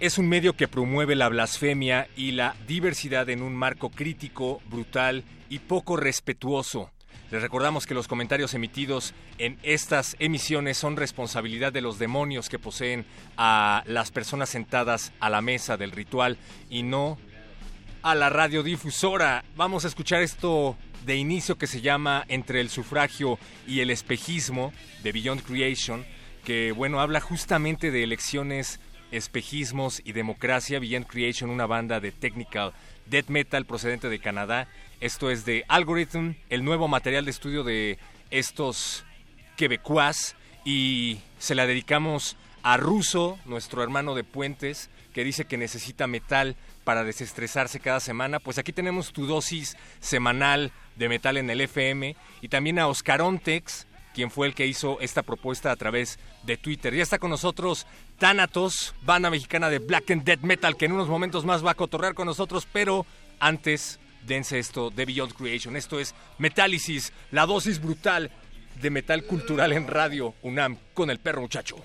es un medio que promueve la blasfemia y la diversidad en un marco crítico, brutal y poco respetuoso. Les recordamos que los comentarios emitidos en estas emisiones son responsabilidad de los demonios que poseen a las personas sentadas a la mesa del ritual y no a la radiodifusora. Vamos a escuchar esto de inicio que se llama Entre el sufragio y el espejismo de Beyond Creation, que bueno, habla justamente de elecciones, espejismos y democracia. Beyond Creation, una banda de technical death metal procedente de Canadá esto es de Algorithm, el nuevo material de estudio de estos quebecuas y se la dedicamos a Russo, nuestro hermano de Puentes, que dice que necesita metal para desestresarse cada semana. Pues aquí tenemos tu dosis semanal de metal en el FM y también a Oscar Ontex, quien fue el que hizo esta propuesta a través de Twitter. Ya está con nosotros Thanatos, banda mexicana de Black and Dead Metal, que en unos momentos más va a cotorrear con nosotros, pero antes dense esto de Beyond Creation. Esto es Metálisis, la dosis brutal de metal cultural en radio UNAM con el perro muchacho.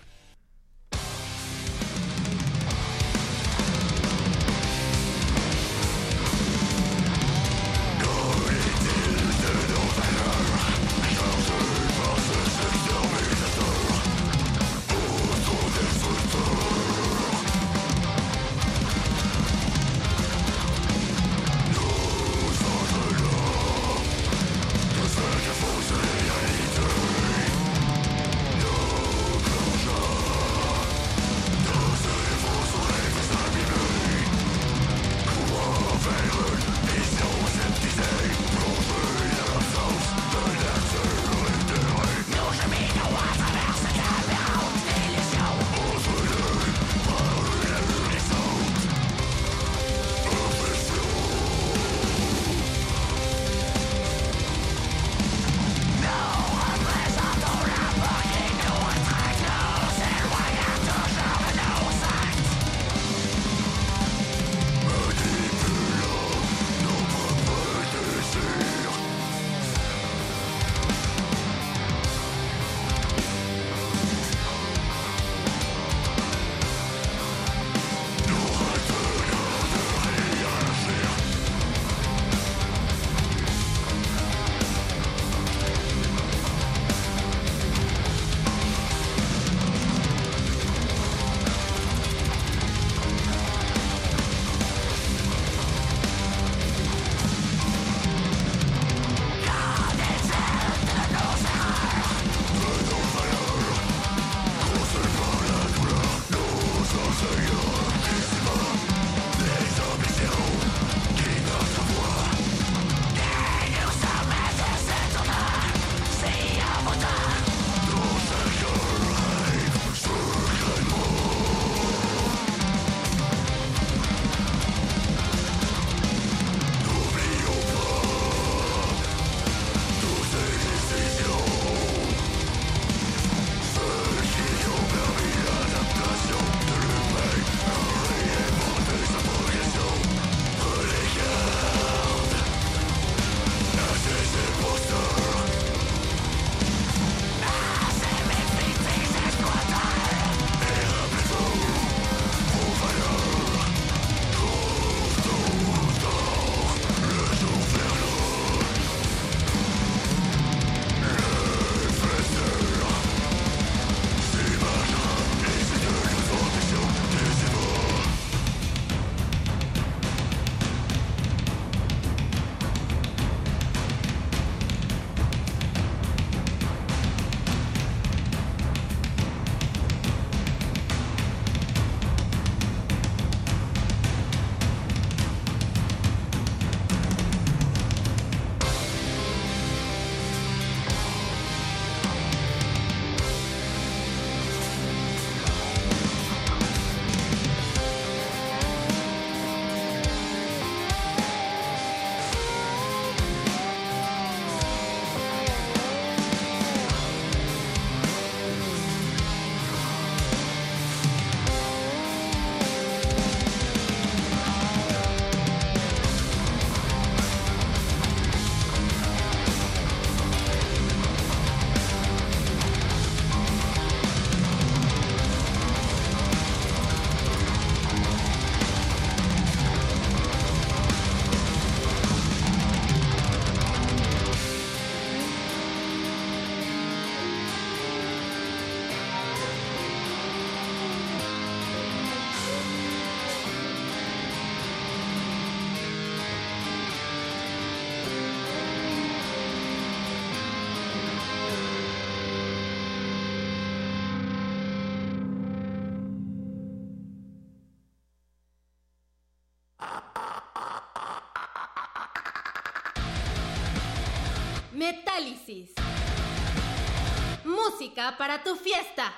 Para tu fiesta.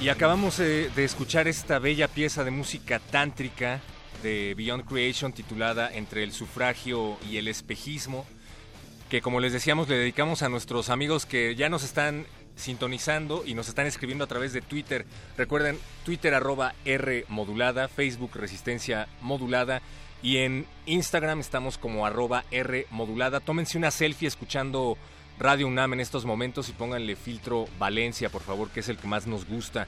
Y acabamos eh, de escuchar esta bella pieza de música tántrica de Beyond Creation titulada Entre el sufragio y el espejismo, que como les decíamos le dedicamos a nuestros amigos que ya nos están sintonizando y nos están escribiendo a través de Twitter. Recuerden, Twitter arroba R modulada, Facebook Resistencia modulada y en Instagram estamos como arroba R modulada. Tómense una selfie escuchando Radio UNAM en estos momentos y pónganle filtro Valencia, por favor, que es el que más nos gusta.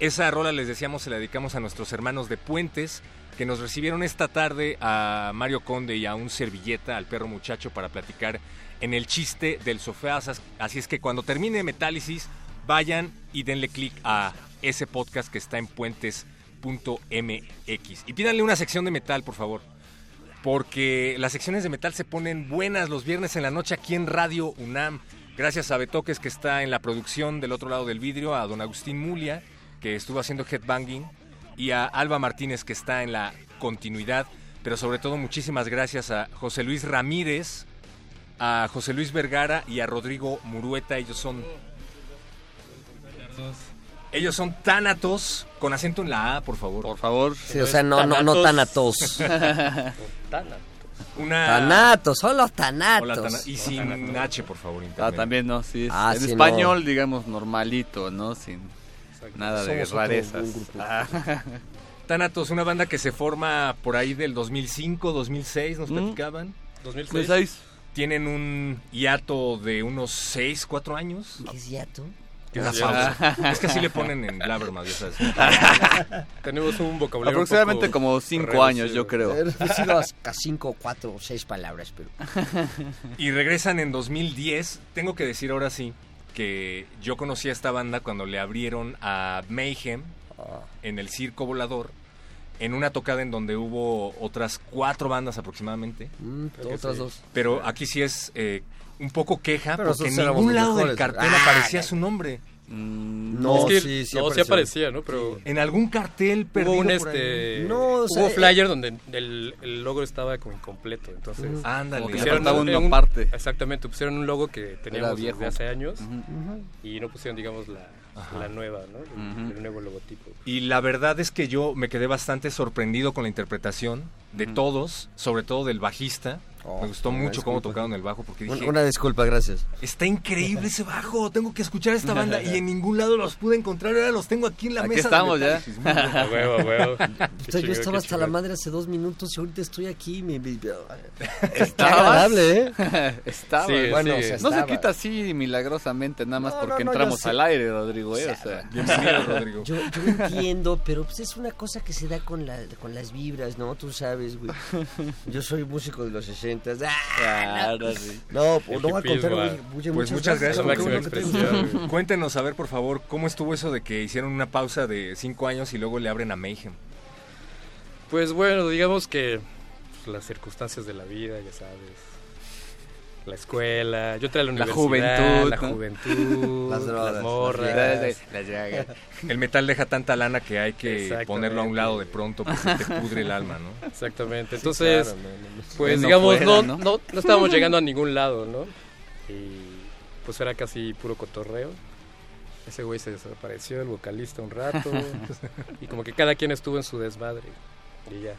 Esa rola, les decíamos, se la dedicamos a nuestros hermanos de Puentes, que nos recibieron esta tarde a Mario Conde y a un servilleta, al perro muchacho, para platicar en el chiste del sofá. Así es que cuando termine Metálisis, vayan y denle clic a ese podcast que está en puentes.mx. Y pídanle una sección de metal, por favor porque las secciones de metal se ponen buenas los viernes en la noche aquí en Radio UNAM. Gracias a Betoques que está en la producción del otro lado del vidrio, a don Agustín Mulia que estuvo haciendo headbanging y a Alba Martínez que está en la continuidad, pero sobre todo muchísimas gracias a José Luis Ramírez, a José Luis Vergara y a Rodrigo Murueta, ellos son ellos son tánatos, con acento en la A, por favor. Por favor. Sí, o sea, no, no, no tánatos. Una... Tanatos, son los tanatos. Hola, tana- y sin H, por favor. Ah, también no, sí. es- Ah, en sí, español, digamos, normalito, ¿no? Sin nada de Somos otro- rarezas. un grupo. Ah, Thanatos, una banda que se forma por ahí del 2005, 2006, nos Mm. platicaban. 2006. seis. Tienen un hiato de unos 6, 4 años. ¿Qué es hiato? Que es la Ya. pausa. Es que así le ponen en Blabbermouth, ya sabes. Tenemos un vocabulario. un Aproximadamente poco como cinco reducido. años, yo creo. He reducido a, a cinco, cuatro o seis palabras, pero... Y regresan en 2010. Tengo que decir ahora sí que yo conocí a esta banda cuando le abrieron a Mayhem en el Circo Volador. En una tocada en donde hubo otras cuatro bandas aproximadamente. Mm, otras sí. dos. Pero aquí sí es eh, un poco queja Pero porque en ningún lado del cartel Ah, aparecía su nombre. Mm, No, es que, sí, sí no, sí apareció. aparecía, ¿no? Pero En algún cartel perdido hubo un este. No, o sea, hubo eh, flyer donde el, el logo estaba como incompleto. Entonces. Ándale. Como que pusieron faltaba un- una un- parte. Exactamente, pusieron un logo que teníamos viejo. desde hace años y no pusieron, digamos, la, la nueva, ¿no? El, nuevo logotipo. Y la verdad es que yo me quedé bastante sorprendido con la interpretación de todos, sobre todo del bajista. Oh, me gustó mucho cómo tocaron el bajo porque dije, Un- Una disculpa, gracias. está increíble ese bajo, tengo que escuchar esta banda y en ningún lado los pude encontrar, ahora los tengo aquí en la Aquí mesa. estamos ya. Huevo, huevo. Yo estaba hasta la madre hace dos minutos y ahorita estoy aquí. Me, me- ¿Estabas? agradable, ¿eh? Estaba. Sí, Bueno, sí. o sea, No se quita así milagrosamente, nada más No, porque no, no, yo entramos al aire, Rodrigo, ¿eh? O O sea, Bienvenido, Rodrigo. Yo, entiendo, pero pues es una cosa que se da con, la, con las vibras, ¿no? Tú sabes, güey. Yo soy músico de los 60. ¡Ah! claro, sí. No, pues, no, al contrario, oye, Pues muchas gracias. Máxima expresión. Cuéntenos, a ver, por favor, cómo estuvo eso de que hicieron una pausa de cinco años y luego le abren a Mayhem. Pues bueno, digamos que pues, las circunstancias de la vida, ya sabes. La escuela, yo entré a la La universidad, juventud, la ¿no? juventud, Las las, drogas, morras. las La llaga. El metal deja tanta lana que hay que ponerlo a un lado de pronto porque te pudre el alma, ¿no? Exactamente. Entonces, Claro, no, no, no. pues digamos, fuera, no, ¿no? ¿no? No, estábamos llegando a ningún lado, ¿no? Y pues era casi puro cotorreo. Ese güey se desapareció, el vocalista un rato. y como que cada quien estuvo en su desmadre. Y ya.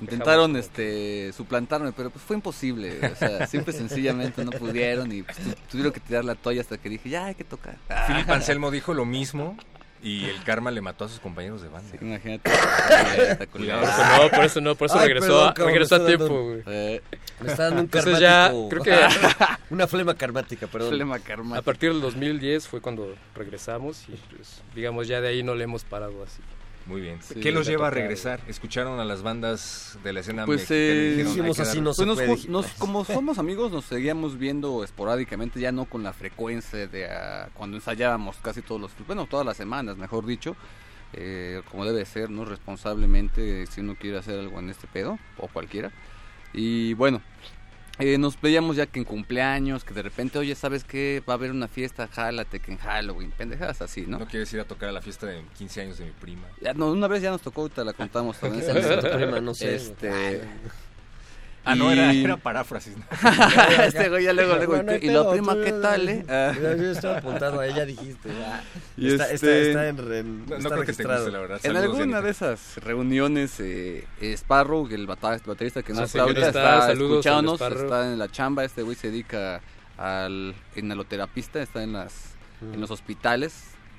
Intentaron Dejamos- este suplantarme, pero pues fue imposible. O sea, simple sencillamente no pudieron y pues, tu- tuvieron que tirar la toalla hasta que dije, ya hay que tocar. Ah, Philip Anselmo dijo lo mismo y el karma le mató a sus compañeros de banda. sí, imagínate. Está Cuidado. Por culero. eso no, por eso no, por eso Ay, regresó, perdón, a, cabrón, regresó a tiempo, güey. Eh, Me está dando un Entonces ya, creo que Una flema karmática, perdón. a partir del 2010 fue cuando regresamos y pues, digamos ya de ahí no le hemos parado así. Muy bien. Sí, ¿Qué los lleva a regresar? ¿Escucharon a las bandas de la escena Pues, eh, Pues nos, puede. ju- nos- como somos amigos, nos seguíamos viendo esporádicamente, ya no con la frecuencia de ah, cuando ensayábamos casi todos los, bueno, todas las semanas, mejor dicho, eh, como debe ser, ¿no? Responsablemente, si uno quiere hacer algo en este pedo, o cualquiera. Y bueno, eh, nos veíamos ya que en cumpleaños, que de repente, oye, ¿sabes qué? Va a haber una fiesta, jálate, que en Halloween, pendejadas así, ¿no? ¿No quieres ir a tocar a la fiesta de 15 años de mi prima? Ya, no, una vez ya nos tocó, te la contamos también. ¿Qué tal tu prima? No sé. Este, Ah, no, era, era paráfrasis. ¿no? este güey ya luego, luego, No, no hay y la prima, ¿qué tal, eh? Ah. Yo estaba apuntado a ella, dijiste. ah, Y está, está, este- está en, en- No, no está creo que te registrado. guste, la verdad. En alguna de esas reuniones, eh, Sparrow, el baterista que no Ah, está no ahorita, está. escuchándonos, está en la chamba, este güey se dedica al inhaloterapista, está en las en los hospitales,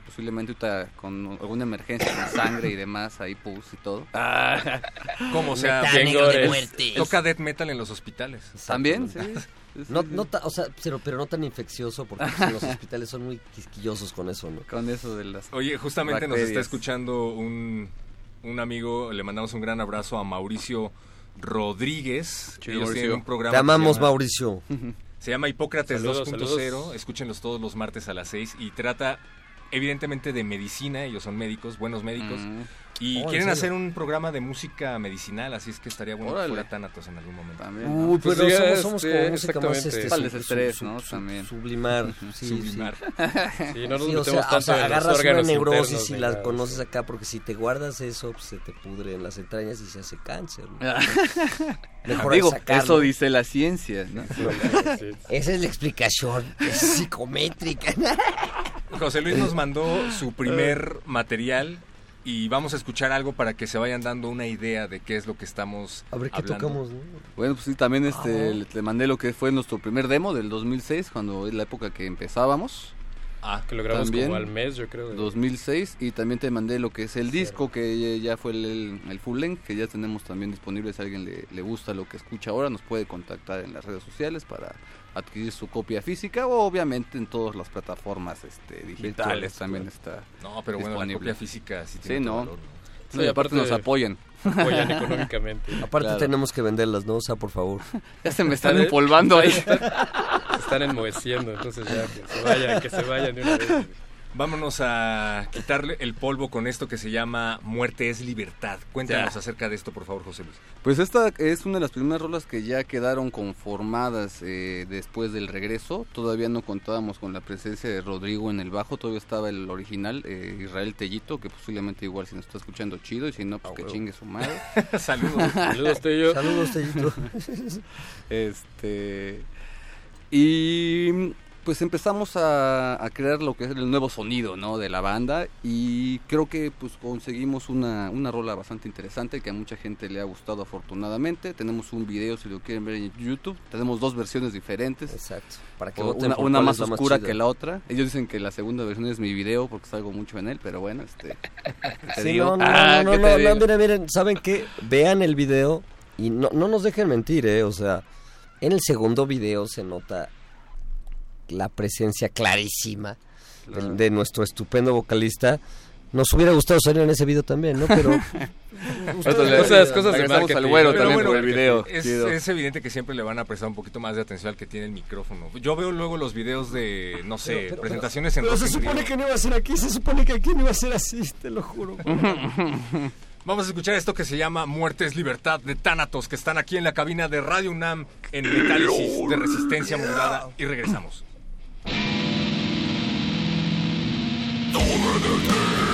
posiblemente con alguna emergencia con sangre y demás, ahí pus y todo. ¿Cómo? O sea, de muerte. toca death metal en los hospitales. También, sí. sí, No, sí, no sí. ta- o sea, pero, pero no tan infeccioso porque los hospitales son muy quisquillosos con eso, ¿no? Con eso de las... Oye, justamente nos está escuchando un, un amigo, le mandamos un gran abrazo a Mauricio Rodríguez. Chido, Ellos Mauricio. un programa Te amamos, llama- Mauricio. Se llama Hipócrates Saludos, 2.0, saludos. escúchenlos todos los martes a las 6 y trata evidentemente de medicina, ellos son médicos, buenos médicos, Mm. y Oh, ¿en quieren hacer un programa de música medicinal, así es que estaría bueno Órale. que fuera Thanatos en algún momento. También, ¿no? Uy, Pues pero sí, somos, somos este, como música más este, Para el sub- desestrés, sub- ¿no? sub- También. Sublimar. Sí, Sublimar. Sí, no nos Sí, o sea, tanto o sea, agarras una órganos neurosis internos y la nada, conoces sí. acá porque si te guardas eso, pues se te pudre en las entrañas y se hace cáncer. ¿no? Mejor Digo, sacarlo. eso dice la ciencia, ¿no? Sí, Esa es la explicación. Es psicométrica. José Luis nos mandó su primer material y vamos a escuchar algo para que se vayan dando una idea de qué es lo que estamos A ver qué hablando. tocamos, ¿no? Bueno, pues sí, también este, Ah. le, le mandé lo que fue nuestro primer demo del 2006, cuando es la época que empezábamos. Ah, Que lo grabamos También. como al mes, yo creo. de- 2006 y también te mandé lo que es el disco que ya fue el, el- el full length que ya tenemos también disponible si a alguien le, le gusta lo que escucha ahora nos puede contactar en las redes sociales para adquirir su copia física o obviamente en todas las plataformas este, digitales también claro. está no, pero bueno, la disponible. copia física sí Sí, tiene no. valor, ¿no? No, y aparte nos apoyan apoyan económicamente. Aparte Claro. tenemos que venderlas, ¿no? O sea, por favor. ya se me están Están- empolvando ahí Se están enmoheciendo, entonces ya que se vayan, que se vayan de una vez. Vámonos a quitarle el polvo con esto que se llama Muerte es libertad. Cuéntanos Ya. acerca de esto, por favor, José Luis. Pues esta es una de las primeras rolas que ya quedaron conformadas eh, después del regreso. Todavía no contábamos con la presencia de Rodrigo en el bajo, todavía estaba el original, eh, Israel Tellito, que posiblemente igual si nos está escuchando chido y si no, pues Ah, que chingue su madre. Saludos. Saludos, Tello. Saludos, Tellito. este Y pues empezamos a, a crear lo que es el nuevo sonido ¿no? de la banda y creo que pues conseguimos una, una rola bastante interesante que a mucha gente le ha gustado afortunadamente. Tenemos un video si lo quieren ver en YouTube. Tenemos dos versiones diferentes. Exacto. Para que una, una más oscura que la otra. Ellos dicen que la segunda versión es mi video porque salgo mucho en él, pero bueno, este... ¿qué te Sí, digo? no, no, Ah, no, ¿qué no, no, miren, miren, ¿saben qué? Vean el video y no, no nos dejen mentir, ¿eh? O sea, en el segundo video se nota la presencia clarísima de, Claro. de nuestro estupendo vocalista. Nos hubiera gustado salir en ese video también, ¿no? Pero... Esto le- Cosas- cosas de al güero también bueno, por el video. Es, evidente que siempre le van a prestar un poquito más de atención al que tiene el micrófono. Yo veo luego los videos de, no sé, Pero- pero- presentaciones en Pero Rock se supone que no iba a ser aquí, se supone que aquí no iba a ser así, te lo juro. Vamos a escuchar esto que se llama Muerte es Libertad de Thanatos, que están aquí en la cabina de Radio UNAM en Metálisis de Resistencia Modulada. Y regresamos. Morir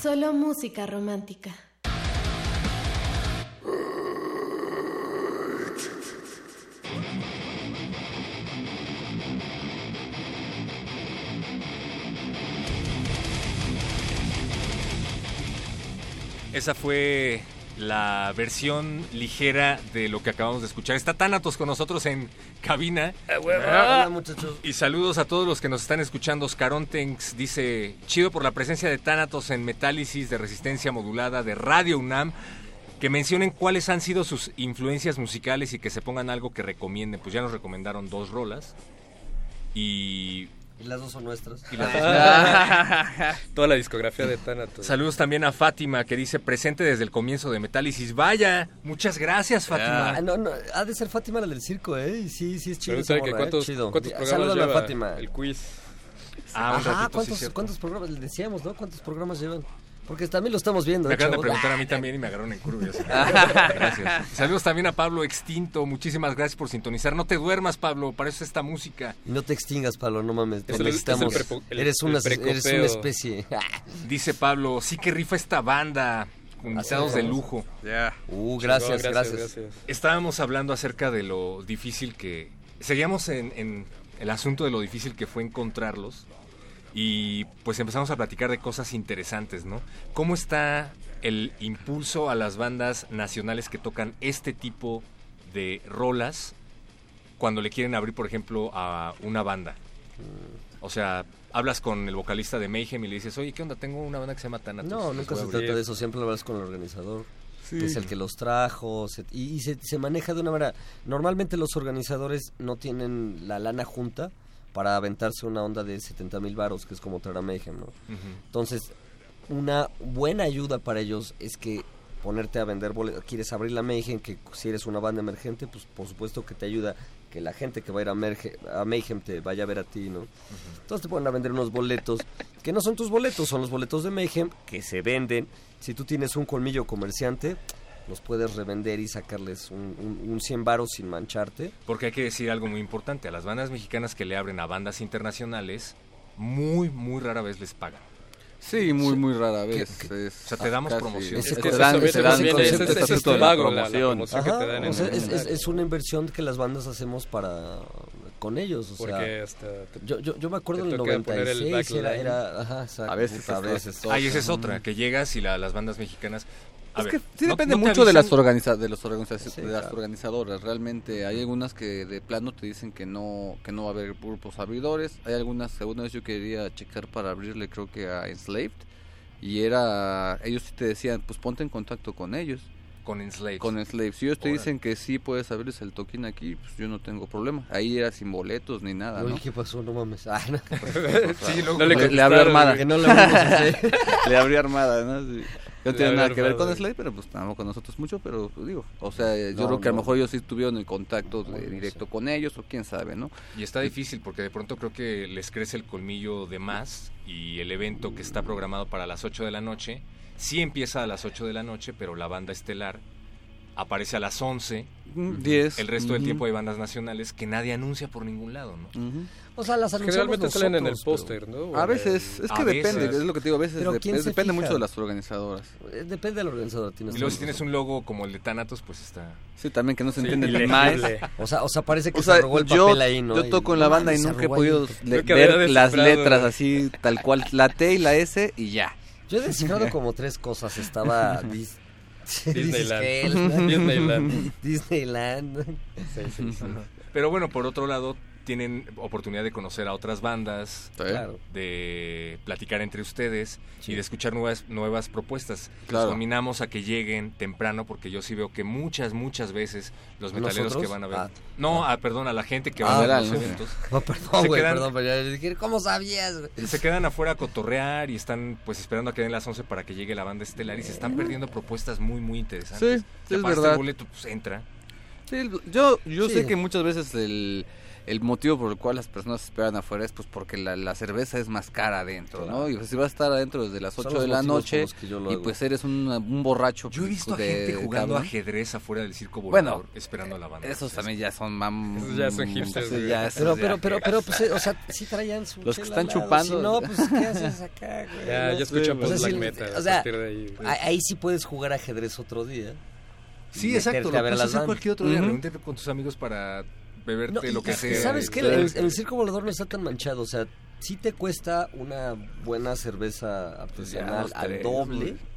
Solo música romántica. Esa fue la versión ligera de lo que acabamos de escuchar. Está Thanatos con nosotros en cabina. Hola, muchachos. Y saludos a todos los que nos están escuchando. Oscarontex dice, chido por la presencia de Thanatos en Metálisis de resistencia modulada de Radio UNAM. Que mencionen cuáles han sido sus influencias musicales y que se pongan algo que recomienden. Pues ya nos recomendaron dos rolas. Y Y las dos son nuestras. Y las Toda la discografía de Thanatos. Saludos también a Fátima que dice presente desde el comienzo de Metálisis. Vaya, muchas gracias Fátima. Ah, no, no, ha de ser Fátima la del circo, ¿eh? Sí, sí, es chido. Pregúntale que ¿eh? cuántos, Chido. cuántos Di- programas Salúdame a Fátima. el quiz. Ah, un Ajá, ratito, ¿cuántos. ¿cuántos programas? Le decíamos, ¿no? ¿Cuántos programas llevan? Porque también lo estamos viendo. Me ¿eh, acaban de preguntar a mí también y me agarraron en curva. Gracias. Saludos también a Pablo Extinto. Muchísimas gracias por sintonizar. No te duermas, Pablo. Para eso es esta música. No te extingas, Pablo, no mames. Te necesitamos. el el- eres, una, precopeo. eres una especie. Dice Pablo, sí que rifa esta banda. con Invitados de lujo. Ya. Uh, gracias, Chingón, gracias. Estábamos hablando acerca de lo difícil que... Seguíamos en, en el asunto de lo difícil que fue encontrarlos. Y pues empezamos a platicar de cosas interesantes, ¿no? ¿Cómo está el impulso a las bandas nacionales que tocan este tipo de rolas cuando le quieren abrir, por ejemplo, a una banda? O sea, hablas con el vocalista de Mayhem y le dices, oye, ¿qué onda? Tengo una banda que se llama Thanatos. No, nunca se abrir". trata de eso. Siempre lo hablas con el organizador. Sí. Que es el que los trajo. se- y y se, se maneja de una manera. Normalmente los organizadores no tienen la lana junta para aventarse una onda de 70 mil varos, que es como traer a Mayhem. Entonces, una buena ayuda para ellos es que ponerte a vender boletos. Quieres abrir la Mayhem, que si eres una banda emergente, pues por supuesto que te ayuda que la gente que va a ir a, Merge- a Mayhem te vaya a ver a ti, ¿no? Entonces te ponen a vender unos boletos que no son tus boletos, son los boletos de Mayhem que se venden. Si tú tienes un colmillo comerciante, los puedes revender y sacarles un, un, un 100 varos sin mancharte. Porque hay que decir algo muy importante. A las bandas mexicanas que le abren a bandas internacionales, muy, muy rara vez les pagan. Sí, muy, muy rara ¿Qué- vez. qué? es O sea, te damos casi- promoción. es que dan, es una inversión que las bandas hacemos para con ellos, o Porque sea, hasta te- yo, yo, yo me acuerdo en el toca poner el 96 era, backline. era ajá, exacto, A veces puta, a veces todo. Ah, y esa es otra, que llegas y la- las bandas mexicanas... A Es ver, que sí no- depende no mucho de las, organiza de, los organiza- Sí, de las claro. organizadoras. Realmente hay algunas que de plano te dicen que no que no va a haber grupos abridores. Hay algunas que alguna vez yo quería checar para abrirle creo que a Enslaved y era ellos sí te decían pues ponte en contacto con ellos. Con Enslaved. Con Enslaved. Si ellos te Órale. dicen que sí puedes abrirles el token aquí, pues yo no tengo problema. Ahí era sin boletos ni nada. ¿qué pasó? No mames. Ah, no. Sí, No le le, le abrió armada. Que no le abrió armada, ¿no? Sí. No tiene nada que ver con Slade, pero pues tampoco con nosotros mucho, pero pues, digo, o sea, yo No, creo que a lo no. mejor ellos sí tuvieron el contacto de- directo con ellos, o quién sabe, ¿no? Y está difícil porque de pronto creo que les crece el colmillo de más y el evento que está programado para las 8 de la noche, sí empieza a las 8 de la noche, pero la banda estelar aparece a las 11. 10. El resto del tiempo hay bandas nacionales que nadie anuncia por ningún lado, ¿no? O sea, las Generalmente salen en el nosotros, póster, ¿no? A veces, es que A depende, veces. es lo que te digo, a veces Pero dep- ¿quién es- depende fija? mucho de las organizadoras. eh, Depende del organizador. Tienes Y luego si tienes un logo como el de Thanatos, pues está... Sí, también que no se Sí, entiende más. O sea, o sea, parece que O sea, se robó el yo, papel ahí, ¿no? yo toco en la banda y nunca he podido ver las letras así, tal cual, la T y la S y ya. Yo he descifrado como tres cosas. Estaba Dis- Disneyland. Disneyland. Disneyland. Sí, sí, sí. Pero bueno, por otro lado, tienen oportunidad de conocer a otras bandas, Claro. de platicar entre ustedes Sí. y de escuchar nuevas nuevas propuestas. Claro. Los nominamos a que lleguen temprano porque yo sí veo que muchas, muchas veces los metaleros ¿Nosotros? que van a ver... Ah. no, ah, perdón, a la gente que Ah, va a ver los ¿no? eventos. No, perdón, Se güey, quedan- perdón, pero ¿cómo sabías? güey? Se quedan afuera a cotorrear y están pues esperando a que den las 11 para que llegue la banda estelar y se están perdiendo propuestas muy, muy interesantes. Sí, es verdad. el boleto, pues entra. Sí, yo yo Sí. sé que muchas veces el el motivo por el cual las personas esperan afuera es pues porque la, la cerveza es más cara adentro, ¿no? Y pues, si vas a estar adentro desde las Son 8 los de la noche y pues eres un, un borracho. Yo he visto a de- gente jugando cabrón. ajedrez afuera del circo Bueno, volador esperando a la banda. Esos también ya son mam... Esos ya son hipsters, sí, güey. ya esos Pero, ya- pero, pero, pero, pues, eh, o sea, sí traían su Los que están chupando. Si no, pues, ¿qué haces acá, güey? Ya, ya escuchan post black metal O a sea, ahí. ahí ahí sí puedes jugar ajedrez otro día. Sí, exacto. a Lo a puedes hacer cualquier otro día. Reúnete con tus amigos para beberte No, lo que sea. ¿Sabes qué? El, el circo volador no está tan manchado. O sea, sí te cuesta una buena cerveza artesanal al tres, doble. güey.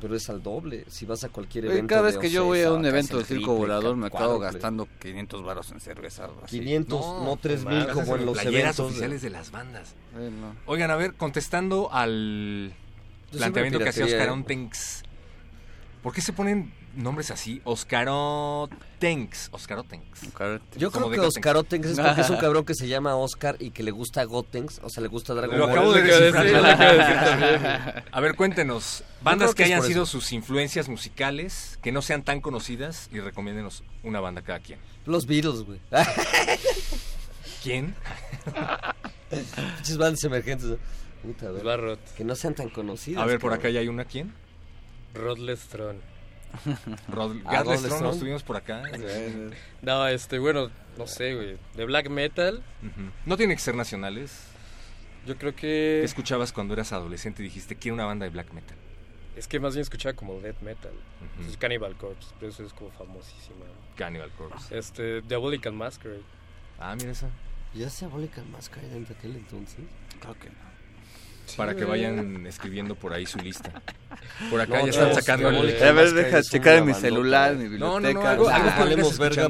Pero es al doble. Si vas a cualquier Güey, evento. Cada vez de que yo voy a un evento del circo volador me acabo cuádruple. gastando 500 baros en cerveza. algo así. 500, no, No, 3000 Gastas como en los playeras eventos. de- oficiales de las bandas. Eh, no. Oigan, a ver, contestando al Yo planteamiento que hacía Oscar Ontenx. ¿Por qué se ponen nombres así? Oscarotenx. Oscarotenx. Yo creo que Gotenks. Oscar Otenks es porque es un cabrón que se llama Oscar y que le gusta Gotenks, o sea, le gusta Dragon Ball. Lo acabo de decir, lo acabo de decir también. A ver, cuéntenos. Bandas que hayan sido sus influencias musicales, que no sean tan conocidas y recomiéndenos una banda cada quien. Los Beatles, güey. ¿Quién? Pinches bandas emergentes. Puta, a ver. Rod. Que no sean tan conocidas. A ver, por cabrón. acá ya hay una. ¿Quién? Rodless Throne. Rod Ah, Godless Rodless Throne, Throne. nos tuvimos por acá. No, este, bueno, no sé, güey. De black metal. No tiene que ser nacionales. yo creo ¿Qué que... escuchabas cuando eras adolescente y dijiste quiero una banda de black metal? Es que más bien escuchaba como death metal. Ujú. Es Cannibal Corpse, pero eso es como famosísima. Cannibal Corpse. Este, Diabolical Masquerade. Ah, mira esa. ¿Ya se Diabolical Masquerade en aquel entonces? Creo que no. Para que vayan escribiendo por ahí su lista. Por acá No, ya están no, sacando el... A ver, deja checar en mi celular, mi No, no, biblioteca. no, algo- Ah, algo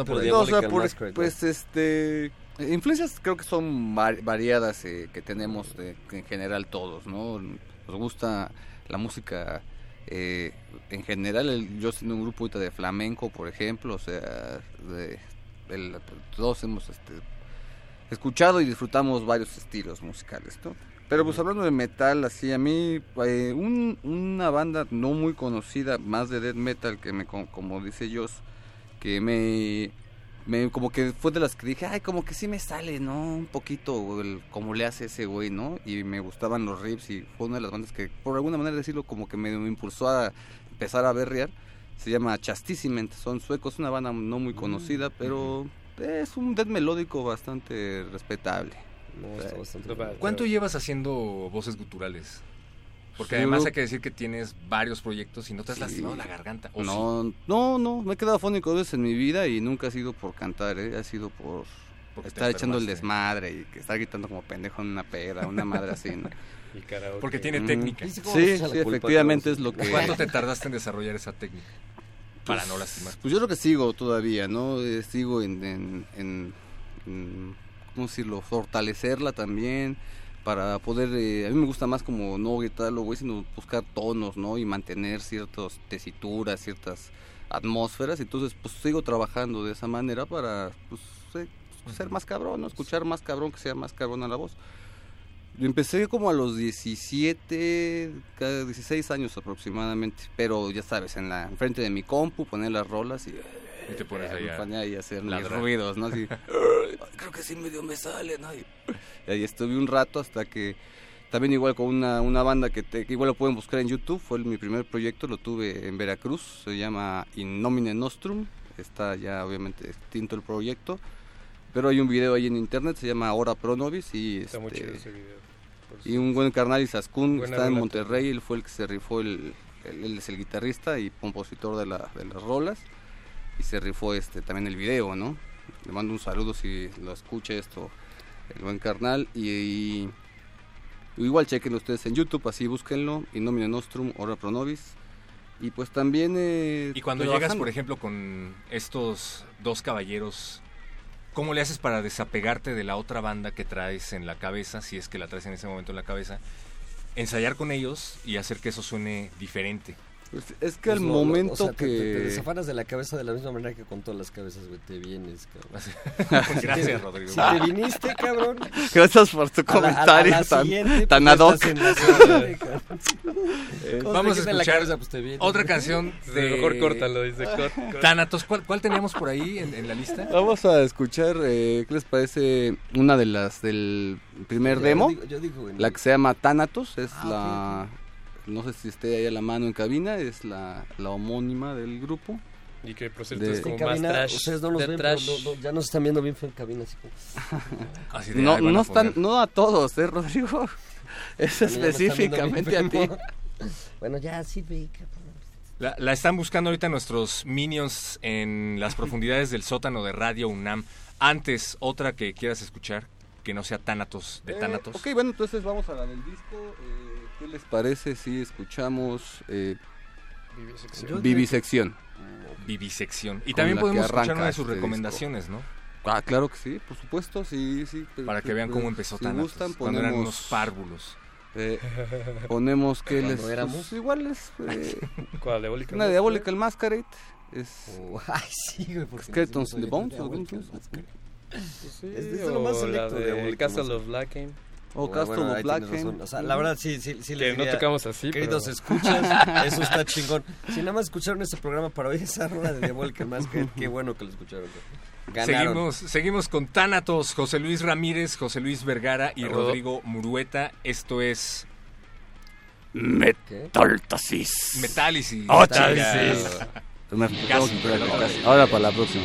por. No, o sea, por- Masquerade. pues este influencias creo que son var- variadas eh, que tenemos de- en general todos, ¿no? Nos gusta la música eh, en general, el- yo siendo un grupo de flamenco, por ejemplo, o sea, de, el- todos hemos este, escuchado y disfrutamos varios estilos musicales, ¿no? Pero pues hablando de metal, así a mí, eh, un- una banda no muy conocida, más de death metal, que me, co- como dice Joss, que me, me, como que fue de las que dije, ay, como que sí me sale, ¿no? Un poquito el, como le hace ese güey, ¿no? Y me gustaban los riffs y fue una de las bandas que, por alguna manera decirlo, como que me, me impulsó a empezar a berrear. Se llama Chastisement, son suecos, una banda no muy conocida, pero es un death melódico bastante respetable. No, está bastante No, bien. va. ¿Cuánto llevas haciendo voces guturales? Porque Sí, además hay que decir que tienes varios proyectos y no te has Sí. lastimado la garganta. ¿o sí? No, no, no, me he quedado fónico dos veces en mi vida y nunca ha sido por cantar, ¿eh? ha sido por Porque estar echando el desmadre y que estar gritando como pendejo en una peda, una madre así. ¿no? Y karaoke. Porque tiene Mm. técnica. ¿Viste cómo Sí, efectivamente es lo que... ¿Cuánto te tardaste en desarrollar esa técnica? Para no lastimar. Pues yo creo que sigo todavía, ¿no? Eh, sigo en, en, en- en, ¿cómo decirlo? Fortalecerla también para poder, eh, a mí me gusta más como no gritarlo, güey, sino buscar tonos, ¿no? Y mantener ciertas tesituras, ciertas atmósferas, entonces pues sigo trabajando de esa manera para, pues, eh, ser más cabrón, ¿no? Escuchar más cabrón, que sea más cabrón a la voz. Empecé como a los 17, cada 16 años aproximadamente, pero ya sabes, en la enfrente de mi compu, poner las rolas y, Y te pones ahí me a ponía ahí a hacer mis ruidos, ¿no? Así, "Ay, creo que sí medio me sale, ¿no? Y, y ahí estuve un rato hasta que también igual con una, una banda que, te- que igual lo pueden buscar en YouTube, fue el- mi primer proyecto, lo tuve en Veracruz, se llama In Nomine Nostrum, está ya obviamente extinto el proyecto, pero hay un video ahí en internet, se llama Hora Pro Novis y, Está muy este, chido ese video. Y un buen carnal Isaskun está en Monterrey, él fue el que se rifó, el, él, él es el guitarrista y compositor de, la, de las rolas y se rifó este también el video, ¿no? Le mando un saludo si lo escucha esto, el buen carnal y, y- igual chequenlo ustedes en YouTube, así búsquenlo, y Nomine Nostrum, Ora Pro Nobis y pues también... eh, Y cuando llegas, por ejemplo, con estos dos caballeros, ¿cómo le haces para desapegarte de la otra banda que traes en la cabeza, si es que la traes en ese momento en la cabeza? Ensayar con ellos y hacer que eso suene diferente. Pues es que al Pues no, no, momento o sea, te- que... Te, te desafanas de la cabeza de la misma manera que con todas las cabezas, güey. Te vienes, cabrón. Gracias, Rodrigo. Si te viniste, cabrón. Gracias por tu a la- a la- a comentario la tan, tan pues, ad hoc. Eh, Vamos a escuchar cabeza, pues, te vienes. otra canción de... Mejor córtalo, dice. cort- cort- Thanatos. ¿Cuál, cuál teníamos por ahí en, en la lista? Vamos a escuchar, eh, ¿qué les parece? Una de las del primer Yo demo, digo- yo digo, güey, la que se llama Thanatos, es Ah, la... No sé si esté ahí a la mano en cabina, es la, la homónima del grupo. Y que por cierto De- es En como cabina, más trash. ustedes no nos de ven, trash. no- no, ya nos están viendo bien en cabina. Así como... Así de, No, no a están, no a todos, ¿eh, Rodrigo? Es específicamente a ti. Bueno, ya sí. La, la están buscando ahorita nuestros minions en las profundidades del sótano de Radio UNAM. Antes, otra que quieras escuchar, que no sea Thanatos, de Eh, Thanatos. ok, bueno, entonces vamos a la del disco. eh, ¿Qué les parece si escuchamos eh, Vivisección. Vivisección? Vivisección. Y Con también podemos escuchar una de sus este recomendaciones, ¿no? Ah, claro que sí, por supuesto, sí, sí. pero- Para que vean cómo empezó si Thanatos, gustan, cuando eran ponemos- unos párvulos. eh, ponemos que les... éramos. pues, igual es eh, ¿Cuál? ¿Diabólica? una Diabolical Masquerade. Es Oh, ay, sí, güey. porque Skeletons no in the Bones. Pues sí, Es de lo más la selecto de de Diabólica Castle of Blackham. O Oh, Castle bueno, of razón. O sea, la verdad, sí, sí, sí les Que no tocamos así, Queridos pero- escuchas, eso está chingón. Si nada más escucharon este programa para oír esa rola de Diabólica Masquerade, qué bueno que lo escucharon. Ganaron. Seguimos, seguimos con Thanatos, José Luis Ramírez, José Luis Vergara y. Rodrigo Murueta. Esto es Metaltasis. Metálisis. Chicas. chis. Me- Casi, tengo que esperar pero que no. casi. Ahora para la próxima.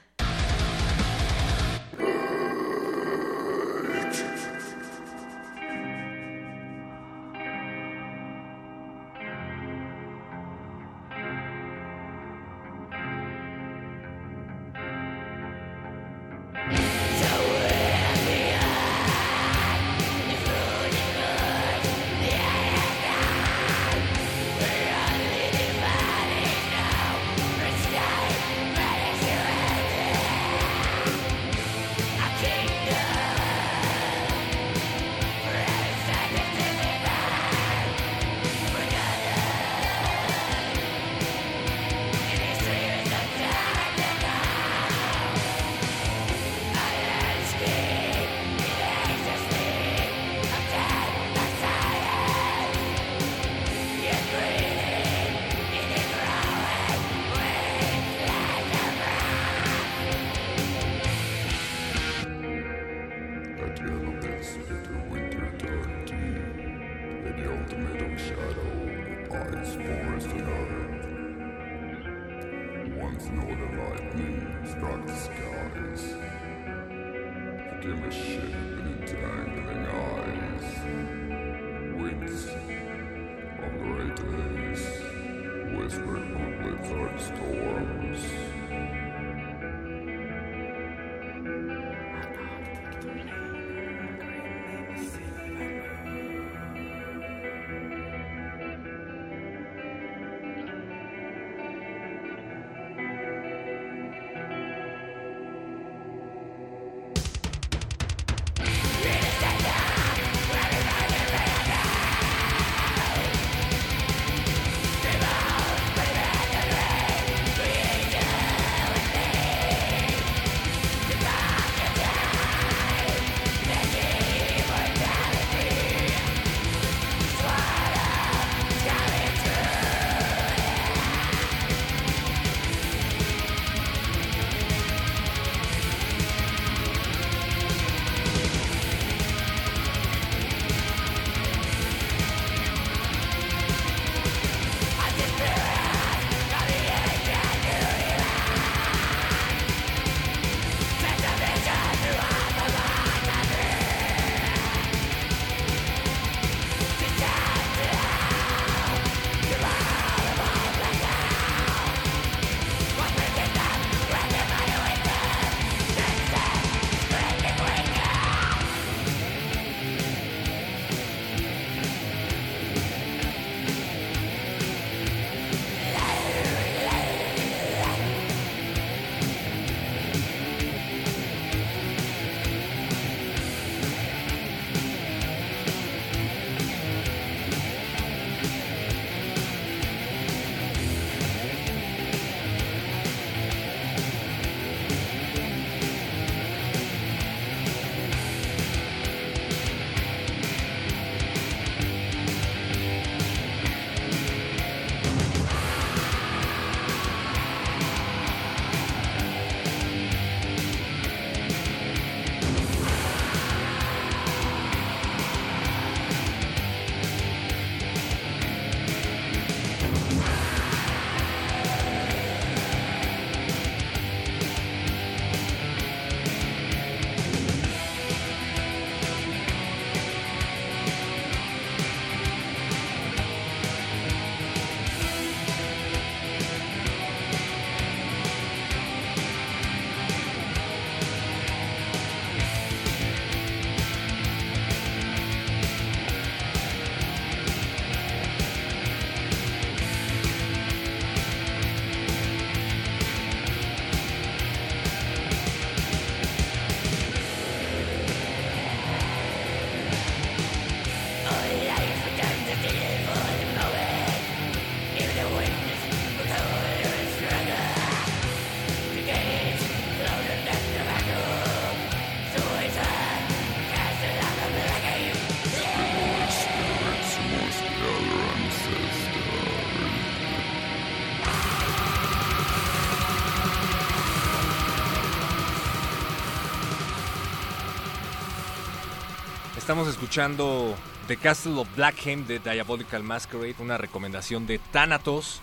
Estamos escuchando The Castle of Blackham de Diabolical Masquerade, una recomendación de Thanatos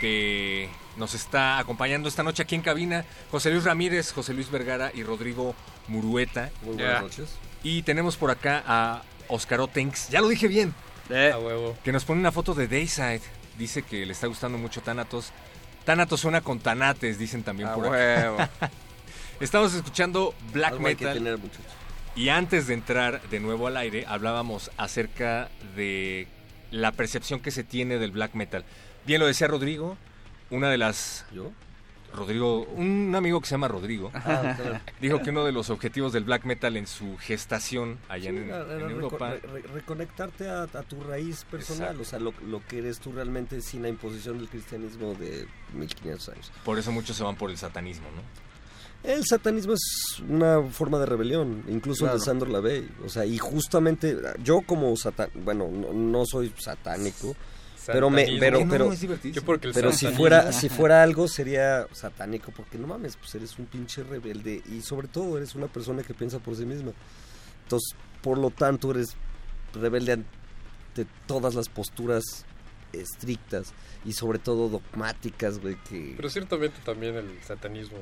que nos está acompañando esta noche aquí en cabina. José Luis Ramírez, José Luis Vergara y Rodrigo Murueta. Muy buenas noches. Y tenemos por acá a Oscar Otenks, ya lo dije bien, A huevo. que nos pone una foto de Dayside. Dice que le está gustando mucho Thanatos. Thanatos suena con tanates, dicen también A por huevo. acá. Estamos escuchando Black Algo hay que Metal. tener, muchachos. Y antes de entrar de nuevo al aire, hablábamos acerca de la percepción que se tiene del black metal. Bien lo decía Rodrigo, una de las... ¿Yo? Rodrigo, un amigo que se llama Rodrigo, Ah, claro. dijo que uno de los objetivos del black metal en su gestación allá en, era- en Europa... re- re- reconectarte a, a tu raíz personal, Exacto. o sea, lo, lo que eres tú realmente sin la imposición del cristianismo de 1500 años. Por eso muchos se van por el satanismo, ¿no? El satanismo es una forma de rebelión, incluso el Claro. de Sandro Lavey. O sea, y justamente yo como satán, bueno, no, no soy satánico, pero me, pero, No, pero, el pero si fuera, si fuera algo sería satánico, porque no mames, pues eres un pinche rebelde y sobre todo eres una persona que piensa por sí misma. Entonces, por lo tanto, eres rebelde ante todas las posturas estrictas y sobre todo dogmáticas, güey, que... Pero ciertamente también el satanismo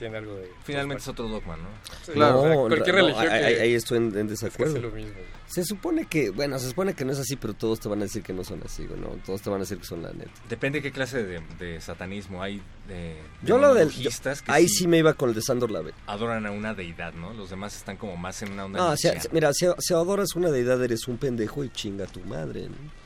tiene algo de... Finalmente es otro dogma, ¿no? Sí, Claro, o sea, cualquier no, religión que- ahí estoy en, en es desacuerdo. casi lo mismo. Se supone que, bueno, se supone que no es así, pero todos te van a decir que no son así, ¿no? Todos te van a decir que son la neta. Depende qué clase de, de satanismo hay. De, Yo lo del... yo- ahí sí me iba con el de Sandor Lave. adoran a una deidad, ¿no? Los demás están como más en una onda No, si- mira, si, si adoras una deidad eres un pendejo y chinga a tu madre, ¿no?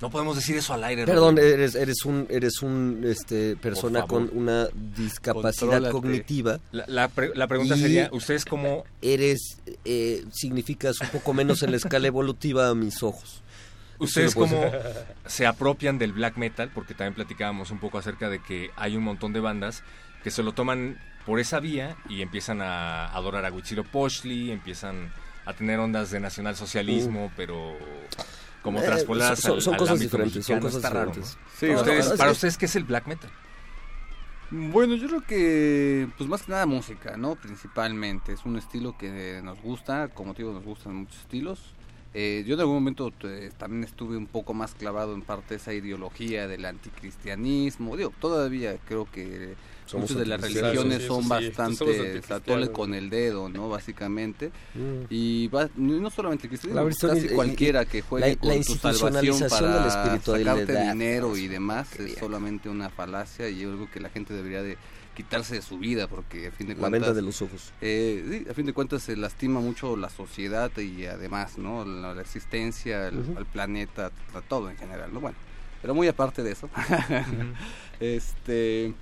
No podemos decir eso al aire. Perdón, Rodrigo. eres, eres un, eres un, este, persona con una discapacidad Contrólate. cognitiva. La, la pre- la pregunta sería, ¿ustedes cómo Eres, eh, significas un poco menos en la escala evolutiva a mis ojos. ¿Ustedes cómo se apropian del black metal? Porque también platicábamos un poco acerca de que hay un montón de bandas que se lo toman por esa vía y empiezan a adorar a Huitzilopochtli, empiezan a tener ondas de nacionalsocialismo, pero como Eh, traspoladas son- al, son al cosas diferentes, son cosas Está diferentes. ¿no? Sí, Para ustedes- ustedes- ¿Para ustedes qué es el black metal? Bueno, yo creo que, pues más que nada música, ¿no? Principalmente. Es un estilo que nos gusta, como te digo, nos gustan muchos estilos. Eh, yo en algún momento eh, también estuve un poco más clavado en parte de esa ideología del anticristianismo. Digo, todavía creo que Somos muchas de las religiones Sí, son sí, bastante, tole con el dedo, ¿no? Básicamente. Mm. Y va, no solamente el La cristianismo, casi cualquiera que juegue la- con la tu salvación de la para sacarte dinero y demás es solamente una falacia y yo creo que la gente debería de quitarse de su vida porque a fin de La cuentas venta de los ojos. eh, sí, a fin de cuentas se lastima mucho la sociedad y además no la, la existencia el, al planeta a todo en general no bueno pero muy aparte de eso. Este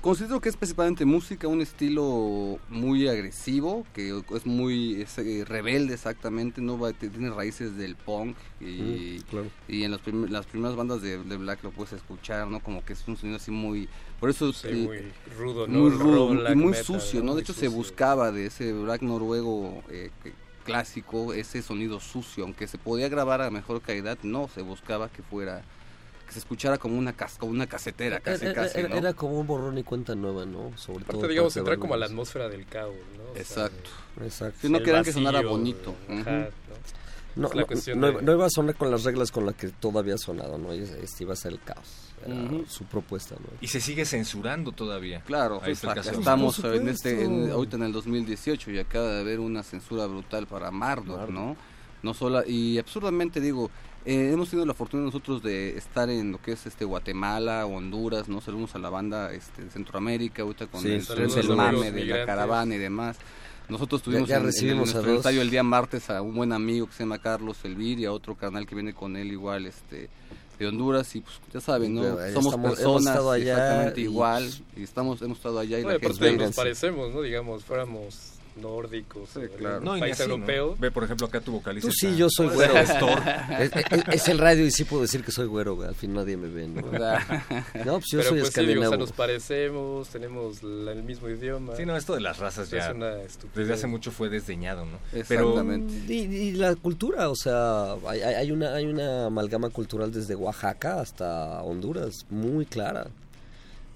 considero que es principalmente música un estilo muy agresivo que es muy es, eh, rebelde exactamente no va tiene raíces del punk y Mm, claro. y en los prim- las primeras bandas de, de Black lo puedes escuchar, ¿no? Como que es un sonido así muy... Por eso... Sí, eh, muy rudo, ¿no? muy rudo y muy metal, sucio, ¿no? De hecho se buscaba de ese Black noruego eh, que- clásico ese sonido sucio, aunque se podía grabar a mejor calidad, no, se buscaba que fuera... que se escuchara como una, cas como una casetera, casi, era, casi, era- ¿no? era como un borrón y cuenta nueva, ¿no? Sobre Aparte, todo digamos, entrar como a la atmósfera del caos, ¿no? O sea, Exacto. Exacto. Sí, no querían que sonara bonito. Ujú. ¿no? No, Es la no, cuestión no- de- no iba a sonar con las reglas con las que todo había sonado, ¿no? Es- Este iba a ser el caos. Su propuesta, ¿no? Y se sigue censurando todavía. Claro, Ahí está estamos en este, en- ahorita en el 2018 y acaba de haber una censura brutal para Marduk, Marduk. ¿no? No solo, y absurdamente digo, eh, hemos tenido la fortuna nosotros de estar en lo que es este Guatemala, Honduras, ¿no? Saludos a la banda este, de Centroamérica, ahorita con Sí, el saludos los mame de la caravana y demás. Nosotros tuvimos ya en- en, nuestro ensayo el día martes a un buen amigo que se llama Carlos Elvir y a otro canal que viene con él igual, este de Honduras y pues ya saben, ¿no? Pero, Somos estamos- personas exactamente y- igual y estamos hemos estado allá y No, la gente nos parecemos, ¿no? Digamos, fuéramos nórdicos, Sí, de claro. No, país así, ¿no? europeo. Ve, por ejemplo, acá tu vocalista. Tú sí, yo soy es güero. Es, es- es el radio y sí puedo decir que soy güero, güey. Al fin nadie me ve, ¿no? No, pues yo Pero soy pues sí, digo, o sea, escandinavo. nos parecemos, tenemos la- el mismo idioma. Sí, no, esto de las razas Es ya una estupidez. desde hace mucho fue desdeñado, ¿no? Exactamente. Y, y la cultura, o sea, hay- hay una, hay una amalgama cultural desde Oaxaca hasta Honduras, muy clara.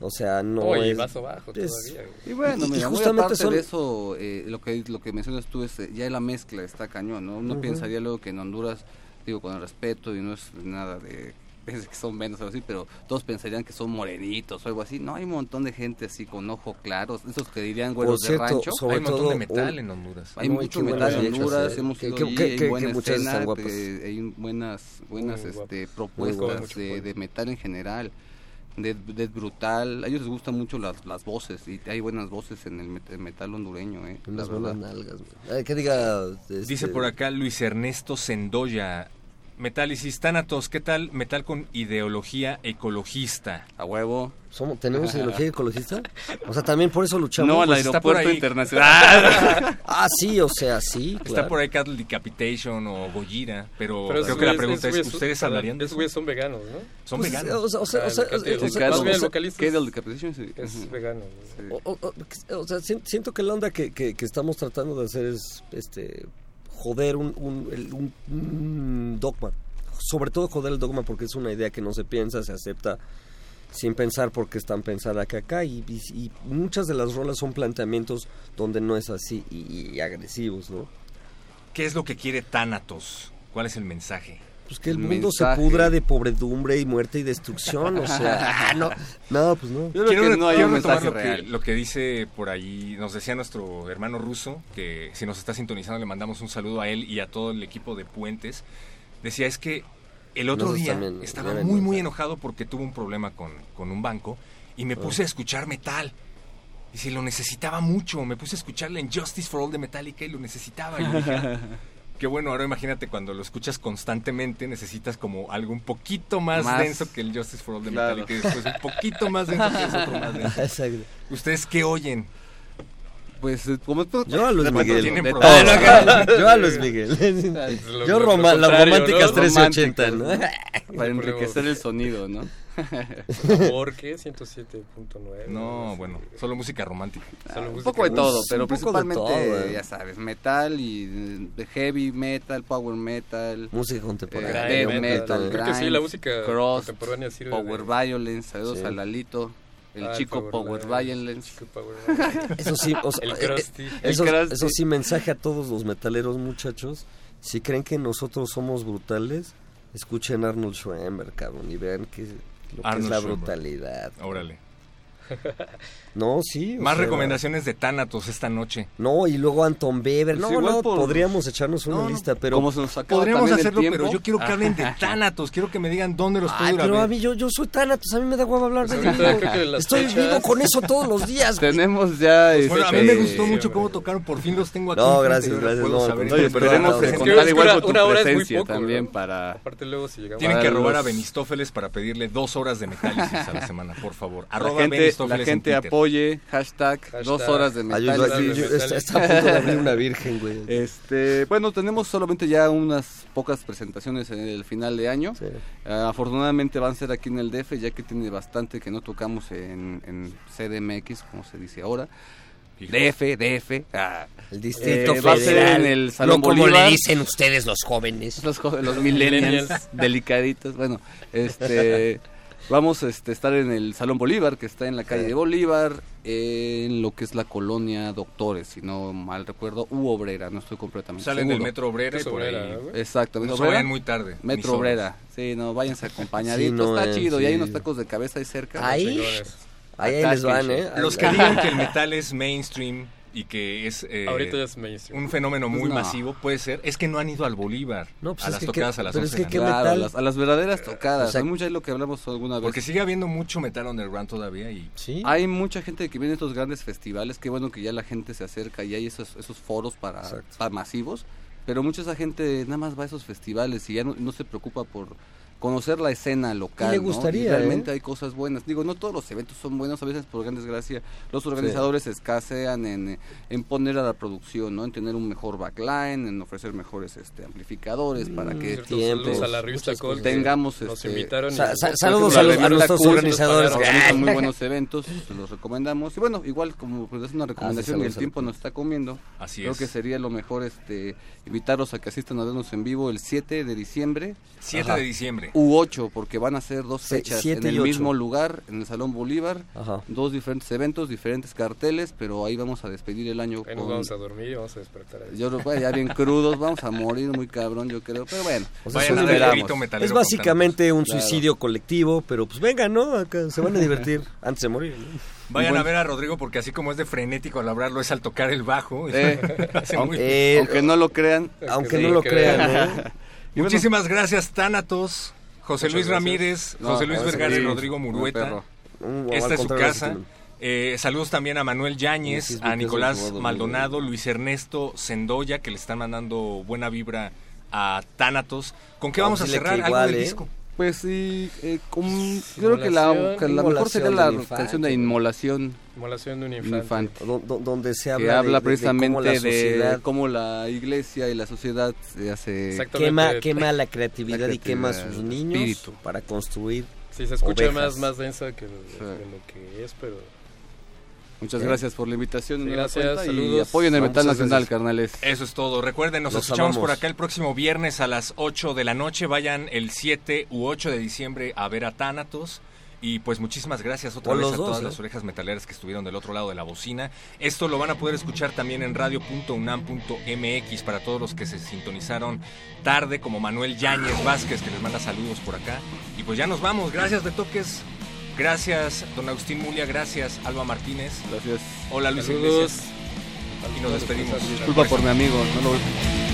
O sea, no Oh, y es... vaso bajo es- todavía. güey. Y bueno, Y- y mira, muy justamente son- de eso, eh, lo que lo que mencionas tú es eh, ya la mezcla está cañón, ¿no? Uno Ujú. pensaría luego que en Honduras, digo con el respeto y no es nada de pienses que son menos o algo así, pero todos pensarían que son morenitos o algo así. No, hay un montón de gente así con ojos claros, esos que dirían güeros de rancho. sobre Hay un montón todo de metal en Honduras. Hay Muy- mucho metal buenas en Honduras, eh. hemos ido que- están escena, guapas. hay buenas buenas Muy este, propuestas de, de metal en general. De, de brutal, a ellos les gustan mucho las, las voces y hay buenas voces en el met- el metal hondureño, eh, Unas verdad. buenas nalgas, güey. Ay, que diga... este, Dice por acá Luis Ernesto Sendoya. Metálisis Thanatos, ¿qué tal metal con ideología ecologista? A huevo. ¿somos- ¿Tenemos ideología ecologista? O sea, también por eso luchamos. No al pues, está por aeropuerto internacional. Ah, sí, o sea, sí, Está claro. por ahí Cattle Decapitation o Gojira, pero, Pero creo esos que la pregunta esos es, ¿ustedes hablarían de Esos eso? güeyes son veganos, ¿no? Son Pues, veganos. O sea, o sea, Ah, o sea, el o vocalista- sea, El o sea, caso- más bien el o sea, vocalista ¿Qué es- del Decapitation? Sí. es vegano. ¿no? O, o- o- o sea, sien- siento que la onda que, que- que estamos tratando de hacer es este joder un, un- un- dogma. Sobre todo joder el dogma porque es una idea que no se piensa, se acepta sin pensar porque están pensadas que acá y, muchas de las rolas son planteamientos donde no es así y, y agresivos, ¿no? ¿Qué es lo que quiere Thanatos? ¿Cuál es el mensaje? Pues que el, el mundo mensaje. se pudra de pobredumbre y muerte y destrucción, o sea, no, no, pues no. Yo creo que re- no hay quiero un mensaje lo que, real. lo que dice por ahí, nos decía nuestro hermano ruso, que si nos está sintonizando le mandamos un saludo a él y a todo el equipo de Puentes. Decía, es que el otro Nosotros día también, estaba muy, muy enojado porque tuvo un problema con, con un banco y me puse a escuchar metal. Y si lo necesitaba mucho, me puse a escucharle en Justice for All de Metallica y lo necesitaba. Y dije, "Ah, Qué bueno, ahora imagínate cuando lo escuchas constantemente, necesitas como algo un poquito más, Más. denso que el Justice for All de Claro. Metallica y después un poquito más denso que es otro más denso. Exacto. ¿Ustedes qué oyen? Pues eh, como Yo a Luis Miguel. Yo a Luis Miguel. Yo roma- las contrario, románticas ¿no? 1380, ¿no? para enriquecer el sonido, ¿no? ¿Por qué? 107.9. No, bueno, solo música romántica. Solo un música poco de todo, un pero principalmente, todo, eh. ya sabes, metal y eh, heavy metal, power metal, Música eh, contemporánea. Death metal. metal, Creo que sí, la música cross, contemporánea sirve power de- violence, saludos Sí. a Lalito, el Ah, chico power violence. chico power violence. Eso sí, o sea, El eh, eh, El eso, sí, mensaje a todos los metaleros, muchachos. Si creen que nosotros somos brutales, escuchen Arnold Schoenberg, cabrón, y vean que, lo que es la Schoenberg. brutalidad. Órale. No, sí. Más sea, recomendaciones de Thanatos esta noche. No, y luego Anton Weber. Pues No, no, por- podríamos echarnos una No, lista, pero... Como se nos acaba Podríamos hacerlo, pero yo quiero que hablen de Thanatos. Quiero que me digan dónde los puedo Ay, pero ver. a mí yo, yo soy Thanatos, a mí me da huevo hablar de Pues mí. Estoy fechas- vivo con eso todos los días. güey. Tenemos ya... Bueno, a mí este, me gustó mucho cómo tocaron. Por fin los tengo aquí. No, gracias, gracias, no, oye. Esperemos igual una- con tu una hora es muy presencia poco, también ¿no? para... Aparte luego si llegamos Tienen que robar a Benistófeles para pedirle dos horas de metálisis a la semana, por favor. Arroba gente, La en gente apoye, hashtag, Hashtag. dos horas de Ay, yo- yo- metálisis. yo- está, está a punto de abrir una virgen, güey. Este, bueno, tenemos solamente ya unas pocas presentaciones en el final de año. Sí. Ah, afortunadamente van a ser aquí en el DF, ya que tiene bastante que no tocamos en, en CDMX, como se dice ahora. DF, DF. ah. El Distrito Eh, va a ser en el Salón no como Bolívar. le dicen ustedes los jóvenes. Los, los millennials delicaditos. Bueno, este vamos a este, estar en el Salón Bolívar, que está en la calle de Bolívar, en lo que es la colonia Doctores, si no mal recuerdo, u Obrera, no estoy completamente Salen del. Metro Obrera y por obrera, ahí. Exactamente. No muy tarde. Metro. Obrera. Sí, no, váyanse acompañaditos, Sí, no, está eh, chido. Y hay unos tacos de cabeza ahí cerca. Ahí, ahí les van, ¿eh? Los que digan que el metal es mainstream y que es eh, Ahorita ya es mainstream. un fenómeno muy Pues no. masivo, puede ser, es que no han ido al Bolívar No, pues a las que tocadas a las pero 11 es que de qué la noche. Claro, a metal? las, a las verdaderas tocadas. O sea, Hay mucho es lo que hablamos alguna vez. Porque sigue habiendo mucho metal underground todavía y Sí. Hay mucha gente que viene a estos grandes festivales, qué bueno que ya la gente se acerca y hay esos, esos foros para, para masivos, pero mucha esa gente nada más va a esos festivales y ya no, no se preocupa por conocer la escena local. Y le ¿no? gustaría, realmente ¿eh? hay cosas buenas. Digo, no todos los eventos son buenos, a veces por gran desgracia los organizadores escasean en, en poner a la producción, ¿no? En tener un mejor backline, en ofrecer mejores este amplificadores para que Ciertos tiempos, saludos a la revista muchas Col que Tengamos, nos este, invitaron y- Sa- sa- por saludos ejemplo, a a nuestros Col, organizadores. organizan muy buenos eventos, se los recomendamos. Y bueno, igual como pues, es una recomendación y el tiempo nos está comiendo, Así creo es. que sería lo mejor este invitarlos a que asistan a vernos en vivo el 7 de diciembre 7 Ajá. de diciembre. U 8, porque van a ser dos fechas en el mismo lugar, en el Salón Bolívar, Ajá. dos diferentes eventos, diferentes carteles, pero ahí vamos a despedir el año Ahí nos con- vamos a dormir y vamos a despertar ahí. Yo creo ya bien crudos, vamos a morir muy cabrón, yo creo, pero bueno. O sea, Es básicamente un Claro. suicidio colectivo, pero pues vengan, ¿no? Acá se van a divertir antes de morir. Vayan a ver a Rodrigo porque así como es de frenético al hablarlo es al tocar el bajo. Eh, muy- Eh, Aunque no lo crean, aunque sí, no lo crean, ¿no? Y bueno, Muchísimas gracias, Thanatos, José Muchas Luis gracias. Ramírez, No, José Luis Vergara y. Rodrigo Murueta. Esta es su casa. Eh, saludos también a Manuel Yáñez, a Nicolás Maldonado, Luis Ernesto Sendoya, que le están mandando buena vibra a Thanatos. ¿Con qué vamos a cerrar? Algo igual, del ¿eh? disco. Pues sí, eh, con- creo que la, que la mejor sería la canción de Inmolación Inmolación de un infante. infante, Do- do- donde se que habla, de- habla de, de precisamente cómo la de sociedad cómo la iglesia y la sociedad se hace quema, quema la creatividad La y quema a sus creatividad, niños espíritu. para construir. Sí, se escucha Ovejas. más, más densa que, lo- Sí. de lo que es, pero... Muchas ¿Eh? gracias por la invitación de gracias, cuenta y saludos. apoyen el metal nacional, gracias. carnales. Eso es todo. Recuerden, nos Los escuchamos amamos. por acá el próximo viernes a las 8 de la noche. Vayan el 7 u 8 de diciembre a ver a Thanatos. Y pues muchísimas gracias otra O vez los a dos, todas ¿eh? las orejas metaleras que estuvieron del otro lado de la bocina. Esto lo van a poder escuchar también en radio.unam.mx para todos los que se sintonizaron tarde, como Manuel Yáñez Vázquez, que les manda saludos por acá. Y pues ya nos vamos. Gracias, Betoques. Gracias, don Agustín Mulia. Gracias, Alba Martínez. Gracias. Hola, Luis Saludos. Iglesias. Y nos despedimos. Disculpa por mi amigo, no lo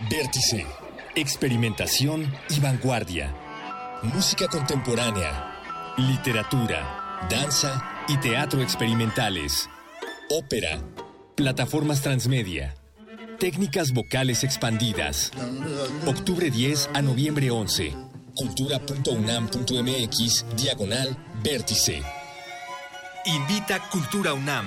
Vértice, experimentación y vanguardia. Música contemporánea. literatura, danza y teatro experimentales, ópera, plataformas transmedia, técnicas vocales expandidas. Octubre 10 a noviembre 11. Cultura.unam.mx, diagonal, vértice. Invita Cultura UNAM.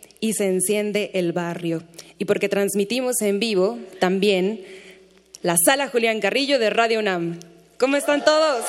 y se enciende el barrio. Y porque transmitimos en vivo también la sala Julián Carrillo de Radio UNAM. ¿Cómo están todos?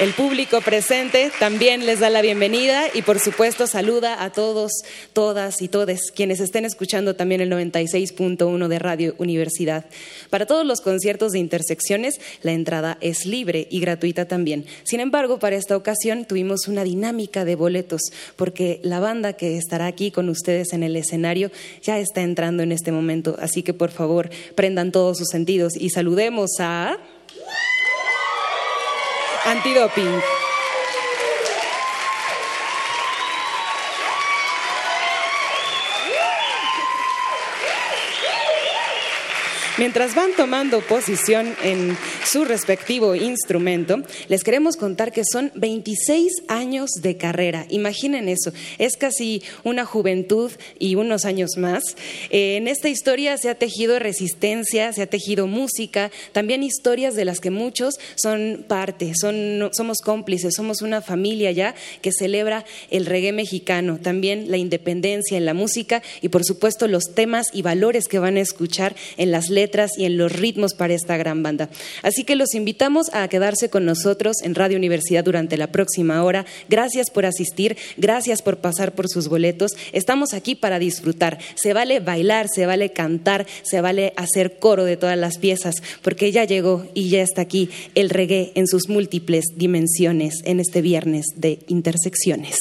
El público presente también les da la bienvenida y por supuesto saluda a todos, todas y todes quienes estén escuchando también el 96.1 de Radio Universidad. Para todos los conciertos de intersecciones la entrada es libre y gratuita también. Sin embargo, para esta ocasión tuvimos una dinámica de boletos porque la banda que estará aquí con ustedes en el escenario ya está entrando en este momento. Así que por favor prendan todos sus sentidos y saludemos a... Antidoping. Mientras van tomando posición en su respectivo instrumento, les queremos contar que son 26 años de carrera. Imaginen eso, es casi una juventud y unos años más. Eh, en esta historia se ha tejido resistencia, se ha tejido música, también historias de las que muchos son parte, son, somos cómplices, somos una familia ya que celebra el reggae mexicano, también la independencia en la música y por supuesto los temas y valores que van a escuchar en las letras y en los ritmos para esta gran banda. Así que los invitamos a quedarse con nosotros en Radio Universidad durante la próxima hora. Gracias por asistir, gracias por pasar por sus boletos. Estamos aquí para disfrutar. Se vale bailar, se vale cantar, se vale hacer coro de todas las piezas, porque ya llegó y ya está aquí el reggae en sus múltiples dimensiones en este viernes de intersecciones.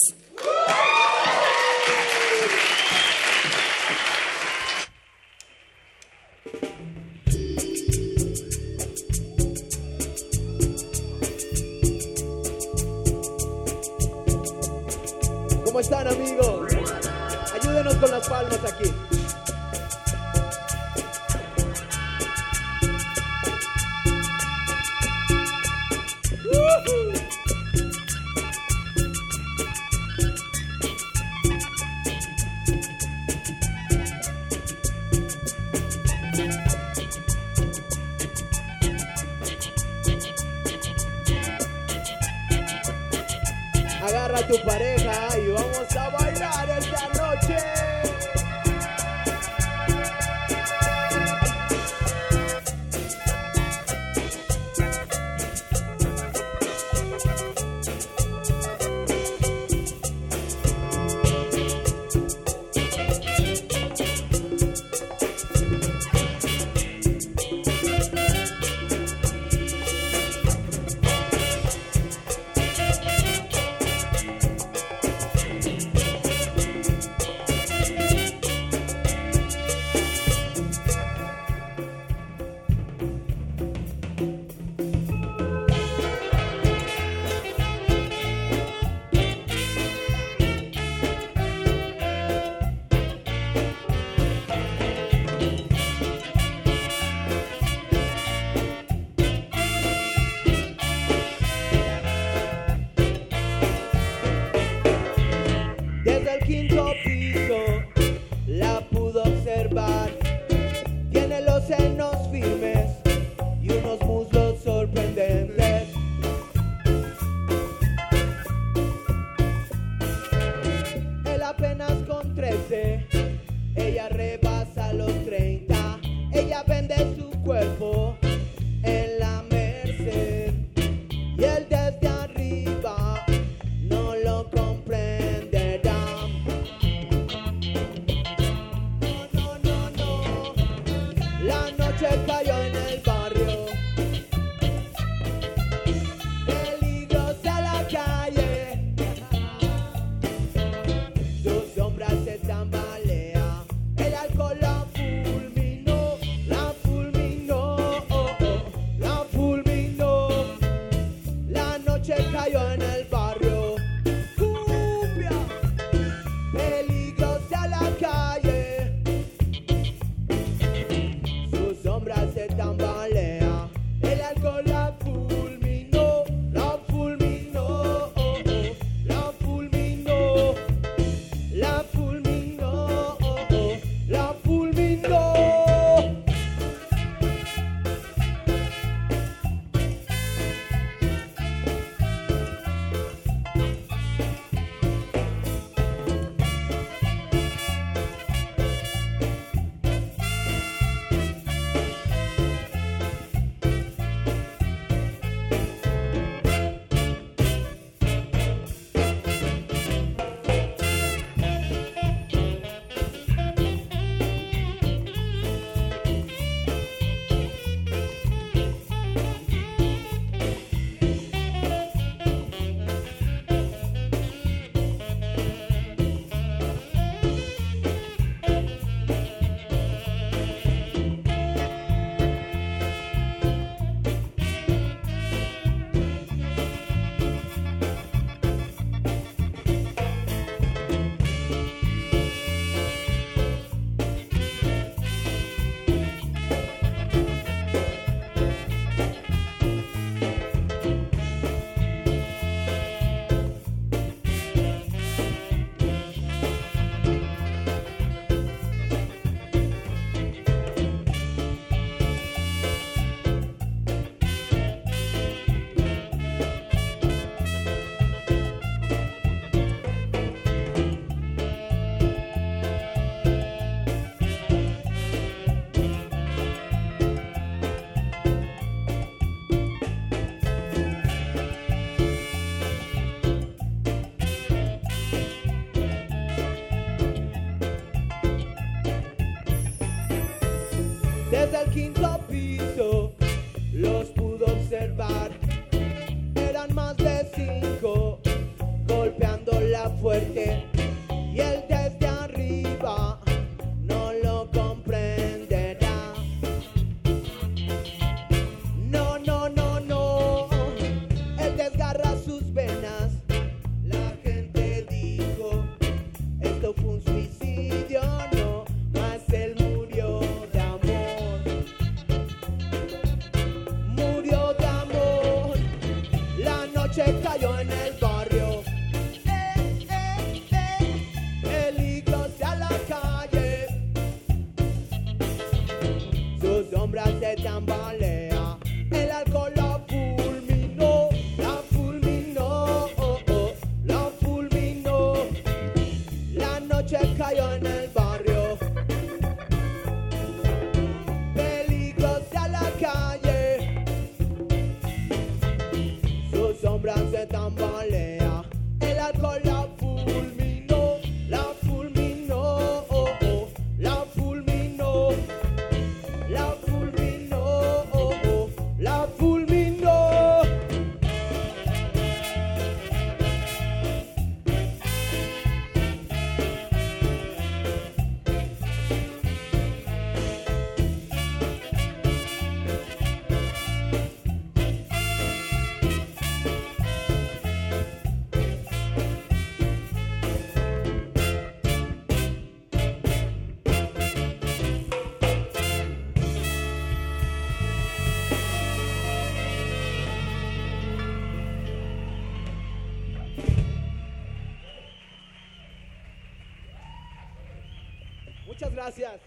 Gracias.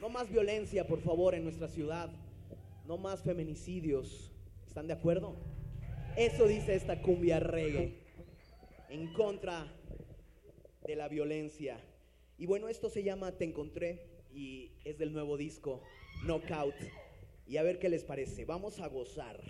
No más violencia, por favor, en nuestra ciudad. No más feminicidios. ¿Están de acuerdo? Eso dice esta cumbia reggae. En contra de la violencia. Y bueno, esto se llama Te Encontré y es del nuevo disco Knockout. Y a ver qué les parece. Vamos a gozar.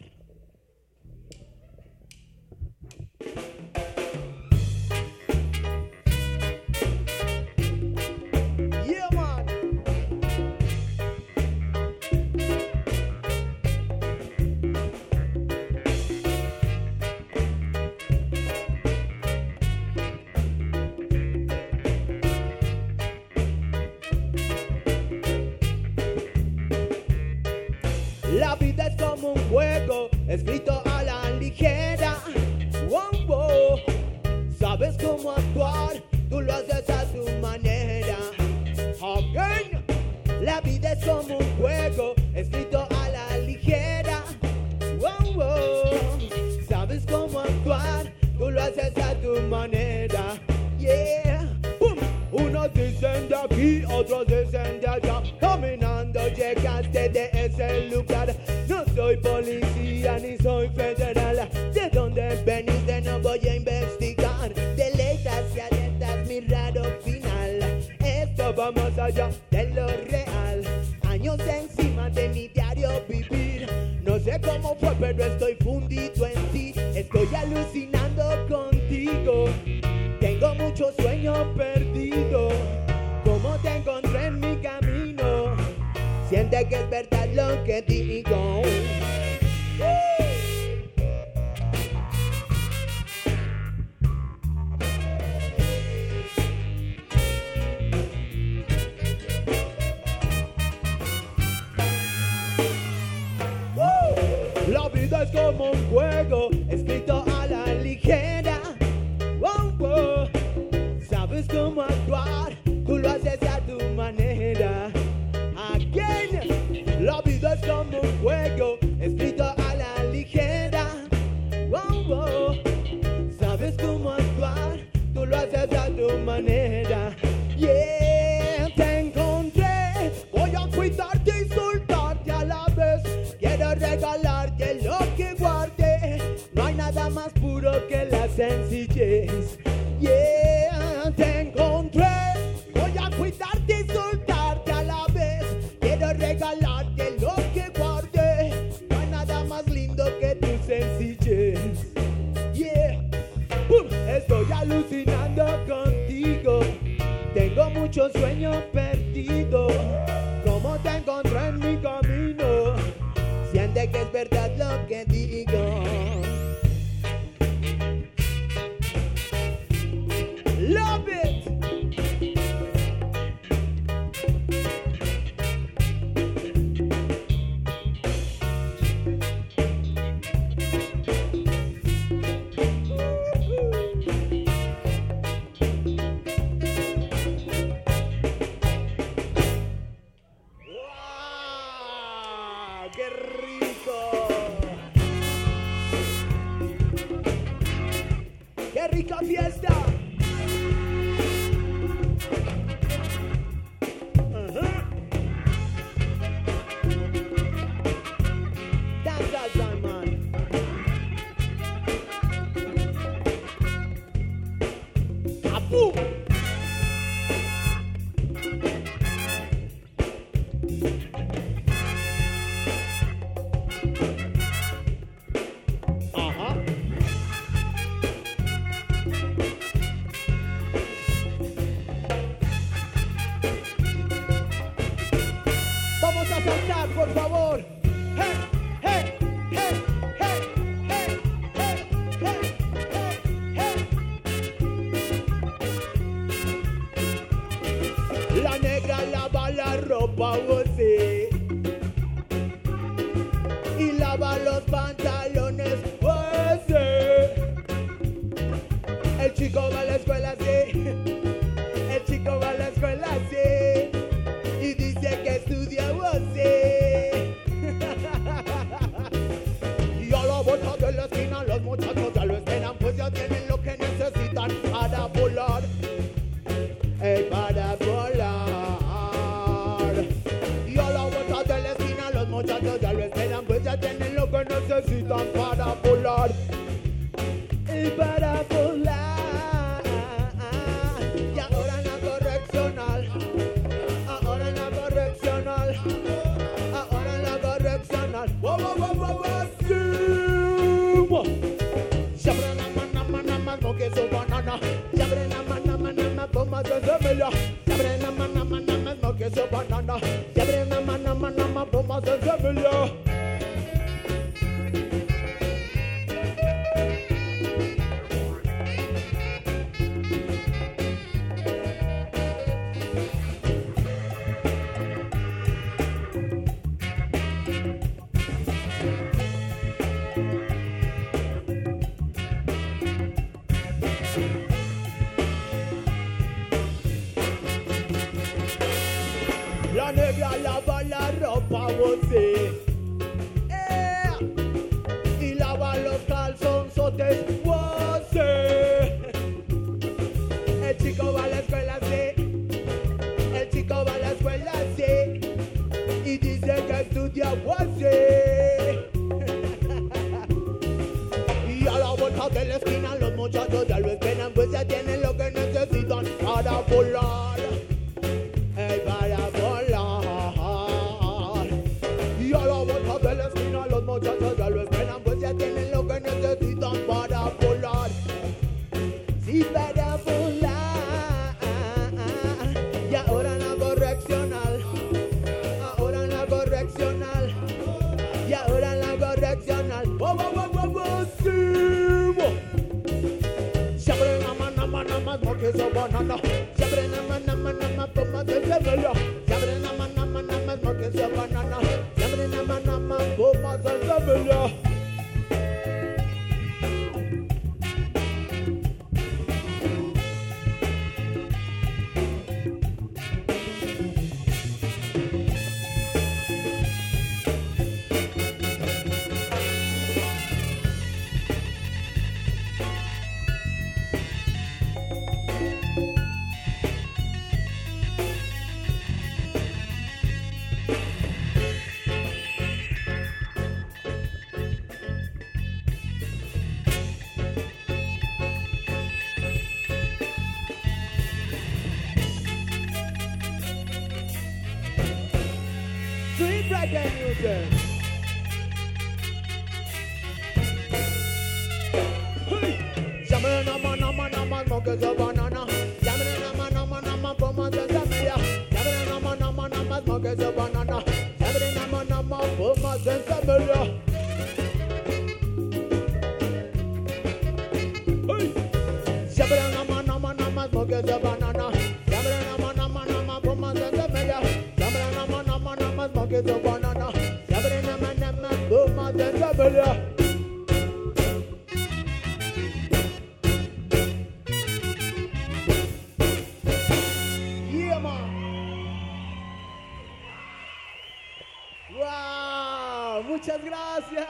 Wow, muchas gracias.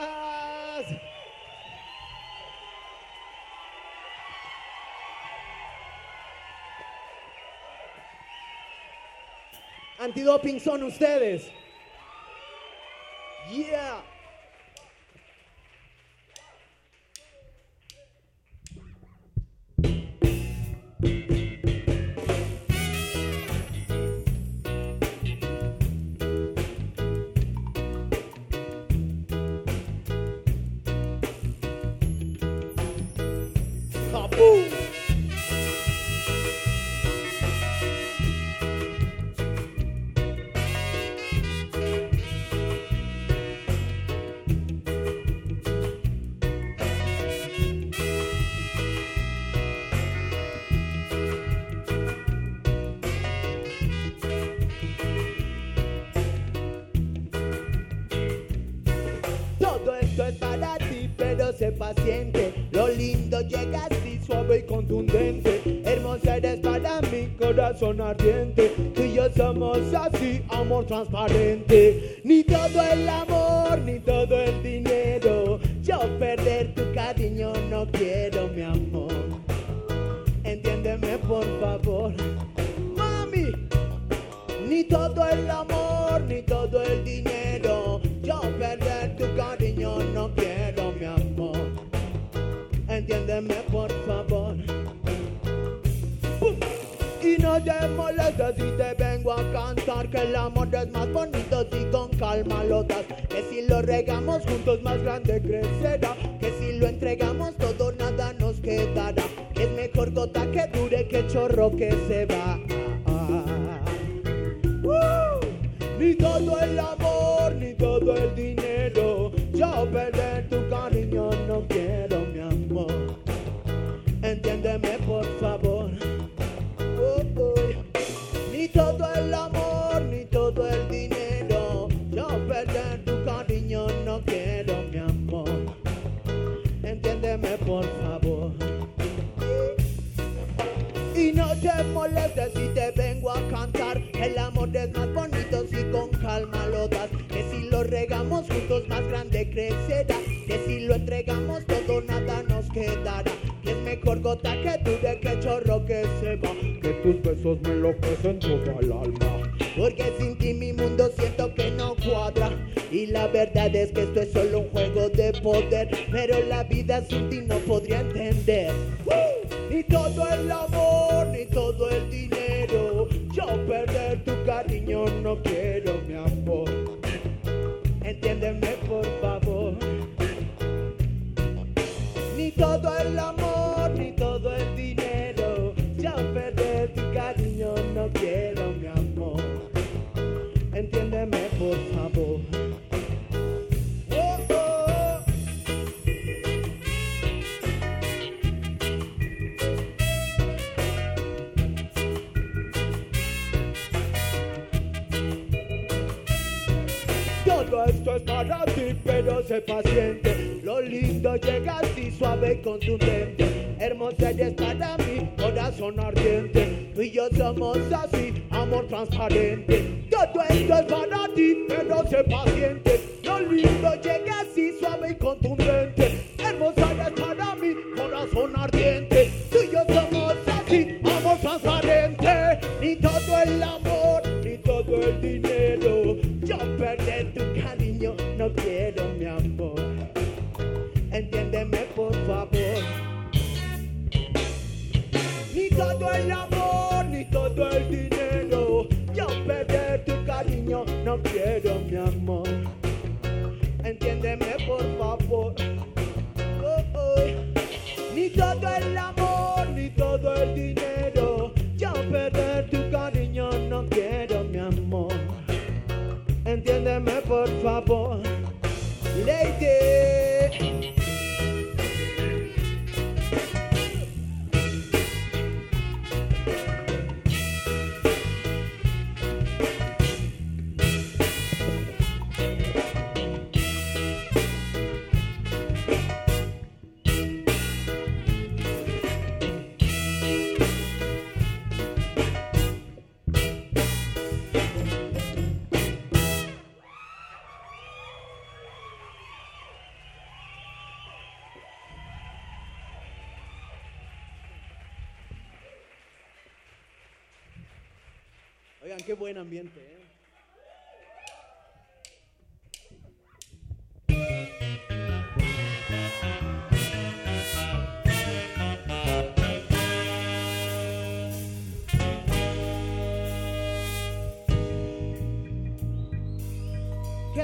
Antidoping son ustedes. contundente. Hermosa eres para mi corazón ardiente. Tú y yo somos así, amor transparente. entiendes que esto es solo un juego de poder, pero la vida sin dinero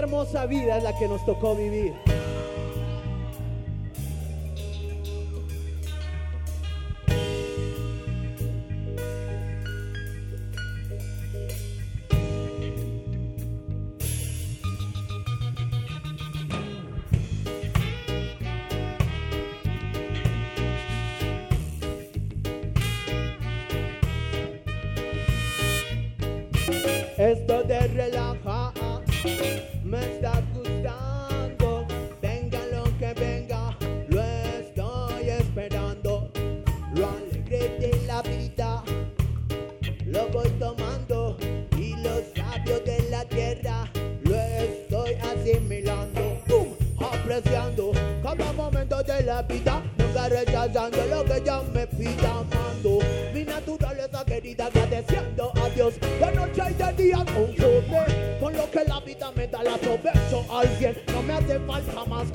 hermosa vida es la que nos tocó vivir. Esto de relajar. like Hamas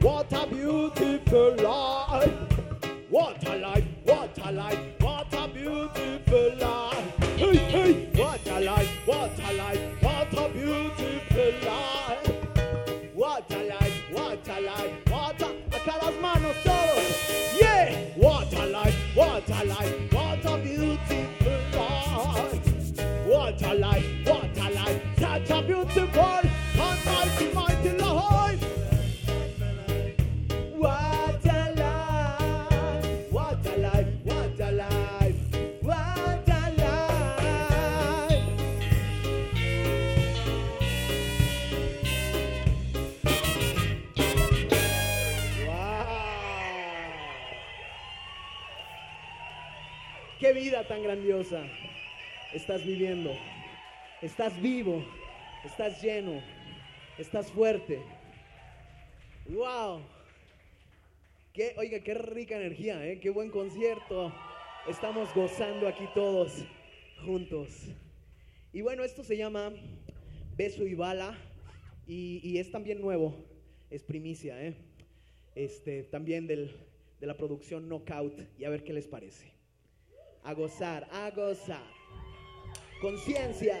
what a beautiful life. Estás viviendo. Estás vivo, estás lleno, estás fuerte. ¡Wow! Qué, oiga, qué rica energía, ¿eh? Qué buen concierto. Estamos gozando aquí todos juntos. Y bueno, esto se llama Beso y Bala y, y es también nuevo, es primicia, ¿eh? Este, también del, de la producción Knockout y a ver qué les parece. A gozar, a gozar. Conciencia.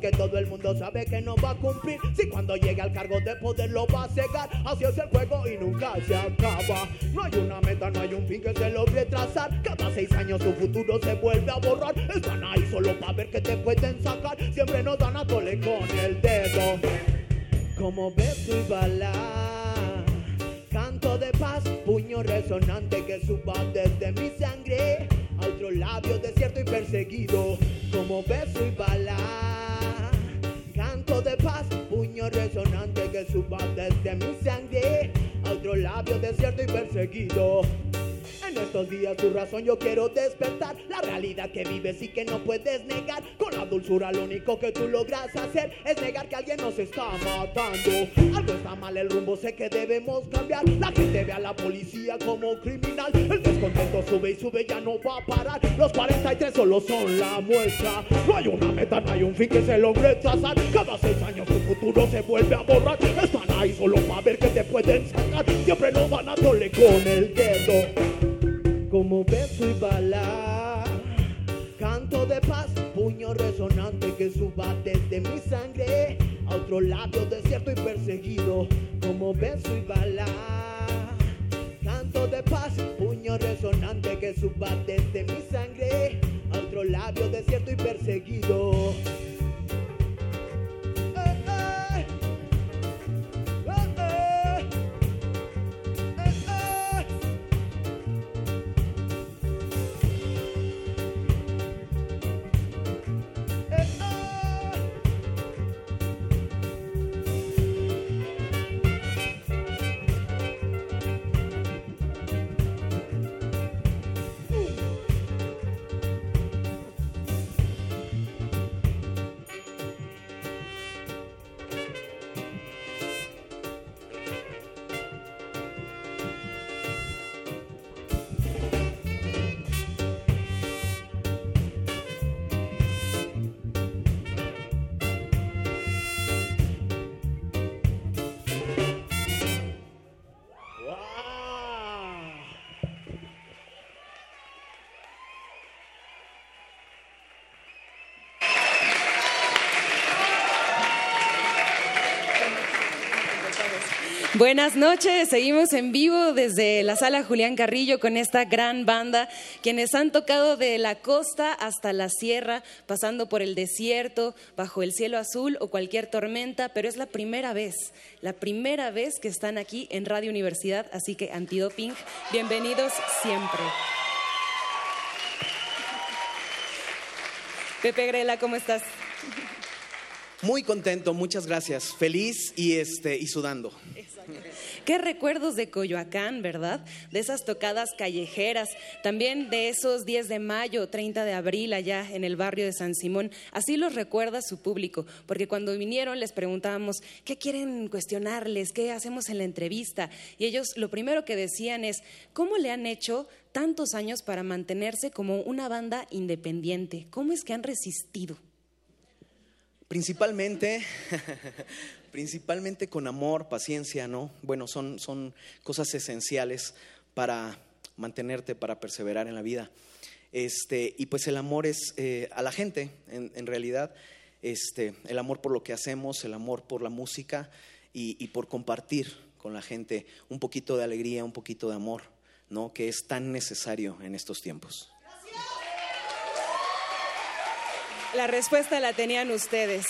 Que todo el mundo sabe que no va a cumplir. Si cuando llegue al cargo de poder lo va a cegar, así es el juego y nunca se acaba. No hay una meta, no hay un fin que se logre trazar. Cada seis años su futuro se vuelve a borrar. Están ahí solo para ver que te pueden sacar. Siempre nos dan a tole con el dedo. Como beso y bala. Canto de paz, puño resonante que suba desde mi sangre a otro labio desierto y perseguido, como beso y bala. Canto de paz, puño resonante que suba desde mi sangre a otro labio desierto y perseguido. En estos días tu razón yo quiero despertar La realidad que vives y que no puedes negar. Con la dulzura lo único que tú logras hacer Es negar que alguien nos está matando. Algo está mal, el rumbo sé que debemos cambiar. La gente ve a la policía como criminal. El descontento sube y sube, ya no va a parar. Los 43 solo son la muestra. No hay una meta, no hay un fin que se logre trazar. Cada seis años tu futuro se vuelve a borrar. Están ahí solo para ver que te pueden sacar. Siempre nos van a tole con el dedo como beso y bala. Canto de paz, puño resonante que suba desde mi sangre a otro lado desierto y perseguido, como beso y bala. Canto de paz, puño resonante que suba desde mi sangre a otro labio desierto y perseguido. Buenas noches, seguimos en vivo desde la sala Julián Carrillo con esta gran banda, quienes han tocado de la costa hasta la sierra, pasando por el desierto, bajo el cielo azul o cualquier tormenta, pero es la primera vez, la primera vez que están aquí en Radio Universidad, así que antidoping, bienvenidos siempre. Pepe Grela, ¿cómo estás? Muy contento, muchas gracias. Feliz y este y sudando. Qué recuerdos de Coyoacán, ¿verdad? De esas tocadas callejeras, también de esos 10 de mayo, 30 de abril allá en el barrio de San Simón. Así los recuerda su público, porque cuando vinieron les preguntábamos, ¿qué quieren cuestionarles? ¿Qué hacemos en la entrevista? Y ellos lo primero que decían es, ¿cómo le han hecho tantos años para mantenerse como una banda independiente? ¿Cómo es que han resistido? Principalmente, principalmente con amor, paciencia, ¿no? Bueno, son, son cosas esenciales para mantenerte, para perseverar en la vida. Este, y pues el amor es eh, a la gente, en, realidad, este, el amor por lo que hacemos, el amor por la música y, y por compartir con la gente un poquito de alegría, un poquito de amor, ¿no? Que es tan necesario en estos tiempos. La respuesta la tenían ustedes.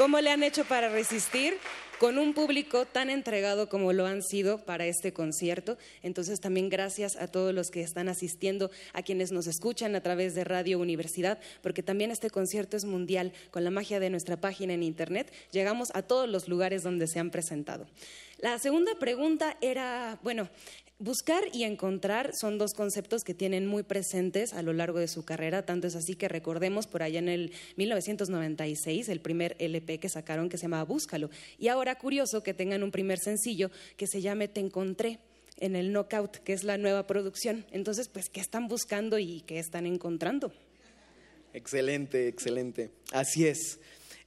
¿Cómo le han hecho para resistir? Con un público tan entregado como lo han sido para este concierto. Entonces también gracias a todos los que están asistiendo, a quienes nos escuchan a través de Radio Universidad, porque también este concierto es mundial. Con la magia de nuestra página en Internet llegamos a todos los lugares donde se han presentado. La segunda pregunta era, bueno, Buscar y encontrar son dos conceptos que tienen muy presentes a lo largo de su carrera, tanto es así que recordemos por allá en el 1996 el primer LP que sacaron que se llamaba Búscalo. Y ahora curioso que tengan un primer sencillo que se llame Te encontré en el Knockout, que es la nueva producción. Entonces, pues, ¿qué están buscando y qué están encontrando? Excelente, excelente. Así es.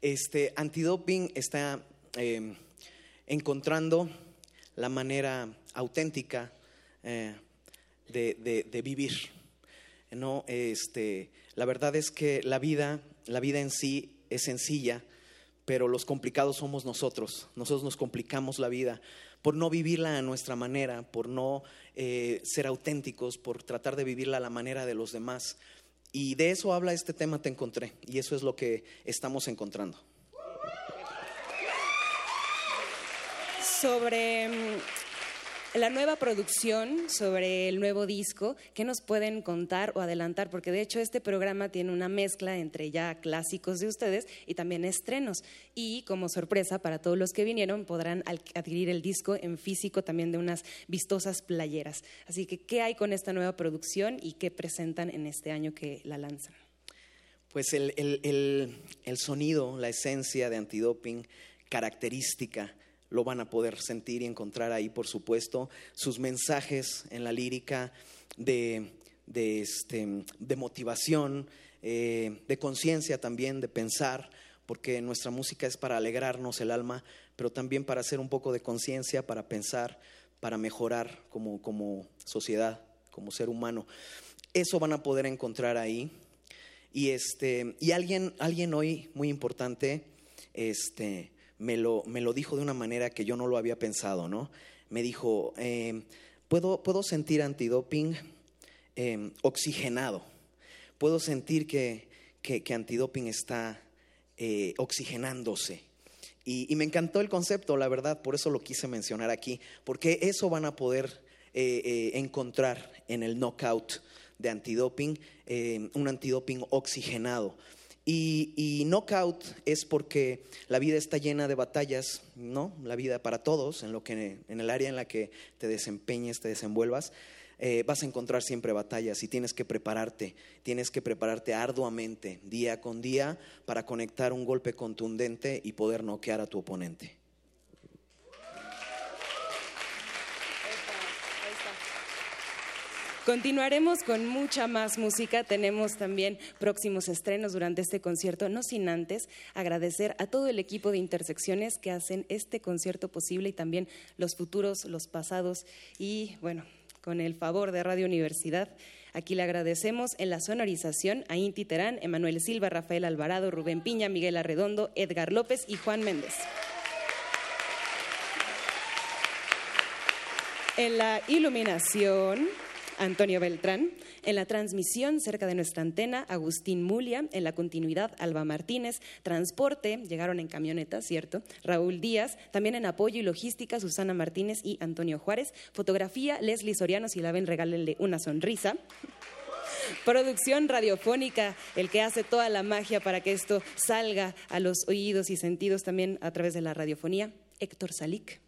Este antidoping está eh, encontrando la manera auténtica eh, de, de- de vivir. No, este, la verdad es que la vida, la vida en sí es sencilla, pero los complicados somos nosotros. Nosotros nos complicamos la vida por no vivirla a nuestra manera, por no eh, ser auténticos, por tratar de vivirla a la manera de los demás. Y de eso habla este tema Te Encontré, y eso es lo que estamos encontrando. Sobre la nueva producción sobre el nuevo disco, ¿qué nos pueden contar o adelantar? Porque de hecho este programa tiene una mezcla entre ya clásicos de ustedes y también estrenos. Y como sorpresa para todos los que vinieron, podrán adquirir el disco en físico también de unas vistosas playeras. Así que, ¿qué hay con esta nueva producción y qué presentan en este año que la lanzan? Pues el, el- el- el sonido, la esencia de antidoping, característica, lo van a poder sentir y encontrar ahí, por supuesto. Sus mensajes en la lírica de, de, este, de motivación, eh, de conciencia también, de pensar, porque nuestra música es para alegrarnos el alma, pero también para hacer un poco de conciencia, para pensar, para mejorar como, como sociedad, como ser humano. Eso van a poder encontrar ahí. Y, este, y alguien, alguien hoy muy importante este, me, lo, me lo dijo de una manera que yo no lo había pensado, ¿no? Me dijo, eh, ¿puedo, puedo sentir antidoping eh, oxigenado. Puedo sentir que, que, que antidoping está eh, oxigenándose. Y, y me encantó el concepto, la verdad, por eso lo quise mencionar aquí, porque eso van a poder eh, eh, encontrar en el knockout de antidoping, eh, un antidoping oxigenado. Y, y knockout es porque la vida está llena de batallas, ¿no? La vida para todos, en, lo que, en el área en la que te desempeñes, te desenvuelvas, eh, vas a encontrar siempre batallas y tienes que prepararte, tienes que prepararte arduamente, día con día, para conectar un golpe contundente y poder noquear a tu oponente. Continuaremos con mucha más música. Tenemos también próximos estrenos durante este concierto, no sin antes agradecer a todo el equipo de Intersecciones que hacen este concierto posible y también los futuros, los pasados y bueno, con el favor de Radio Universidad. Aquí le agradecemos en la sonorización a Inti Terán, Emanuel Silva, Rafael Alvarado, Rubén Piña, Miguel Arredondo, Edgar López y Juan Méndez. En la iluminación, Antonio Beltrán. En la transmisión, cerca de nuestra antena, Agustín Mulia. En la continuidad, Alba Martínez. Transporte, llegaron en camioneta, ¿cierto? Raúl Díaz. También en apoyo y logística, Susana Martínez y Antonio Juárez. Fotografía, Leslie Soriano. Si la ven, regálenle una sonrisa. Producción radiofónica, el que hace toda la magia para que esto salga a los oídos y sentidos también a través de la radiofonía, Héctor Salic.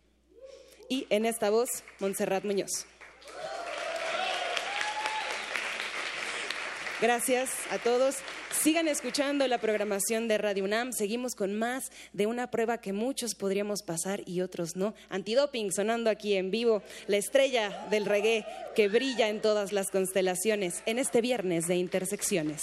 Y en esta voz, Montserrat Muñoz. Gracias a todos. Sigan escuchando la programación de Radio UNAM. Seguimos con más de una prueba que muchos podríamos pasar y otros no. Antidoping sonando aquí en vivo. La estrella del reggae que brilla en todas las constelaciones en este viernes de Intersecciones.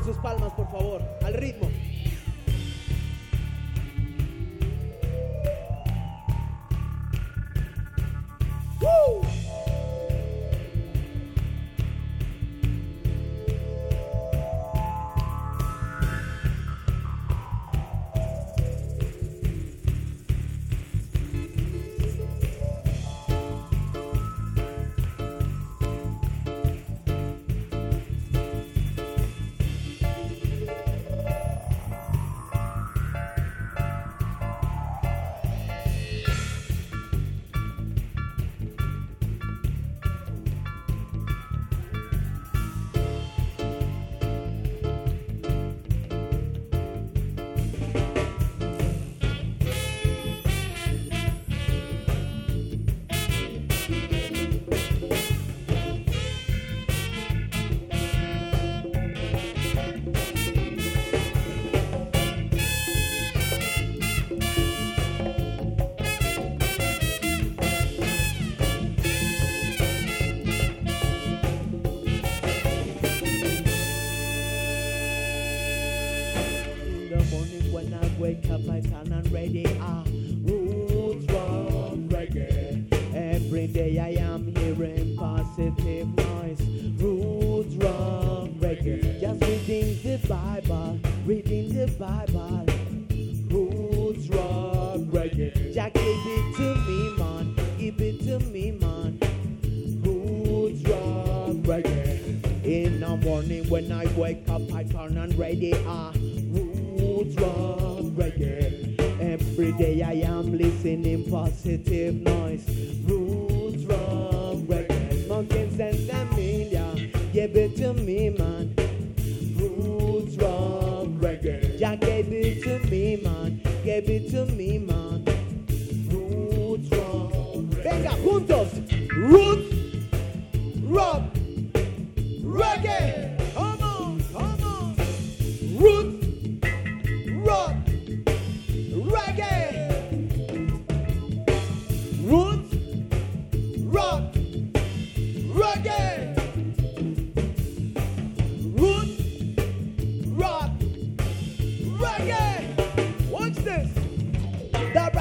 Con sus palmas, por favor, al ritmo.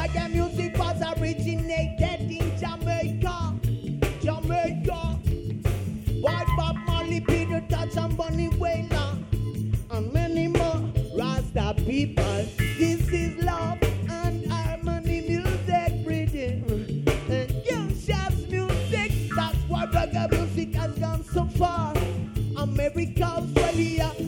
reggae music was originated in Jamaica. Jamaica. Bob Marley, Peter Touch, and Bunny Wailer, and many more Rasta people. This is love and harmony music music, that's why reggae music has gone so far. America, Australia.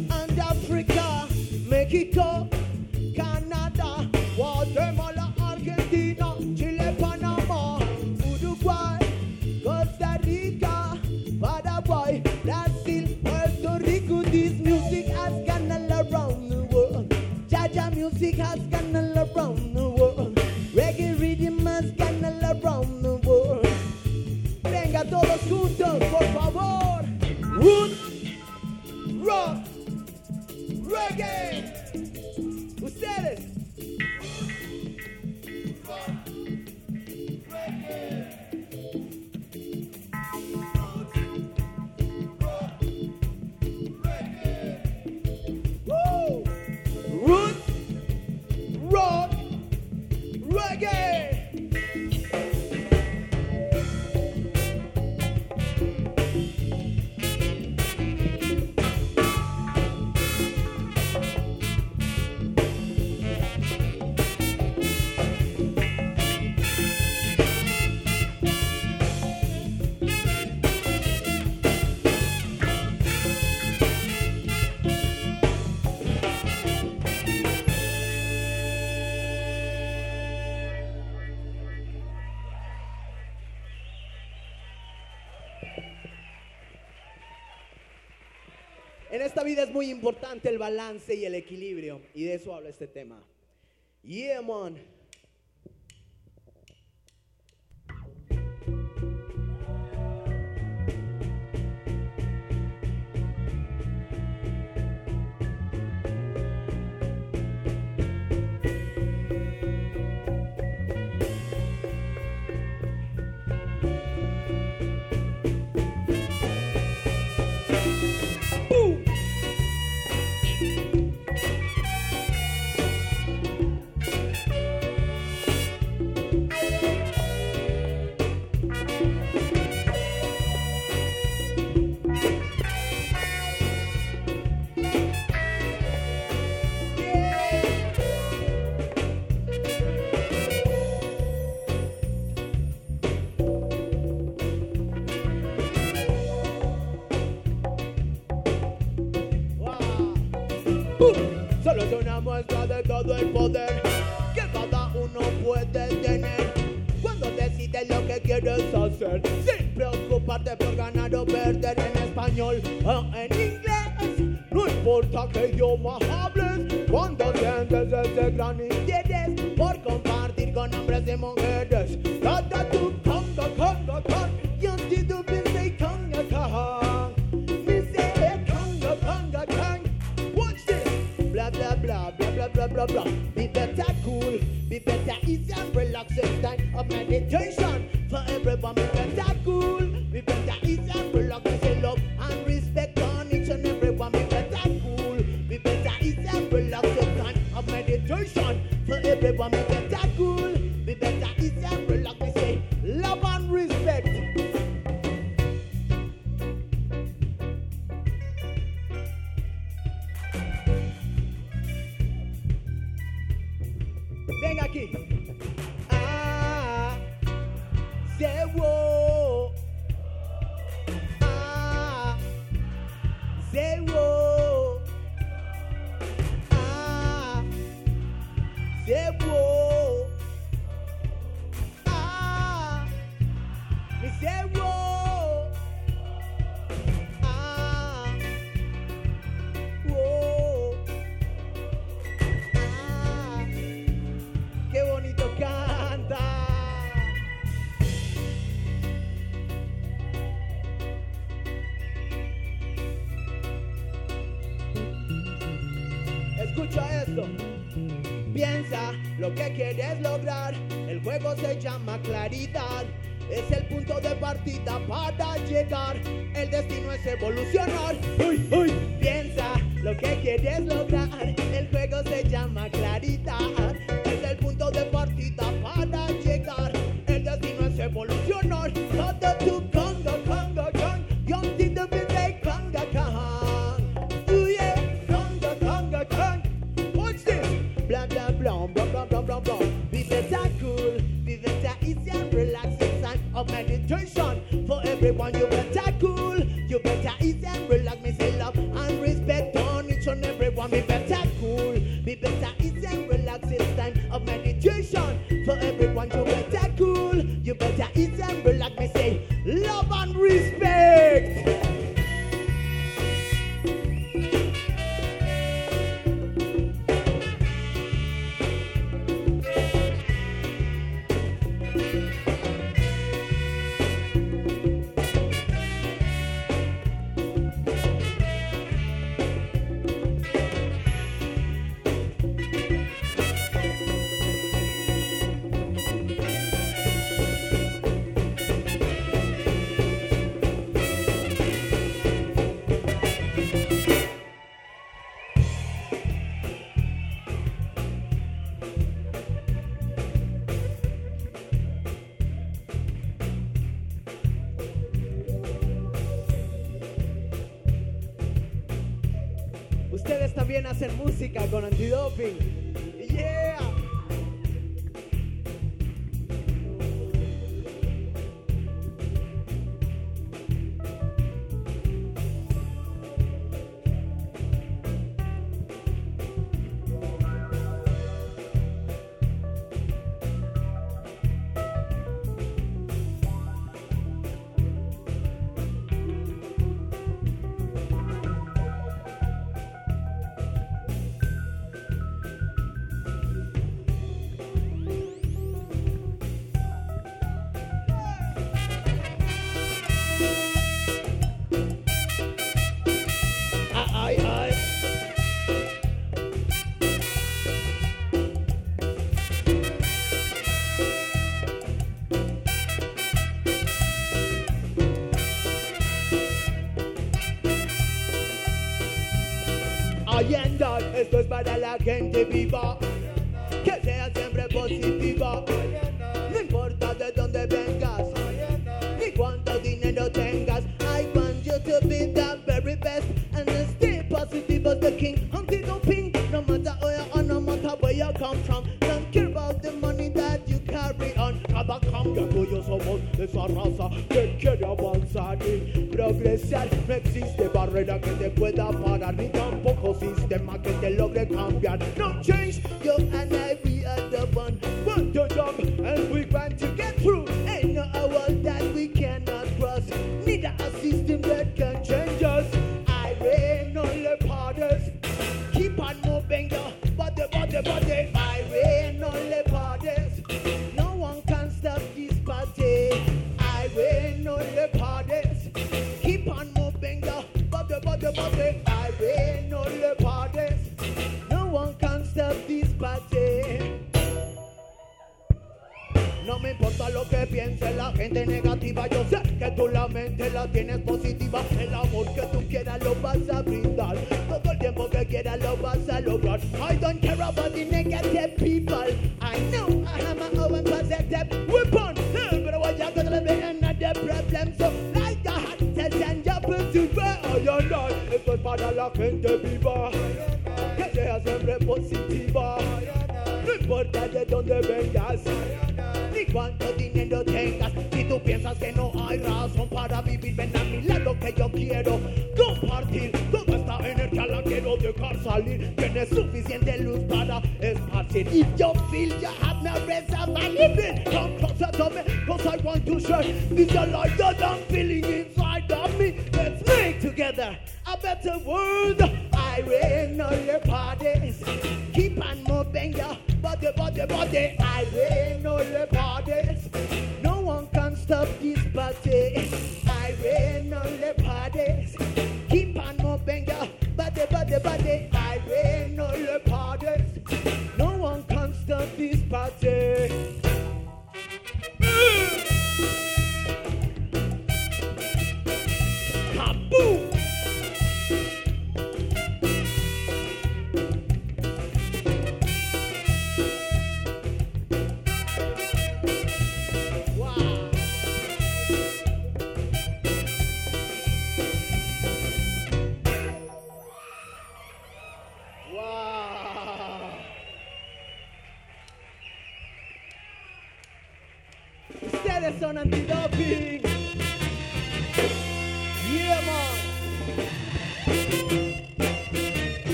muy importante el balance y el equilibrio. Y de eso habla este tema. Yeah, man. todo el poder que cada uno puede tener cuando decides lo que quieres hacer sin preocuparte por ganar o perder en español o en inglés. No importa que yo hables cuando sientes ese gran respect. Música con antidoping. La gente viva,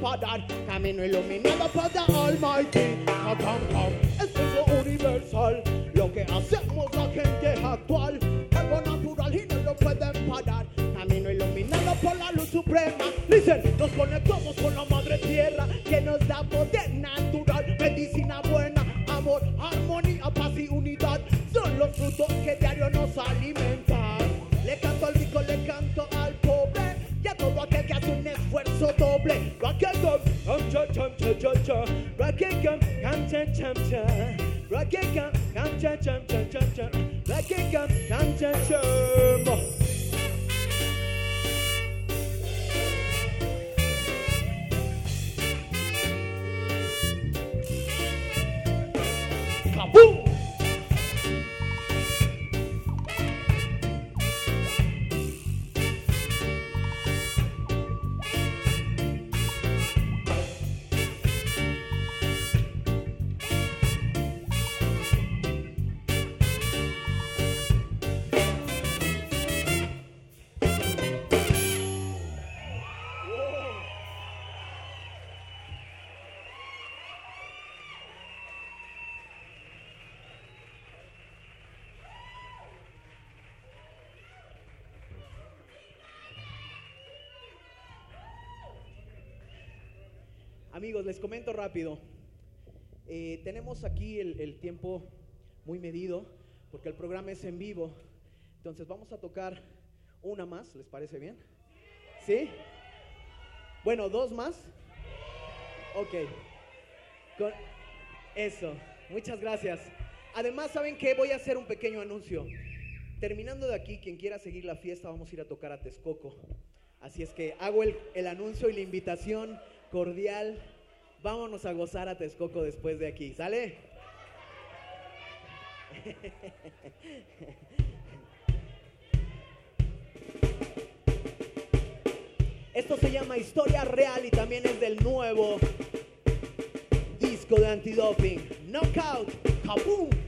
pueden parar. Camino iluminado por the Almighty. amigos, les comento rápido. Eh, tenemos aquí el, el tiempo muy medido porque el programa es en vivo. Entonces vamos a tocar una más, ¿les parece bien? ¿Sí? Bueno, dos más. Ok. Con eso. Muchas gracias. Además, ¿saben qué? Voy a hacer un pequeño anuncio. Terminando de aquí, quien quiera seguir la fiesta, vamos a ir a tocar a Texcoco. Así es que hago el, el anuncio y la invitación cordial Vámonos a gozar a Texcoco después de aquí, ¿sale? Esto se llama Historia Real y también es del nuevo disco de antidoping. Knockout, Kaboom.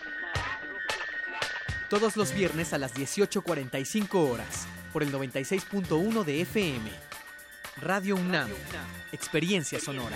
Todos los viernes a las 18.45 horas, por el 96.1 de FM. Radio UNAM, Experiencia Sonora.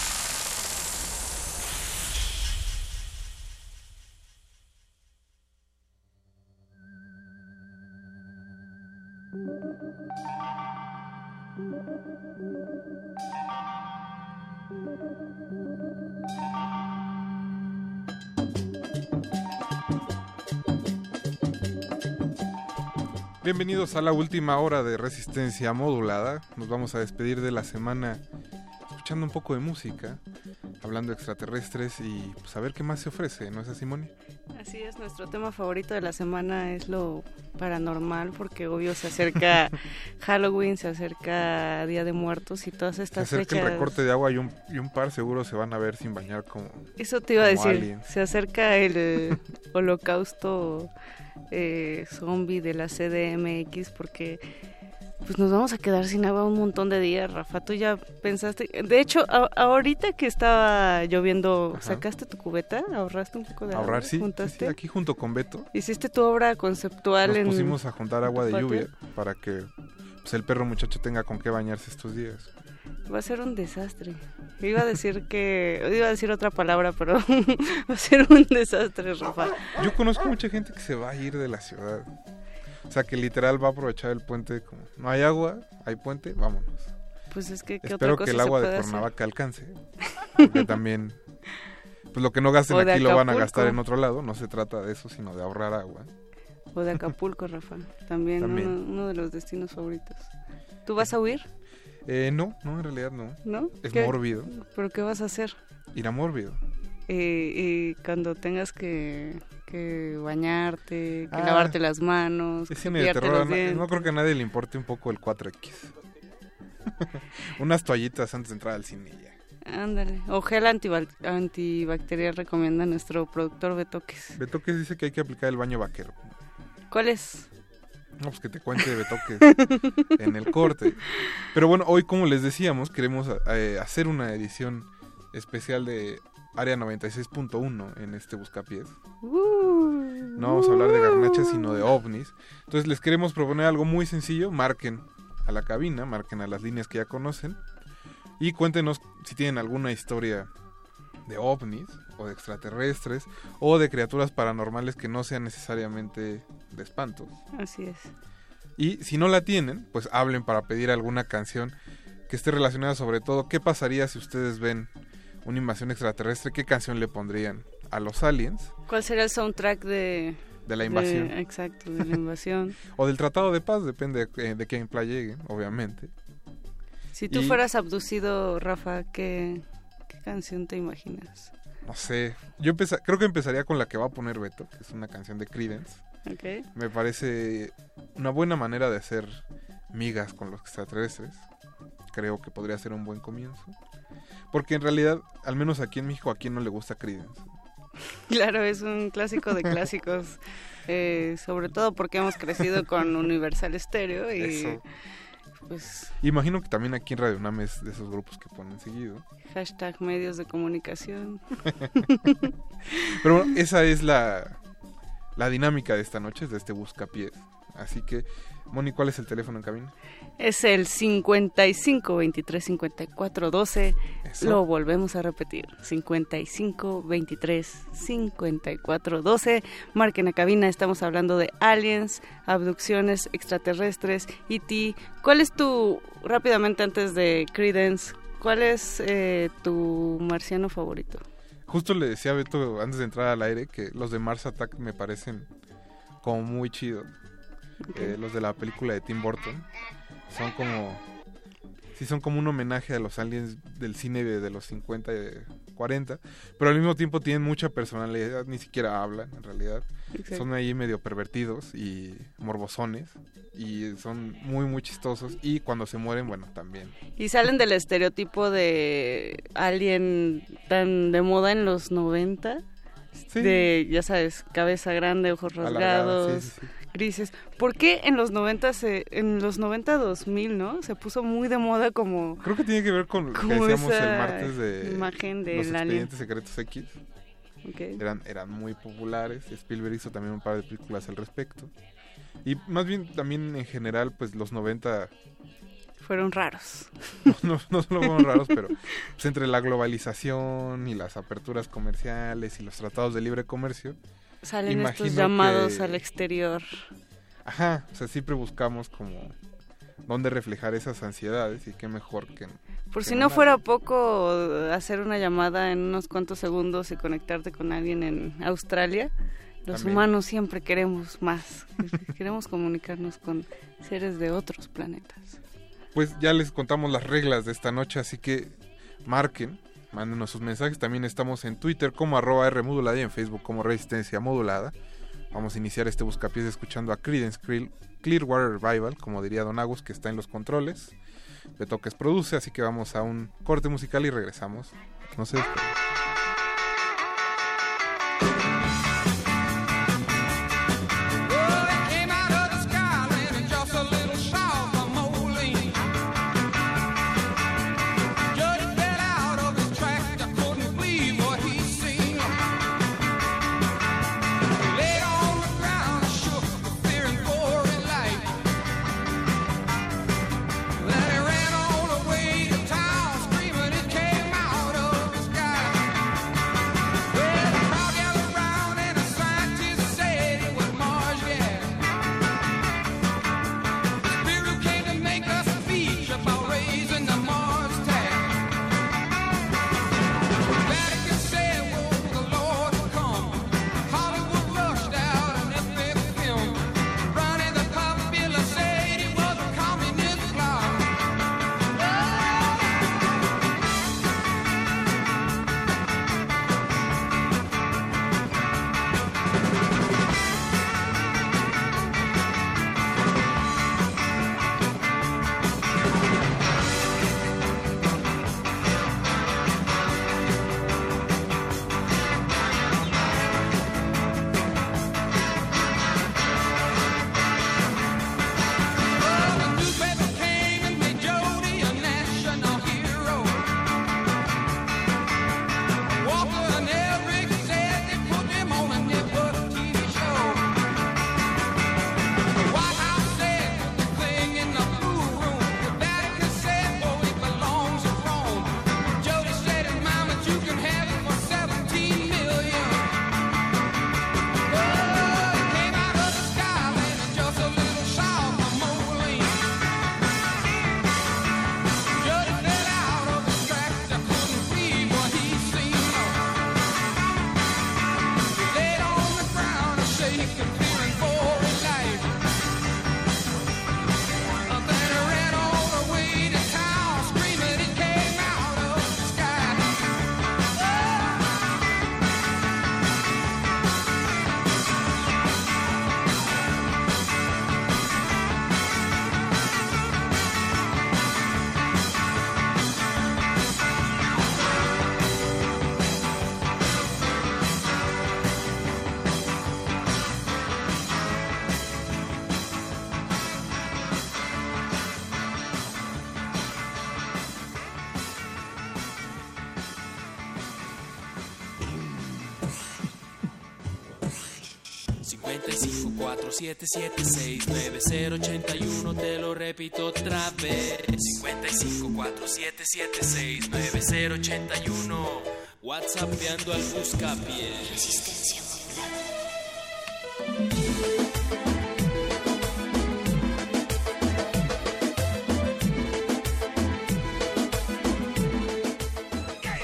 Bienvenidos a la última hora de Resistencia Modulada. Nos vamos a despedir de la semana escuchando un poco de música, hablando extraterrestres y pues, a ver qué más se ofrece, ¿no es así, Moni? Así es, nuestro tema favorito de la semana es lo paranormal, porque obvio se acerca Halloween, se acerca Día de Muertos y todas Se estas acerca fechas. el recorte de agua y un, y un par seguro se van a ver sin bañar como... Eso te iba a decir, aliens. se acerca el holocausto eh, zombie de la CDMX porque pues nos vamos a quedar sin agua un montón de días, Rafa. Tú ya pensaste, de hecho, a- ahorita que estaba lloviendo, ¿sacaste tu cubeta? ¿Ahorraste un poco de agua? Ahorrar, sí, sí, ¿Juntaste? sí, aquí junto con Beto. Hiciste tu obra conceptual Nos en pusimos a juntar agua de patio? lluvia para que pues, el perro muchacho tenga con qué bañarse estos días. Va a ser un desastre. Iba a decir que iba a decir otra palabra, pero va a ser un desastre, Rafa. Yo conozco mucha gente que se va a ir de la ciudad. O sea, que literal va a aprovechar el puente como no hay agua, hay puente, vámonos. Pues es que ¿qué Espero otra cosa que el agua de? Cuernavaca alcance. Porque también pues lo que no gasten aquí lo van a gastar en otro lado, no se trata de eso, sino de ahorrar agua. O de Acapulco, Rafa. También, También. Uno, uno de los destinos favoritos. ¿Tú vas a huir? Eh, no, no, en realidad no. ¿No? Es ¿Qué- mórbido. ¿Pero qué vas a hacer? Ir a mórbido. Eh, y cuando tengas que, que bañarte, que Ah, lavarte las manos, Es que cine de cepillarte terror. los dientes. No creo que a nadie le importe un poco el 4X. Unas toallitas antes de entrar al cine ya. Ándale. O gel antibac- antibacterial recomienda nuestro productor Betoques. Betoques dice que hay que aplicar el baño vaquero. ¿Cuál es? No, pues que te cuente Betoques en el corte. Pero bueno, hoy como les decíamos, queremos eh, hacer una edición especial de Área 96.1 en este Buscapiés. No vamos a hablar de garnachas, sino de ovnis. Entonces les queremos proponer algo muy sencillo. Marquen a la cabina, marquen a las líneas que ya conocen. Y cuéntenos si tienen alguna historia de ovnis o de extraterrestres o de criaturas paranormales que no sean necesariamente de espantos. Así es. Y si no la tienen, pues hablen para pedir alguna canción que esté relacionada sobre todo qué pasaría si ustedes ven una invasión extraterrestre, qué canción le pondrían a los aliens ¿Cuál sería el soundtrack de... de la invasión. exacto, de la invasión. o del tratado de paz, depende de, de qué empla llegue, obviamente. si tú Y- fueras abducido, Rafa, ¿qué, qué canción te imaginas? No sé, yo empeza- creo que empezaría con la que va a poner Beto, que es una canción de Creedence. Ok. Me parece una buena manera de hacer migas con los extraterrestres. Creo que podría ser un buen comienzo. Porque en realidad, al menos aquí en México, a quien no le gusta Creedence. Claro, es un clásico de clásicos, eh, sobre todo porque hemos crecido con Universal Stereo y Eso. pues Imagino que también aquí en Radio Unam es de esos grupos que ponen seguido. hashtag medios de comunicación. Pero bueno, esa es la, la dinámica de esta noche, de este buscapiés. Así que, Moni, ¿cuál es el teléfono en cabina? Es el 55 23 54 12. Eso. Lo volvemos a repetir. 55 23 54 12. Marquen a cabina. Estamos hablando de aliens, abducciones extraterrestres, E.T. ¿Cuál es tu, rápidamente antes de Credence, cuál es eh, tu marciano favorito? Justo le decía a Beto antes de entrar al aire que los de Mars Attack me parecen como muy chidos. Eh, los de la película de Tim Burton. Son como... Sí, son como un homenaje a los aliens del cine de, de los 50 y 40. Pero al mismo tiempo tienen mucha personalidad. Ni siquiera hablan, en realidad. Exacto. Son ahí medio pervertidos y morbosones. Y son muy, muy chistosos. Y cuando se mueren, bueno, también. Y salen del estereotipo de alien tan de moda en los 90. De, ya sabes, cabeza grande, ojos Alargada, rasgados, sí, sí, grises. ¿Por qué en los 90 se, en los 90 2000, ¿no? Se puso muy de moda como Creo que tiene que ver con lo que decíamos el martes de imagen del los expedientes secretos X. Ok. Eran, eran muy populares. Spielberg hizo también un par de películas al respecto. Y más bien también en general, pues los 90 fueron raros. no, no solo fueron raros, pero pues, entre la globalización y las aperturas comerciales y los tratados de libre comercio. Salen imagino estos llamados que- al exterior. Ajá, o sea, siempre buscamos como dónde reflejar esas ansiedades y qué mejor que... Por que si no fuera poco hacer una llamada en unos cuantos segundos y conectarte con alguien en Australia, los También. humanos siempre queremos más. queremos comunicarnos con seres de otros planetas. Pues ya les contamos las reglas de esta noche, así que marquen, mándenos sus mensajes. También estamos en Twitter como arroba R modulada y en Facebook como Resistencia Modulada. Vamos a iniciar este buscapiés escuchando a Creedence Clear- Clearwater Revival, como diría Don Agus, que está en los controles. Betoques produce, así que vamos a un corte musical y regresamos. No se. 5547769081 te lo repito otra vez. 5547769081 WhatsAppeando al buscapiés. Resistencia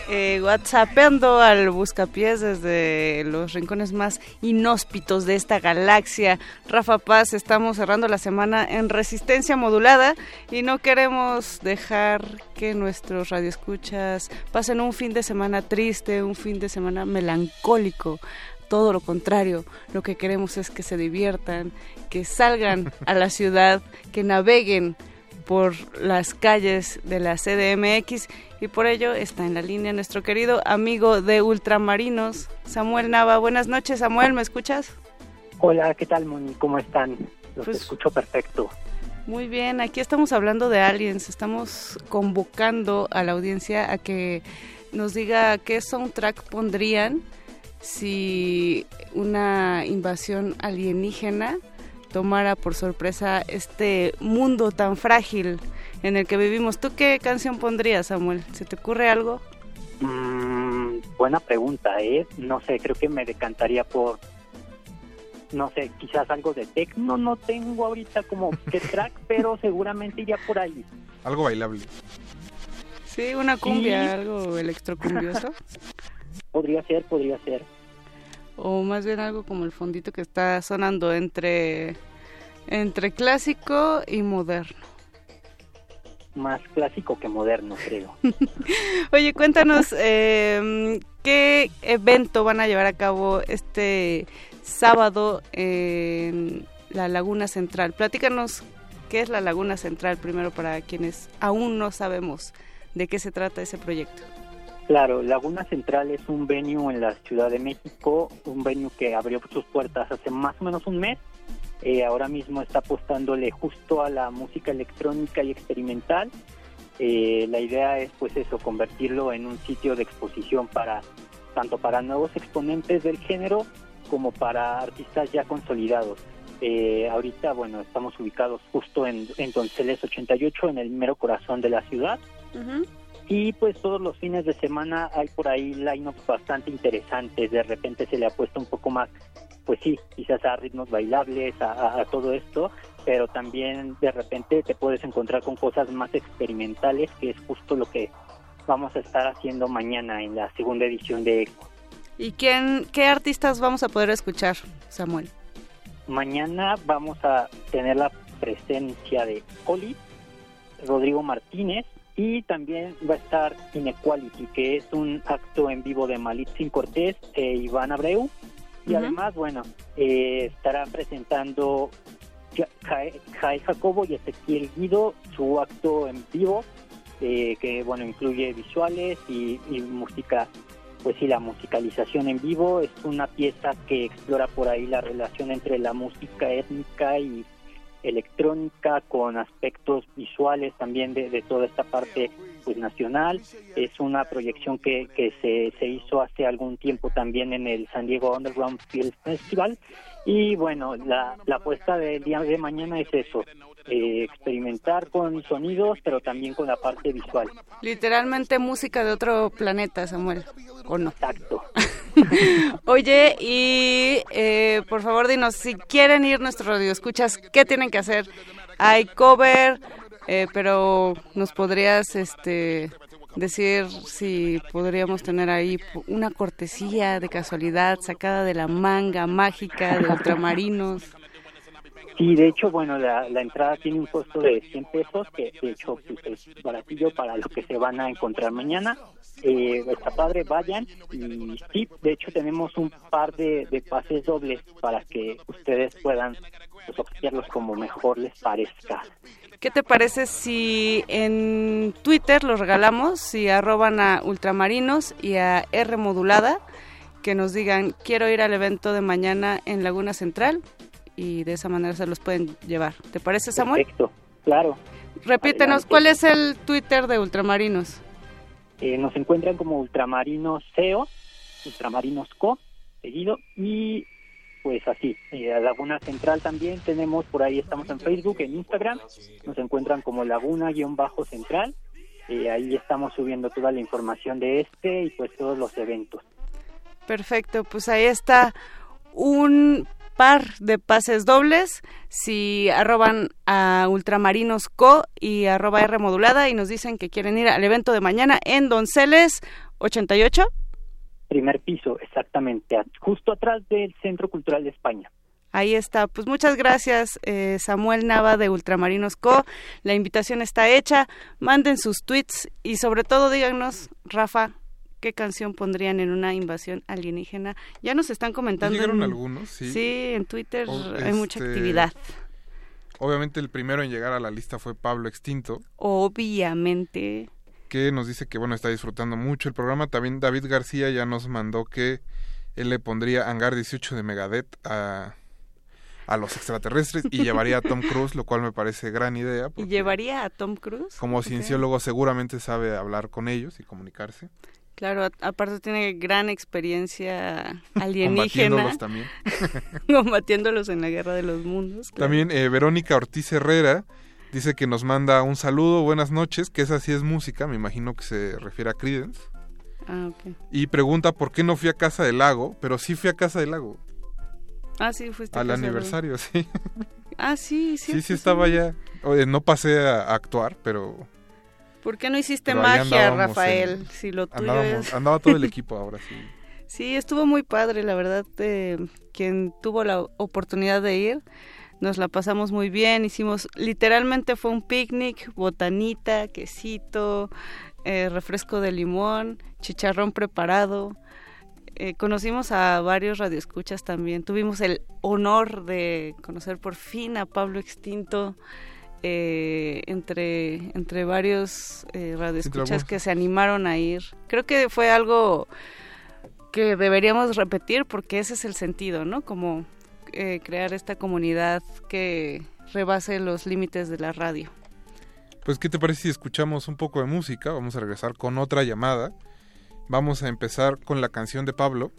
eh, whatsappeando al buscapiés desde los rincones más inhóspitos de esta galaxia. Rafa Paz, estamos cerrando la semana en resistencia modulada y no queremos dejar que nuestros radioescuchas pasen un fin de semana triste, un fin de semana melancólico todo lo contrario, lo que queremos es que se diviertan, que salgan a la ciudad, que naveguen por las calles de la CDMX y por ello está en la línea nuestro querido amigo de Ultramarinos, Samuel Nava. Buenas noches, Samuel, ¿me escuchas? Hola, ¿qué tal, Moni? ¿Cómo están? Los Pues- escucho perfecto. Muy bien, aquí estamos hablando de aliens, estamos convocando a la audiencia a que nos diga qué soundtrack pondrían si una invasión alienígena tomara por sorpresa este mundo tan frágil en el que vivimos. ¿Tú qué canción pondrías, Samuel? ¿Se te ocurre algo? Mm, buena pregunta, ¿eh? No sé, creo que me decantaría por, no sé, quizás algo de techno. No tengo ahorita como qué track, pero seguramente iría por ahí. Algo bailable. Sí, una cumbia, Sí. algo electrocumbioso. Podría ser, podría ser. o más bien algo como el fondito que está sonando entre entre clásico y moderno. Más clásico que moderno, creo. Oye, cuéntanos eh, qué evento van a llevar a cabo este sábado en la Laguna Central. Platícanos qué es la Laguna Central primero para quienes aún no sabemos de qué se trata ese proyecto. Claro, Laguna Central es un venue en la Ciudad de México, un venue que abrió sus puertas hace más o menos un mes. Eh, ahora mismo está apostándole justo a la música electrónica y experimental. Eh, la idea es pues eso, convertirlo en un sitio de exposición para tanto para nuevos exponentes del género como para artistas ya consolidados. Eh, ahorita, bueno, estamos ubicados justo en, en Donceles 88, en el mero corazón de la ciudad. Y pues todos los fines de semana hay por ahí line-ups bastante interesantes. De repente se le apuesta un poco más, pues sí, quizás a ritmos bailables, a, a- a todo esto, pero también de repente te puedes encontrar con cosas más experimentales, que es justo lo que vamos a estar haciendo mañana en la segunda edición de Eco. ¿Y quién, qué artistas vamos a poder escuchar, Samuel? Mañana vamos a tener la presencia de Oli, Rodrigo Martínez y también va a estar Inequality, que es un acto en vivo de Malitzin Cortés e Iván Abreu. Y además, bueno, eh, estarán presentando Ja- Jae Jae Jacobo y Ezequiel Guido su acto en vivo, eh, que bueno, incluye visuales y, y música pues sí, la musicalización en vivo. Es una pieza que explora por ahí la relación entre la música étnica y electrónica con aspectos visuales también de, de toda esta parte pues nacional. Es una proyección que, que se, se hizo hace algún tiempo también en el San Diego Underground Film Festival. Y bueno, la, la apuesta del día de mañana es eso, eh, experimentar con sonidos, pero también con la parte visual. Literalmente música de otro planeta, Samuel, ¿o no? Exacto. Oye, y eh, por favor dinos, si quieren ir nuestros radioescuchas, ¿qué tienen que hacer? Hay cover, eh, pero nos podrías este decir si podríamos tener ahí una cortesía de casualidad sacada de la manga mágica de ultramarinos. Sí, de hecho, bueno, la, la entrada tiene un costo de 100 pesos, que de hecho pues, es baratillo para lo que se van a encontrar mañana. Eh, está padre, vayan. Y sí, de hecho tenemos un par de, pases dobles para que ustedes puedan pues, como mejor les parezca. ¿Qué te parece si en Twitter los regalamos, si arroban a Ultramarinos y a R Modulada, que nos digan, quiero ir al evento de mañana en Laguna Central, y de esa manera se los pueden llevar. ¿Te parece, Samuel? Perfecto, claro. Repítenos, Adelante. ¿cuál es el Twitter de Ultramarinos? Eh, nos encuentran como Ultramarinos CEO, Ultramarinos Co, seguido, y pues así, eh, a Laguna Central también tenemos, por ahí estamos en Facebook, en Instagram, nos encuentran como Laguna-Central, eh, ahí estamos subiendo toda la información de este y pues todos los eventos. Perfecto, pues ahí está un par de pases dobles si arroban a Ultramarinos Co y arroba R modulada y nos dicen que quieren ir al evento de mañana en Donceles 88. Primer piso, exactamente, justo atrás del Centro Cultural de España. Ahí está. Pues muchas gracias, eh, Samuel Nava de Ultramarinos Co. La invitación está hecha. Manden sus tweets y sobre todo díganos, Rafa, qué canción pondrían en una invasión alienígena. Ya nos están comentando. Llegaron en- algunos, sí. Sí, en Twitter O- hay mucha este, actividad. Obviamente el primero en llegar a la lista fue Pablo Extinto, Obviamente. que nos dice que bueno está disfrutando mucho el programa. También David García ya nos mandó que él le pondría Hangar 18 de Megadeth a, a los extraterrestres y llevaría a Tom Cruise, lo cual me parece gran idea. ¿Y llevaría a Tom Cruise? Como Ok. cienciólogo seguramente sabe hablar con ellos y comunicarse. Claro, aparte tiene gran experiencia alienígena. Combatiéndolos también. combatiéndolos en la guerra de los mundos. claro. También eh, Verónica Ortiz Herrera dice que nos manda un saludo, buenas noches, que esa sí es música, me imagino que se refiere a Credence. Ah, ok. Y pregunta por qué no fui a Casa del Lago, pero sí fui a Casa del Lago. Ah, sí, fuiste Al aniversario, sí. Ah, sí, sí. Sí, sí estaba ya. Oye, no pasé a, a actuar, pero... ¿Por qué no hiciste pero magia, Rafael? en- si lo tuyo es... Andaba todo el equipo ahora, sí. Sí, estuvo muy padre, la verdad. eh, quien tuvo la oportunidad de ir, nos la pasamos muy bien. Hicimos, literalmente fue un picnic, botanita, quesito, eh, refresco de limón, chicharrón preparado. Eh, conocimos a varios radioescuchas también. Tuvimos el honor de conocer por fin a Pablo Extinto. Eh, entre entre varios eh, radioescuchas que se animaron a ir creo que fue algo que deberíamos repetir porque ese es el sentido, ¿no? Como eh, crear esta comunidad que rebase los límites de la radio. Pues, ¿qué te parece si escuchamos un poco de música? Vamos a regresar con otra llamada. Vamos a empezar con la canción de Pablo.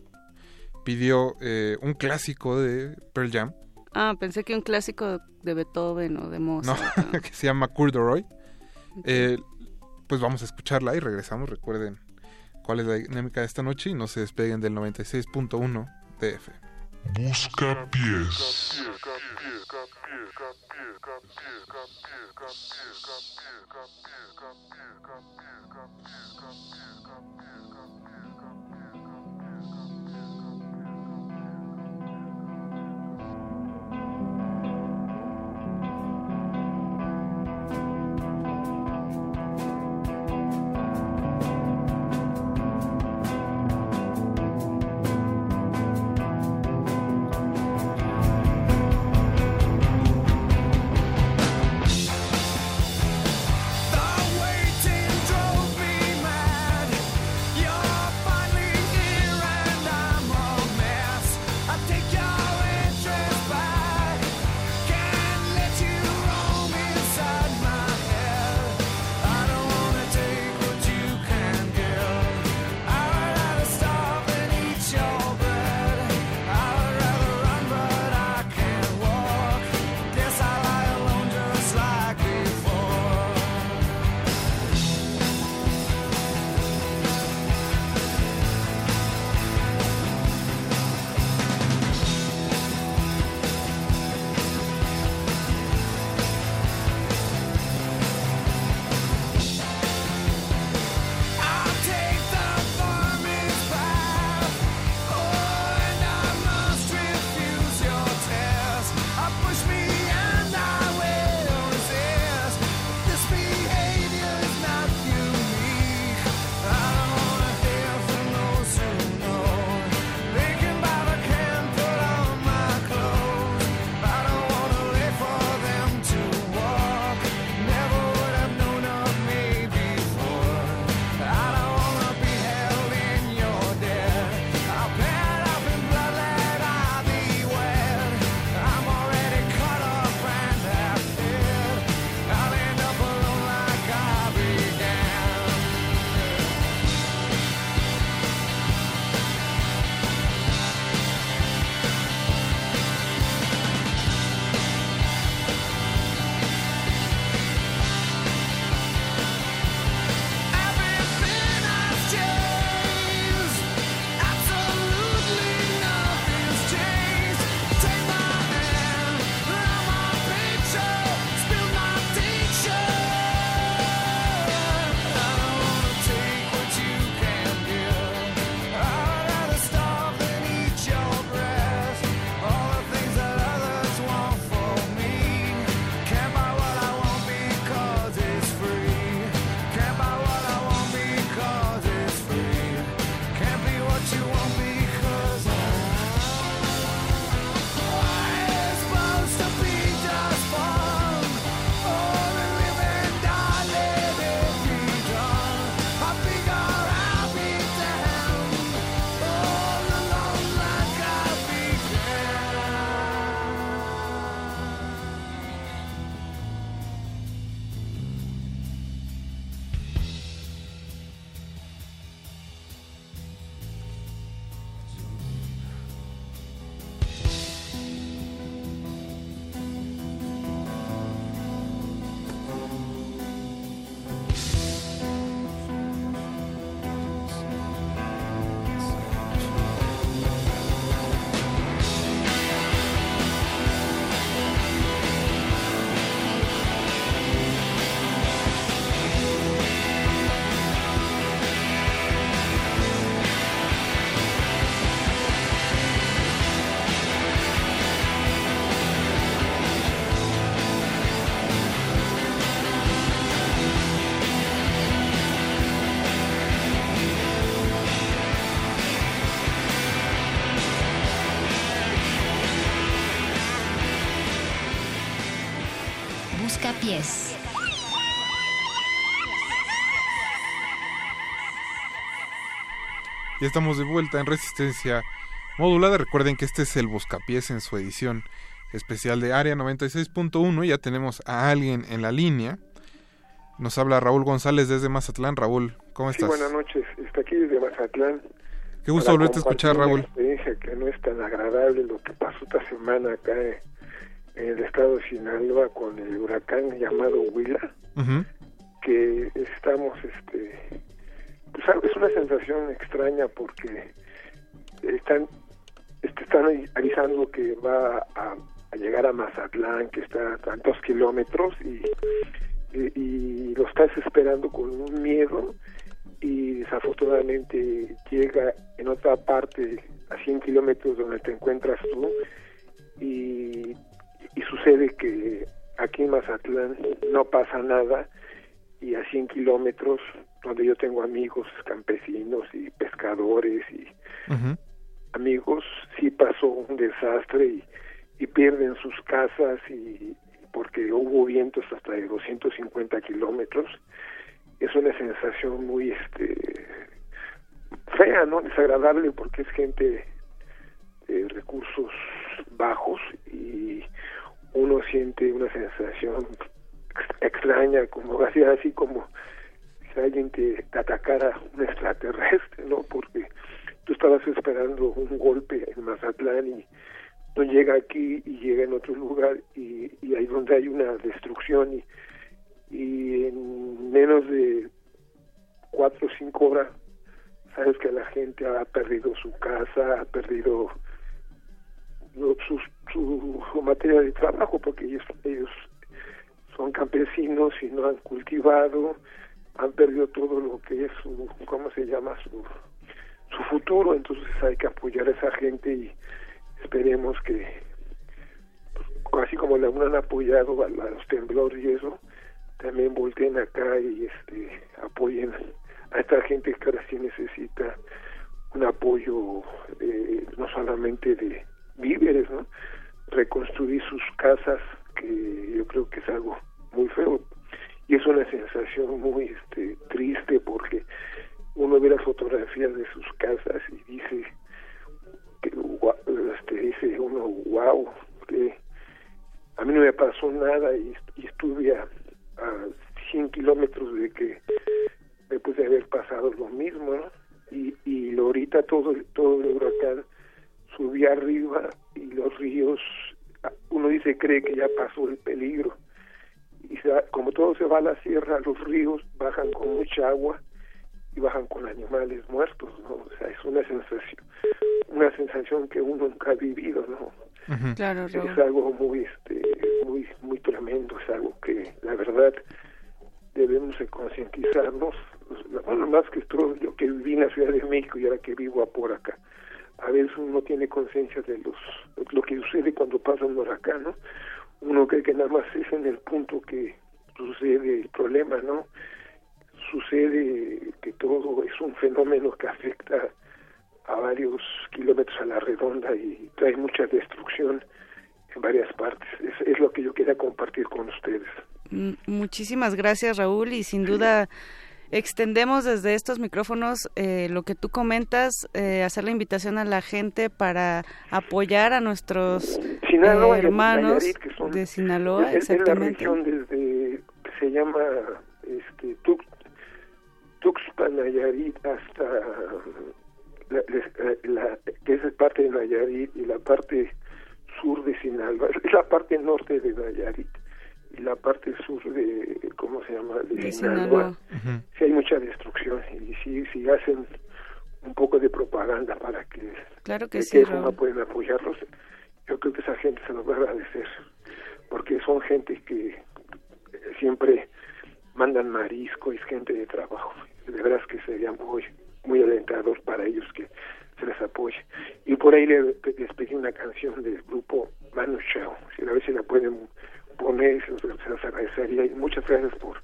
Pidió eh, un clásico de Pearl Jam, Ah, pensé que un clásico de Beethoven o de ¿no? Mozart. que se llama Corduroy. Eh, pues vamos a escucharla y regresamos. Recuerden cuál es la dinámica de esta noche y no se despeguen del 96.1 DF. Busca pies. Buscapiés. Ya estamos de vuelta en Resistencia Modulada. Recuerden que este es el Buscapiés en su edición especial de Área 96.1. Ya tenemos a alguien en la línea. Nos habla Raúl González desde Mazatlán. Raúl, ¿cómo Sí, estás? buenas noches. Está aquí desde Mazatlán. Qué gusto volverte a escuchar, Raúl. Una experiencia que no es tan agradable lo que pasó esta semana acá el estado de Sinaloa con el huracán llamado Huila, que estamos, este, pues algo- es una sensación extraña porque están, este, están avisando que va a, a llegar a Mazatlán, que está a tantos kilómetros y, y, y lo estás esperando con un miedo y desafortunadamente llega en otra parte a 100 kilómetros donde te encuentras tú y, y sucede que aquí en Mazatlán no pasa nada y a 100 kilómetros donde yo tengo amigos campesinos y pescadores y amigos sí pasó un desastre y, y pierden sus casas y porque hubo vientos hasta de 250 kilómetros. Es una sensación muy este fea no desagradable porque es gente de recursos bajos y uno siente una sensación ex- extraña como así así como si alguien te, te atacara un extraterrestre no porque tú estabas esperando un golpe en Mazatlán y no llega aquí y llega en otro lugar y, y ahí donde hay una destrucción y, y en menos de cuatro o cinco horas sabes que la gente ha perdido su casa, ha perdido su, su materia de trabajo porque ellos, ellos son campesinos y no han cultivado, han perdido todo lo que es su, ¿cómo se llama? Su, su futuro, entonces hay que apoyar a esa gente y esperemos que, pues, así como la han apoyado a, a los temblores y eso, también volteen acá y este apoyen a esta gente que ahora sí necesita un apoyo eh, no solamente de víveres, ¿no? reconstruir sus casas, que yo creo que es algo muy feo y es una sensación muy este, triste porque uno ve las fotografías de sus casas y dice que este, dice uno wow que a mí no me pasó nada y, y estuve a, a 100 kilómetros de que después de haber pasado lo mismo ¿no? y, y ahorita todo todo el huracán subía arriba y los ríos uno dice cree que ya pasó el peligro. Y se- como todo se va a la sierra los ríos bajan con mucha agua y bajan con animales muertos no o sea es una sensación una sensación que uno nunca ha vivido no Claro, es Raúl. algo muy este muy muy tremendo es algo que la verdad debemos de concientizarnos. Bueno más que todo yo que viví en la Ciudad de México y ahora que vivo por acá a veces uno tiene conciencia de los lo que sucede cuando pasa un huracán ¿no? uno cree que nada más es en el punto que sucede el problema no sucede que todo es un fenómeno que afecta a varios kilómetros a la redonda y trae mucha destrucción en varias partes. Es, es lo que yo quería compartir con ustedes. Muchísimas gracias, Raúl, y sin duda extendemos desde estos micrófonos eh, lo que tú comentas, eh, hacer la invitación a la gente para apoyar a nuestros Sinaloa eh, hermanos Nayarit, que son- de Sinaloa, es, es la exactamente. región desde se llama este Tux, Tuxpan, Nayarit hasta la, la- la- que es parte de Nayarit y la parte sur de Sinaloa, es la parte norte de Nayarit y la parte sur de, ¿cómo se llama? De, De Sinaloa. Sinaloa. Sí hay mucha destrucción y si, si hacen un poco de propaganda para que Claro que de sí, Raúl. pueden apoyarlos, yo creo que esa gente se los va a agradecer, porque son gente que siempre mandan marisco, es gente de trabajo, de veras que sería muy, muy alentador para ellos que se les apoye. Y por ahí le- les pedí una canción del grupo Manu Chao, si a ver si la pueden poner, se los, se los agradecería y muchas gracias por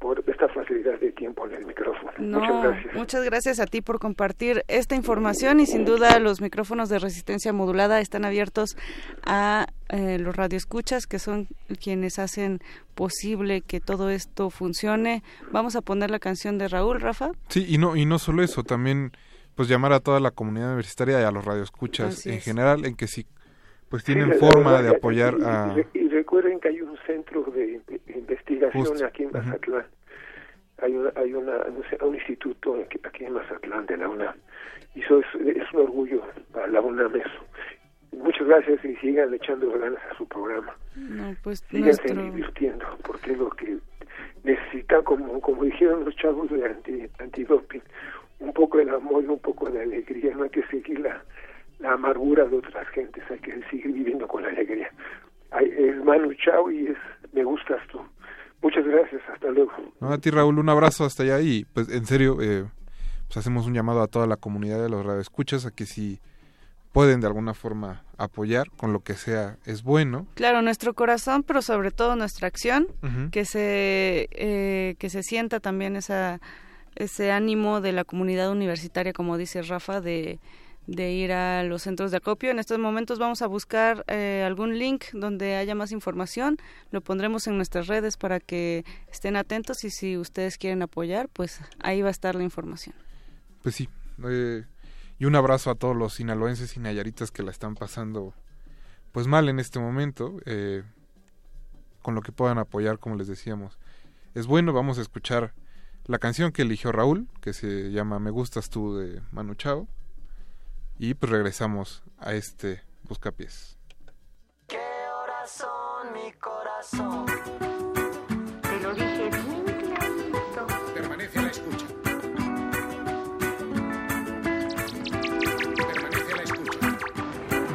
por esta facilidad de tiempo en el micrófono. No, Muchas gracias. muchas gracias a ti por compartir esta información y sin duda los micrófonos de resistencia modulada están abiertos a eh, los radioescuchas que son quienes hacen posible que todo esto funcione. Vamos a poner la canción de Raúl, Rafa. Sí, y no, y no solo eso, también pues llamar a toda la comunidad universitaria y a los radioescuchas Así en es. general en que si pues tienen forma verdad, de y- apoyar y, a... y- y recuerden que hay un centro de de investigación Justo. aquí en Mazatlán. Hay, una, hay una, no sé, un instituto aquí, aquí en Mazatlán de la UNAM. Y eso es, es un orgullo para la UNAM eso. Muchas gracias y sigan echando ganas a su programa. No, pues Síganse nuestro divirtiendo, porque es lo que necesitan, como, como dijeron los chavos de anti, antidoping, un poco de amor y un poco de alegría. No hay que seguir la, la amargura de otras gentes, hay que seguir viviendo con alegría. Hay, el Manu Chao y es Me Gustas Tú. Muchas gracias, hasta luego. No, a ti Raúl, un abrazo hasta allá y pues en serio, eh, pues hacemos un llamado a toda la comunidad de los radioescuchas a que si pueden de alguna forma apoyar con lo que sea es bueno. Claro, nuestro corazón, pero sobre todo nuestra acción, que se eh, que se sienta también esa ese ánimo de la comunidad universitaria, como dice Rafa, de de ir a los centros de acopio. En estos momentos vamos a buscar eh, algún link donde haya más información. Lo pondremos en nuestras redes para que estén atentos y si ustedes quieren apoyar, pues ahí va a estar la información. Pues sí, eh, y un abrazo a todos los sinaloenses y nayaritas que la están pasando pues mal en este momento, eh, con lo que puedan apoyar, como les decíamos. Es bueno, vamos a escuchar la canción que eligió Raúl, que se llama Me gustas tú de Manu Chao, y pues regresamos a este Buscapiés. corazón, mi corazón. Te lo dije bien clarito. Permanece a la escucha. Permanece a la escucha.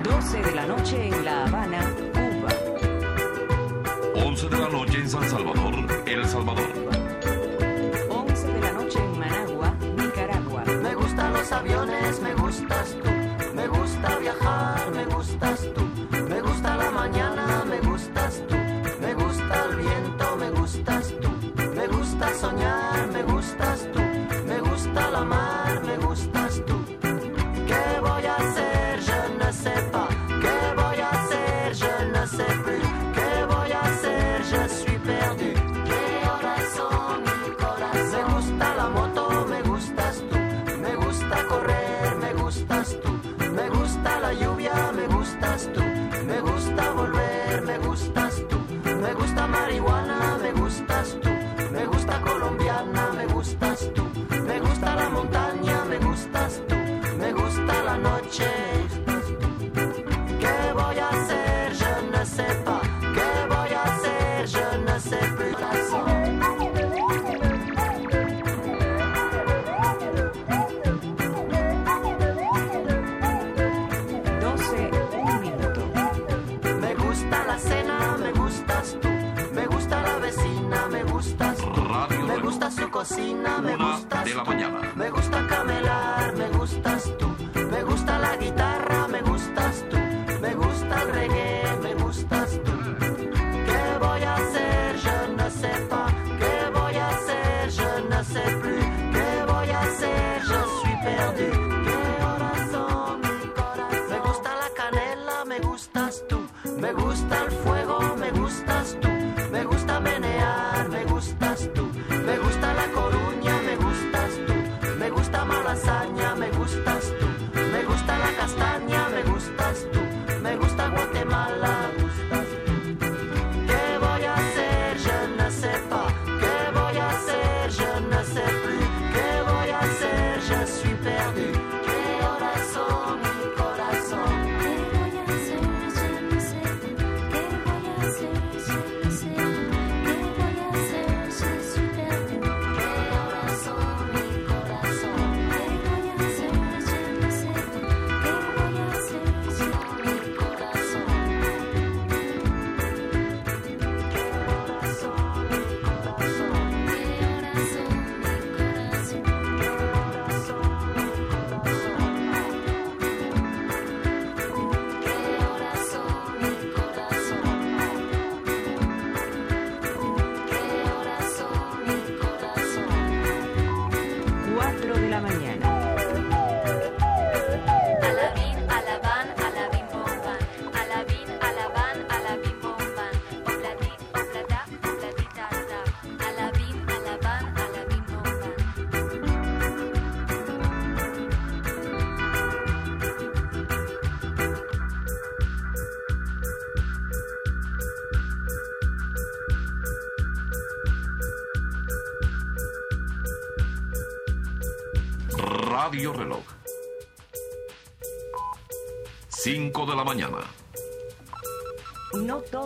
12 de la noche en La Habana, Cuba. 11 de la noche en San Salvador, El Salvador. Aviones, me gustas tú. Me gusta viajar, me gustas tú. Me gusta la mañana, me gustas tú. Me gusta el viento, me gustas tú. Me gusta soñar, cocina, me gustas de la tú. mañana. Me gusta camelar, me gustas tú. Me gusta la guitarra, me gustas tú. Me gusta el reggae, me gustas tú. ¿Qué voy a hacer? Je ne sais pas. ¿Qué voy a hacer? Je ne sais plus. ¿Qué voy a hacer? Je suis perdu. ¿Qué corazón, mi corazón? Me gusta la canela, me gustas tú. Me gusta el fuego,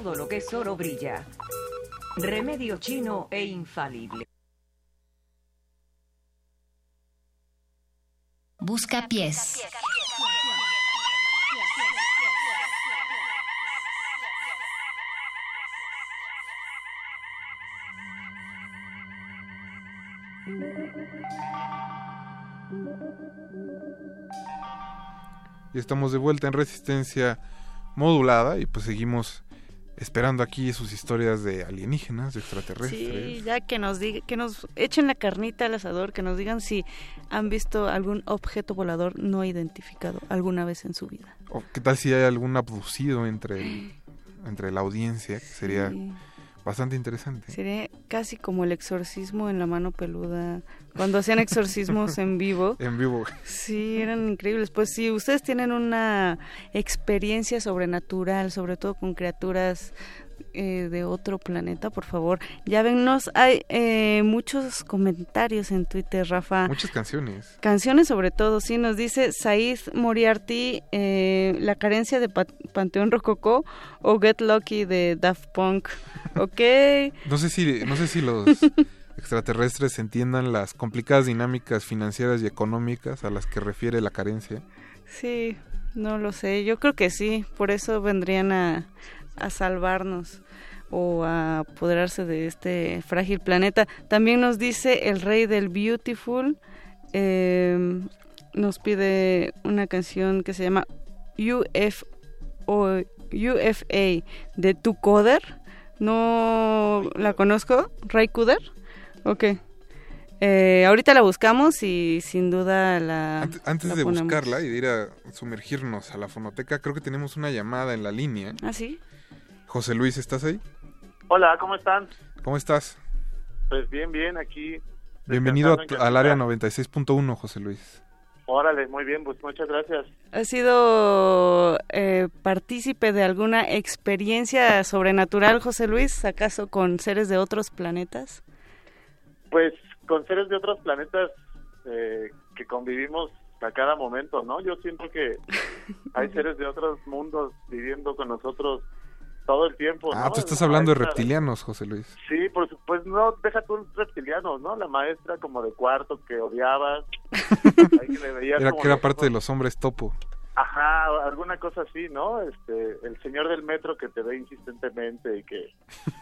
todo lo que es oro brilla. Remedio chino e infalible. Busca pies. Y estamos de vuelta en resistencia modulada y pues seguimos esperando aquí sus historias de alienígenas, de extraterrestres. Sí, ya que nos diga, que nos echen la carnita al asador, que nos digan si han visto algún objeto volador no identificado alguna vez en su vida. O qué tal si hay algún abducido entre el- entre la audiencia, que sería Sí. Bastante interesante. Sería casi como el exorcismo en la mano peluda, cuando hacían exorcismos en vivo. En vivo. Sí, eran increíbles. Pues si ustedes tienen una experiencia sobrenatural, sobre todo con criaturas eh, de otro planeta, por favor, llávenos. Hay eh, muchos comentarios en Twitter, Rafa. Muchas canciones. Canciones sobre todo, sí, nos dice Said Moriarty, eh, La carencia de Pa- Panteón Rococó o Get Lucky de Daft Punk. Ok, No sé si no sé si los extraterrestres entiendan las complicadas dinámicas financieras y económicas a las que refiere la carencia. sí, no lo sé, yo creo que sí, por eso vendrían a, a salvarnos o a apoderarse de este frágil planeta. También nos dice el rey del Beautiful, eh, nos pide una canción que se llama UF o UFA de Tu Coder. No la conozco. Ray Kuder. Ok. Eh, ahorita la buscamos y sin duda la. Antes la de ponemos. buscarla y de ir a sumergirnos a la fonoteca, creo que tenemos una llamada en la línea. ¿Ah, sí? José Luis, ¿estás ahí? Hola, ¿cómo están? ¿Cómo estás? Pues bien, bien, aquí. Bienvenido a al área 96.1, José Luis. Órale, muy bien, pues muchas gracias. ¿Has sido eh, partícipe de alguna experiencia sobrenatural, José Luis? ¿Acaso con seres de otros planetas? Pues con seres de otros planetas eh, que convivimos a cada momento, ¿no? Yo siento que hay seres de otros mundos viviendo con nosotros todo el tiempo, Ah, ¿no? tú estás La hablando de reptilianos, José Luis. Sí, por supuesto, no, deja tú reptilianos, ¿no? La maestra como de cuarto que odiabas. ahí que le veías Era que era parte de los hombres topo. Ajá, alguna cosa así, ¿no? Este, el señor del metro que te ve insistentemente y que,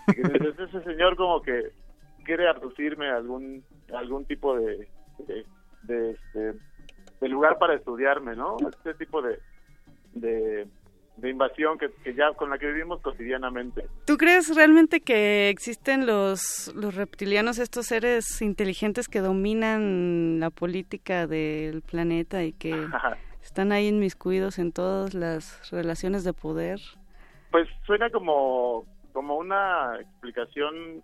y que ese señor como que quiere abducirme a algún algún tipo de de, de, este, de lugar para estudiarme, ¿no? Este tipo de de, de invasión que, que ya con la que vivimos cotidianamente. ¿Tú crees realmente que existen los, los reptilianos, estos seres inteligentes que dominan la política del planeta y que están ahí inmiscuidos en todas las relaciones de poder? Pues suena como, como una explicación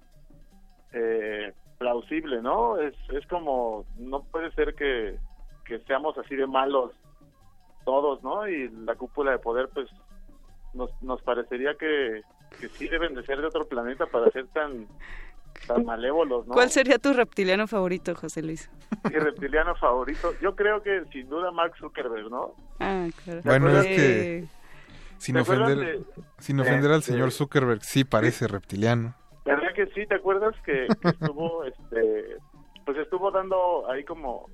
eh, plausible, ¿no? Es, es como, no puede ser que, que seamos así de malos todos, ¿no? Y la cúpula de poder, pues, nos, nos parecería que, que sí deben de ser de otro planeta para ser tan, tan malévolos, ¿no? ¿Cuál sería tu reptiliano favorito, José Luis? Mi reptiliano favorito, yo creo que sin duda Mark Zuckerberg, ¿no? Ah, claro. Bueno, es Eh, que sin ¿te acuerdas ofender, de- sin ofender al este- señor Zuckerberg, sí parece reptiliano. ¿Verdad que sí? ¿Te acuerdas que, que estuvo, este, pues estuvo dando ahí como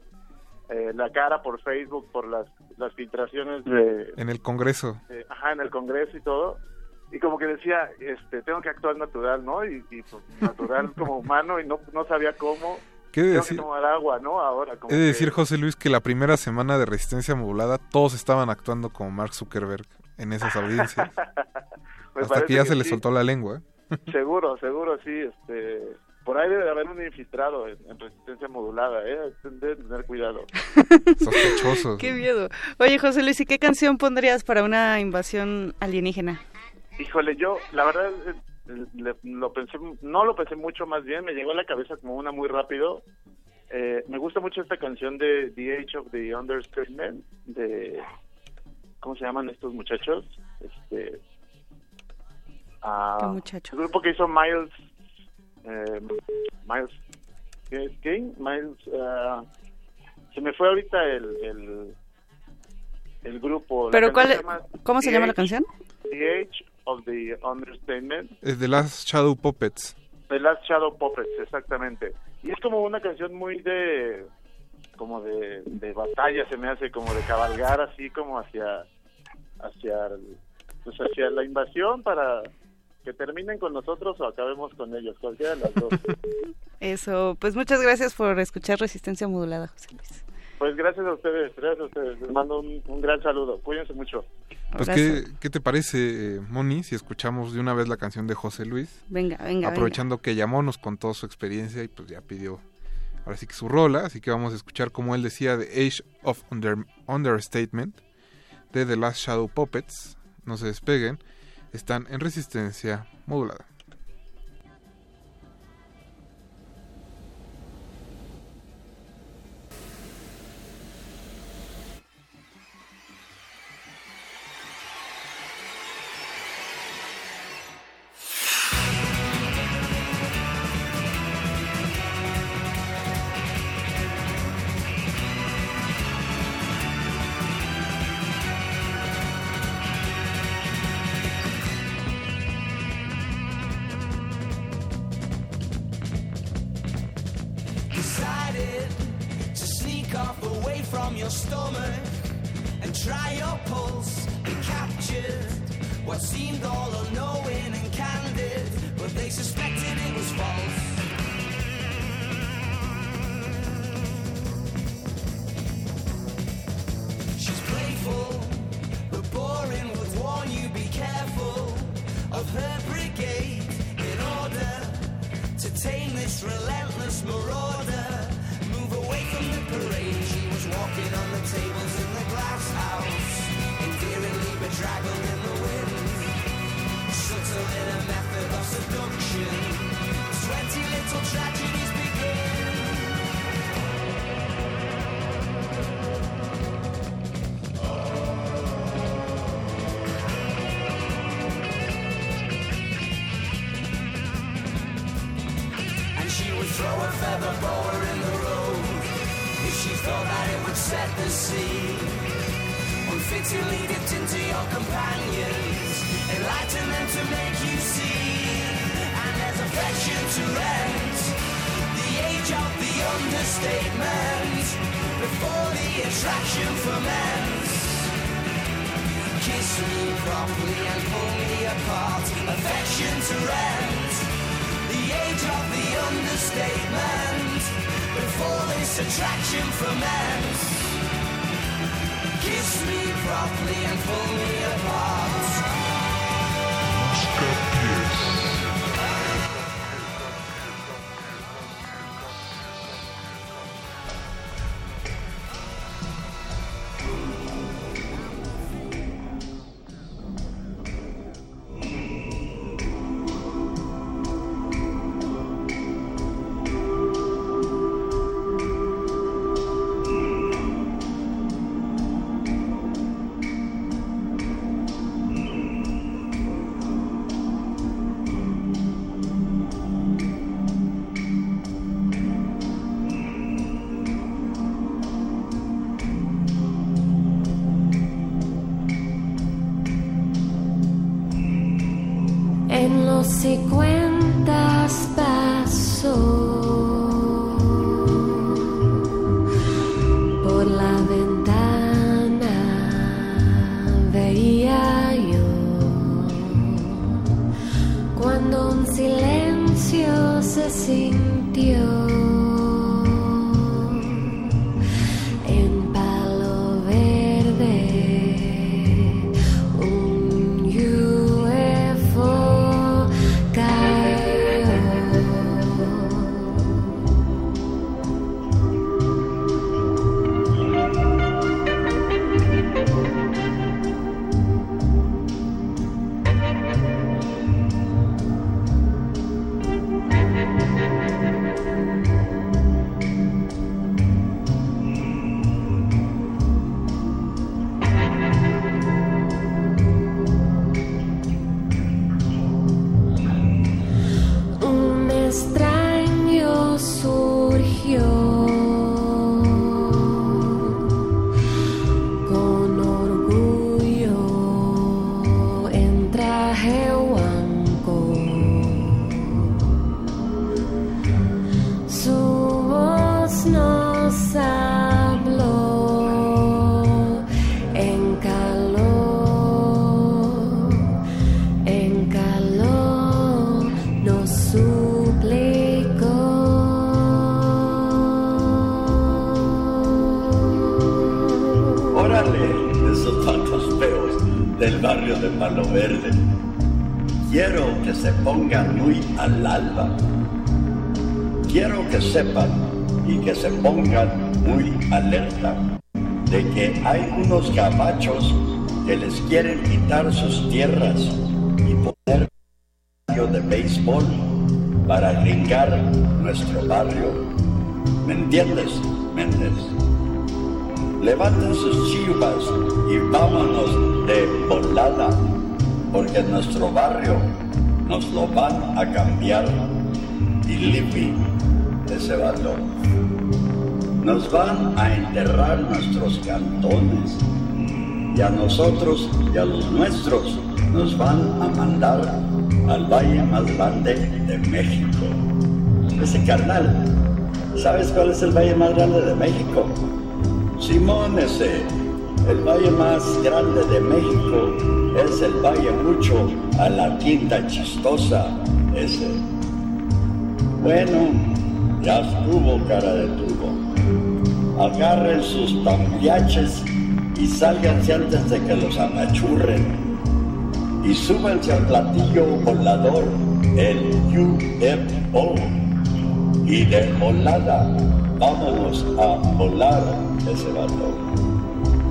eh, la cara por Facebook por las, las filtraciones de, En el Congreso. de- ajá, en el Congreso y todo? Y como que decía, este, tengo que actuar natural, ¿no? Y, y, pues, natural como humano y no, no sabía cómo. ¿Qué de decir? que tomar agua, ¿no? Ahora, como He de que- decir, José Luis, que la primera semana de Resistencia Modulada todos estaban actuando como Mark Zuckerberg en esas audiencias. Hasta que ya que se le sí. soltó la lengua. Seguro, seguro, sí. Este, por ahí debe de haber un infiltrado en, en resistencia modulada, ¿eh? Deben tener cuidado. Sospechosos. Qué miedo. Oye, José Luis, ¿y qué canción pondrías para una invasión alienígena? Híjole, yo, la verdad, eh, le- lo pensé, no lo pensé mucho, más bien, me llegó a la cabeza como una muy rápido. Eh, me gusta mucho esta canción de The Age of the Understatement, de, ¿cómo se llaman estos muchachos? Este, ah, ¿Qué muchachos? El grupo que hizo Miles, eh, Miles, ¿qué? ¿qué? Miles, ah, se me fue ahorita el, el, el grupo. ¿Pero cuál canción es- cómo se The llama la Age- canción? The Age of the Understatement. Es de Last Shadow Puppets. The Last Shadow Puppets, exactamente. Y es como una canción muy de como de, de batalla se me hace como de cabalgar así como hacia hacia el- pues hacia la invasión para que terminen con nosotros o acabemos con ellos, cualquiera de las dos. Eso, pues muchas gracias por escuchar Resistencia Modulada, José Luis. Pues gracias a ustedes, gracias a ustedes. Les mando un, un gran saludo. Cuídense mucho. Pues, ¿qué, ¿qué te parece, eh, Moni, si escuchamos de una vez la canción de José Luis? Venga, venga, Aprovechando que llamó, nos contó su experiencia y pues ya pidió ahora sí que su rola, así que vamos a escuchar como él decía The Age of Under, Understatement de The Last Shadow Puppets. No se despeguen, están en resistencia modulada. Kiss me properly and pull me apart, affection to rent the age of the understatement before this attraction ferments. Kiss me properly and pull me apart. Al alba. Quiero que sepan y que se pongan muy alerta de que hay unos gabachos que les quieren quitar sus tierras y poner barrio de béisbol para gringar nuestro barrio. ¿Me entiendes, Méndez? Levanten sus chivas y vámonos de volada, porque nuestro barrio nos lo van a cambiar. Y Lipi, ese balón. Nos van a enterrar nuestros cantones. Y a nosotros y a los nuestros nos van a mandar al valle más grande de México. Ese carnal, ¿sabes cuál es el valle más grande de México? Simón ese, el valle más grande de México es el valle mucho a la quinta chistosa ese. Bueno, ya estuvo cara de tubo. Agarren sus tambiaches y sálganse antes de que los apachurren. Y súbanse al platillo volador, el UFO. Y de volada, vámonos a volar ese balón.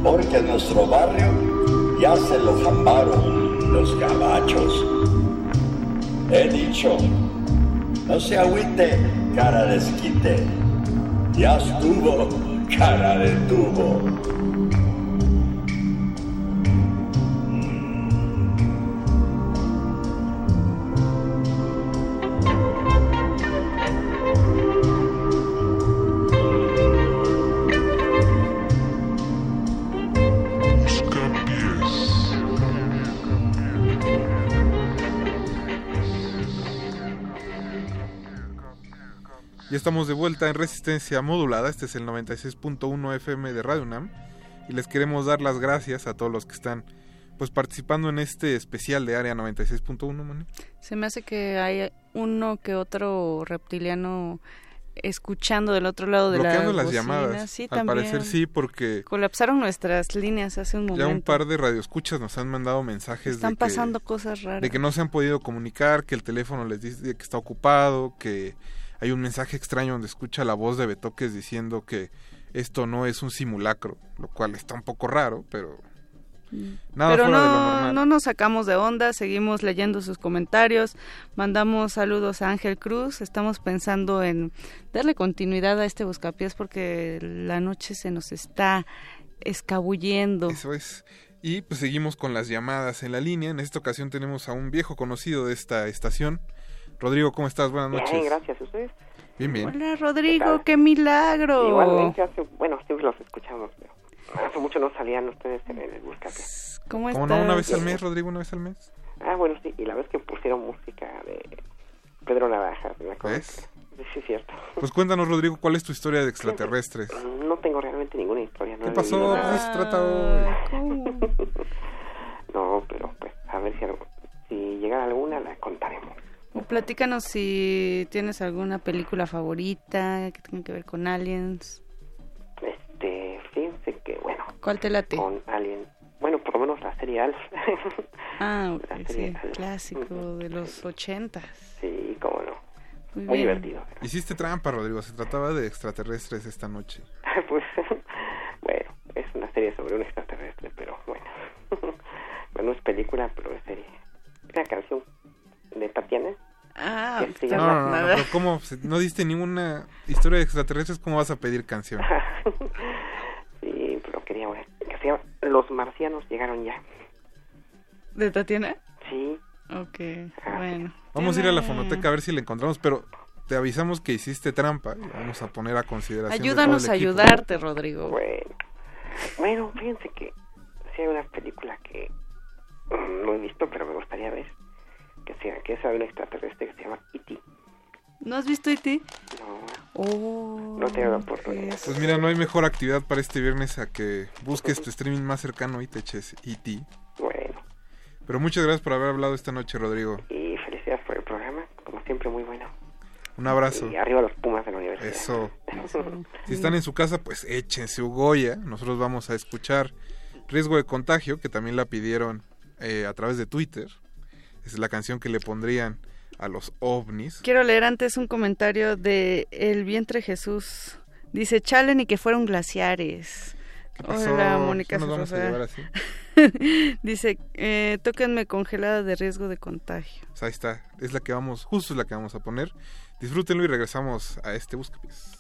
Porque nuestro barrio ya se lo jambaron los gabachos. He dicho, no se agüite, cara de esquite. Ya estuvo, cara de tubo. Estamos de vuelta en resistencia modulada. Este es el 96.1 FM de Radio UNAM. Y les queremos dar las gracias a todos los que están pues participando en este especial de Área 96.1, Moni. Se me hace que hay uno que otro reptiliano escuchando del otro lado de la Bloqueando las bocina. llamadas. Sí, Al también. parecer sí, porque Colapsaron nuestras líneas hace un momento. ya un par de radioescuchas nos han mandado mensajes Están de que, pasando cosas raras. de que no se han podido comunicar, que el teléfono les dice que está ocupado, que hay un mensaje extraño donde escucha la voz de Betoques diciendo que esto no es un simulacro, lo cual está un poco raro, pero nada Pero fuera de lo no, normal. no nos sacamos de onda, seguimos leyendo sus comentarios, mandamos saludos a Ángel Cruz, estamos pensando en darle continuidad a este buscapiés porque la noche se nos está escabullendo. Eso es. Y pues seguimos con las llamadas en la línea. En esta ocasión tenemos a un viejo conocido de esta estación. Rodrigo, ¿cómo estás? Buenas noches. Bien, gracias. ¿Y ¿Ustedes? Bien, bien. Hola Rodrigo, qué milagro. Igualmente, hace, bueno, siempre los escuchamos, pero hace mucho no salían ustedes en el Buscapié. ¿Cómo ¿Cómo no? ¿Una vez al mes, Rodrigo? ¿Una vez al mes? Ah, bueno, sí, y la vez que pusieron música de Pedro Navajas, me acuerdo. ¿Ves? que- Sí, es cierto. Pues cuéntanos, Rodrigo, ¿cuál es tu historia de extraterrestres? No tengo realmente ninguna historia. No ¿Qué pasó? vivido ¿Cómo nada. se trata hoy? No, pero pues, a ver si, si llegara alguna, la contaremos. Platícanos si tienes alguna película favorita que tenga que ver con aliens. Este, fíjense que, bueno, ¿Cuál te late? con Alien, bueno, por lo menos la serie Alf. Ah, ok, La sí, serie Alf. clásico de los ochentas. Sí, cómo no. Muy, Muy divertido. Hiciste trampa, Rodrigo. Se trataba de extraterrestres esta noche. pues, bueno, es una serie sobre un extraterrestre, pero bueno. bueno, es película, pero es serie. Una canción de Tatiana. Ah, se No, llama- no, no, no, pero ¿cómo? Si no diste ninguna historia de extraterrestres, ¿cómo vas a pedir canción? Sí, pero quería una que se llama Los marcianos llegaron ya. ¿De Tatiana? Sí. Ok, bueno. Vamos a ir a la fonoteca a ver si la encontramos, pero te avisamos que hiciste trampa y vamos a poner a consideración. de Ayúdanos todo a ayudarte, Rodrigo. Bueno, bueno, fíjense que sí hay una película que mm, no he visto, pero me gustaría ver, que que es un extraterrestre que se llama E.T. ¿No has visto E.T.? No. Oh, No tengo la oportunidad. Pues mira, no hay mejor actividad para este viernes a que busques tu streaming más cercano y te eches E.T. Bueno, Pero muchas gracias por haber hablado esta noche, Rodrigo. y felicidades por el programa, como siempre muy bueno. Un abrazo. Y arriba los Pumas de la universidad. Eso. Si están en su casa, pues échense Ugoya. Nosotros vamos a escuchar Riesgo de Contagio, que también la pidieron eh, a través de Twitter. Es la canción que le pondrían a los ovnis. Quiero leer antes un comentario de El Vientre Jesús. Dice, chalen y que fueron glaciares. Hola, Mónica ¿No nos vamos a Sosa. llevar así? Dice, eh, tóquenme congelada de riesgo de contagio. Pues ahí está. Es la que vamos, justo es la que vamos a poner. Disfrútenlo y regresamos a este Buscapiés.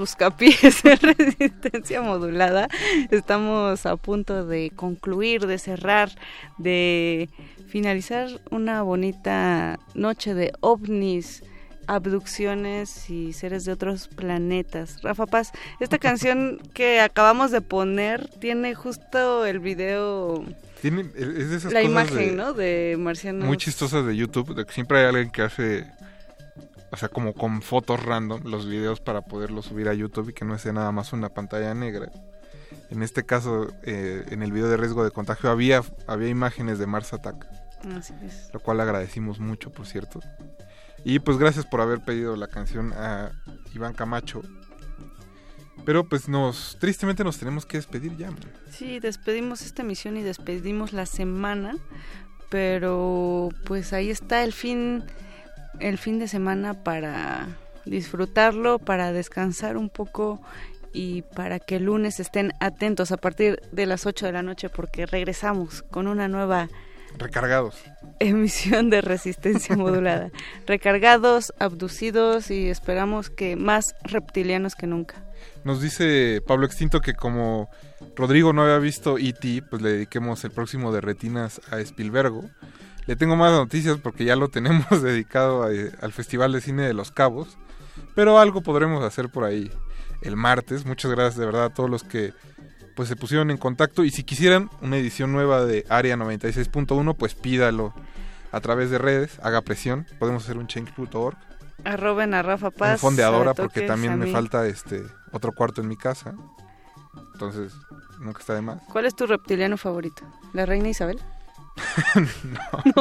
Buscapiés en resistencia modulada. Estamos a punto de concluir, de cerrar, de finalizar una bonita noche de ovnis, abducciones y seres de otros planetas. Rafa Paz, esta canción que acabamos de poner tiene justo el video, Tiene, es de esas la cosas imagen, de- ¿no? De marcianos. muy chistosas de YouTube, de que siempre hay alguien que hace, o sea, como con fotos random los videos para poderlos subir a YouTube y que no sea nada más una pantalla negra. En este caso, eh, en el video de riesgo de contagio había, había imágenes de Mars Attack, Así es. lo cual agradecimos mucho, por cierto. Y pues gracias por haber pedido la canción a Iván Camacho. Pero pues nos, tristemente nos tenemos que despedir ya. Sí, despedimos esta emisión y despedimos la semana, pero pues ahí está el fin, el fin de semana para disfrutarlo, para descansar un poco y para que el lunes estén atentos a partir de las 8 de la noche porque regresamos con una nueva Recargados. emisión de resistencia modulada. Recargados, abducidos y esperamos que más reptilianos que nunca. Nos dice Pablo Extinto que como Rodrigo no había visto E.T., pues le dediquemos el próximo de retinas a Spielbergo. Le tengo más noticias porque ya lo tenemos dedicado a- al Festival de Cine de Los Cabos. Pero algo podremos hacer por ahí el martes. Muchas gracias de verdad a todos los que pues se pusieron en contacto. Y si quisieran una edición nueva de Área 96.1, pues pídalo a través de redes, haga presión. Podemos hacer un change.org. Arroben a Rafa Paz. Un fondeadora porque también me falta este otro cuarto en mi casa. Entonces, nunca está de más. ¿Cuál es tu reptiliano favorito? ¿La reina Isabel?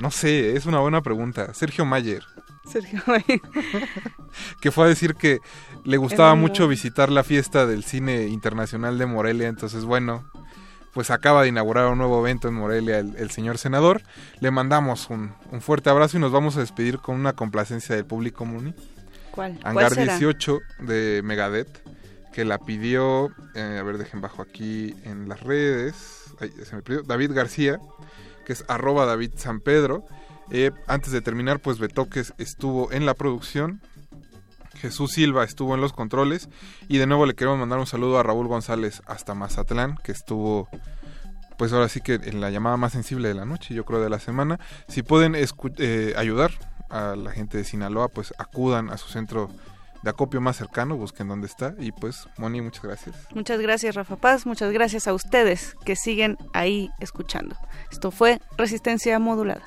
No sé, es una buena pregunta. Sergio Mayer, Sergio. que fue a decir que le gustaba mucho visitar la fiesta del cine internacional de Morelia, entonces bueno, pues acaba de inaugurar un nuevo evento en Morelia el, el señor senador. Le mandamos un, un fuerte abrazo y nos vamos a despedir con una complacencia del público Muni. ¿Cuál? ¿Cuál Hangar será? 18 de Megadeth, que la pidió, eh, a ver, dejen bajo aquí en las redes, David García, que es arroba David San Pedro. Eh, antes de terminar, pues Betoques estuvo en la producción, Jesús Silva estuvo en los controles y de nuevo le queremos mandar un saludo a Raúl González hasta Mazatlán, que estuvo pues ahora sí que en la llamada más sensible de la noche, yo creo de la semana. Si pueden eh, ayudar a la gente de Sinaloa, pues acudan a su centro de acopio más cercano, busquen dónde está y pues Moni, muchas gracias. Muchas gracias, Rafa Paz. Muchas gracias a ustedes que siguen ahí escuchando. Esto fue Resistencia Modulada.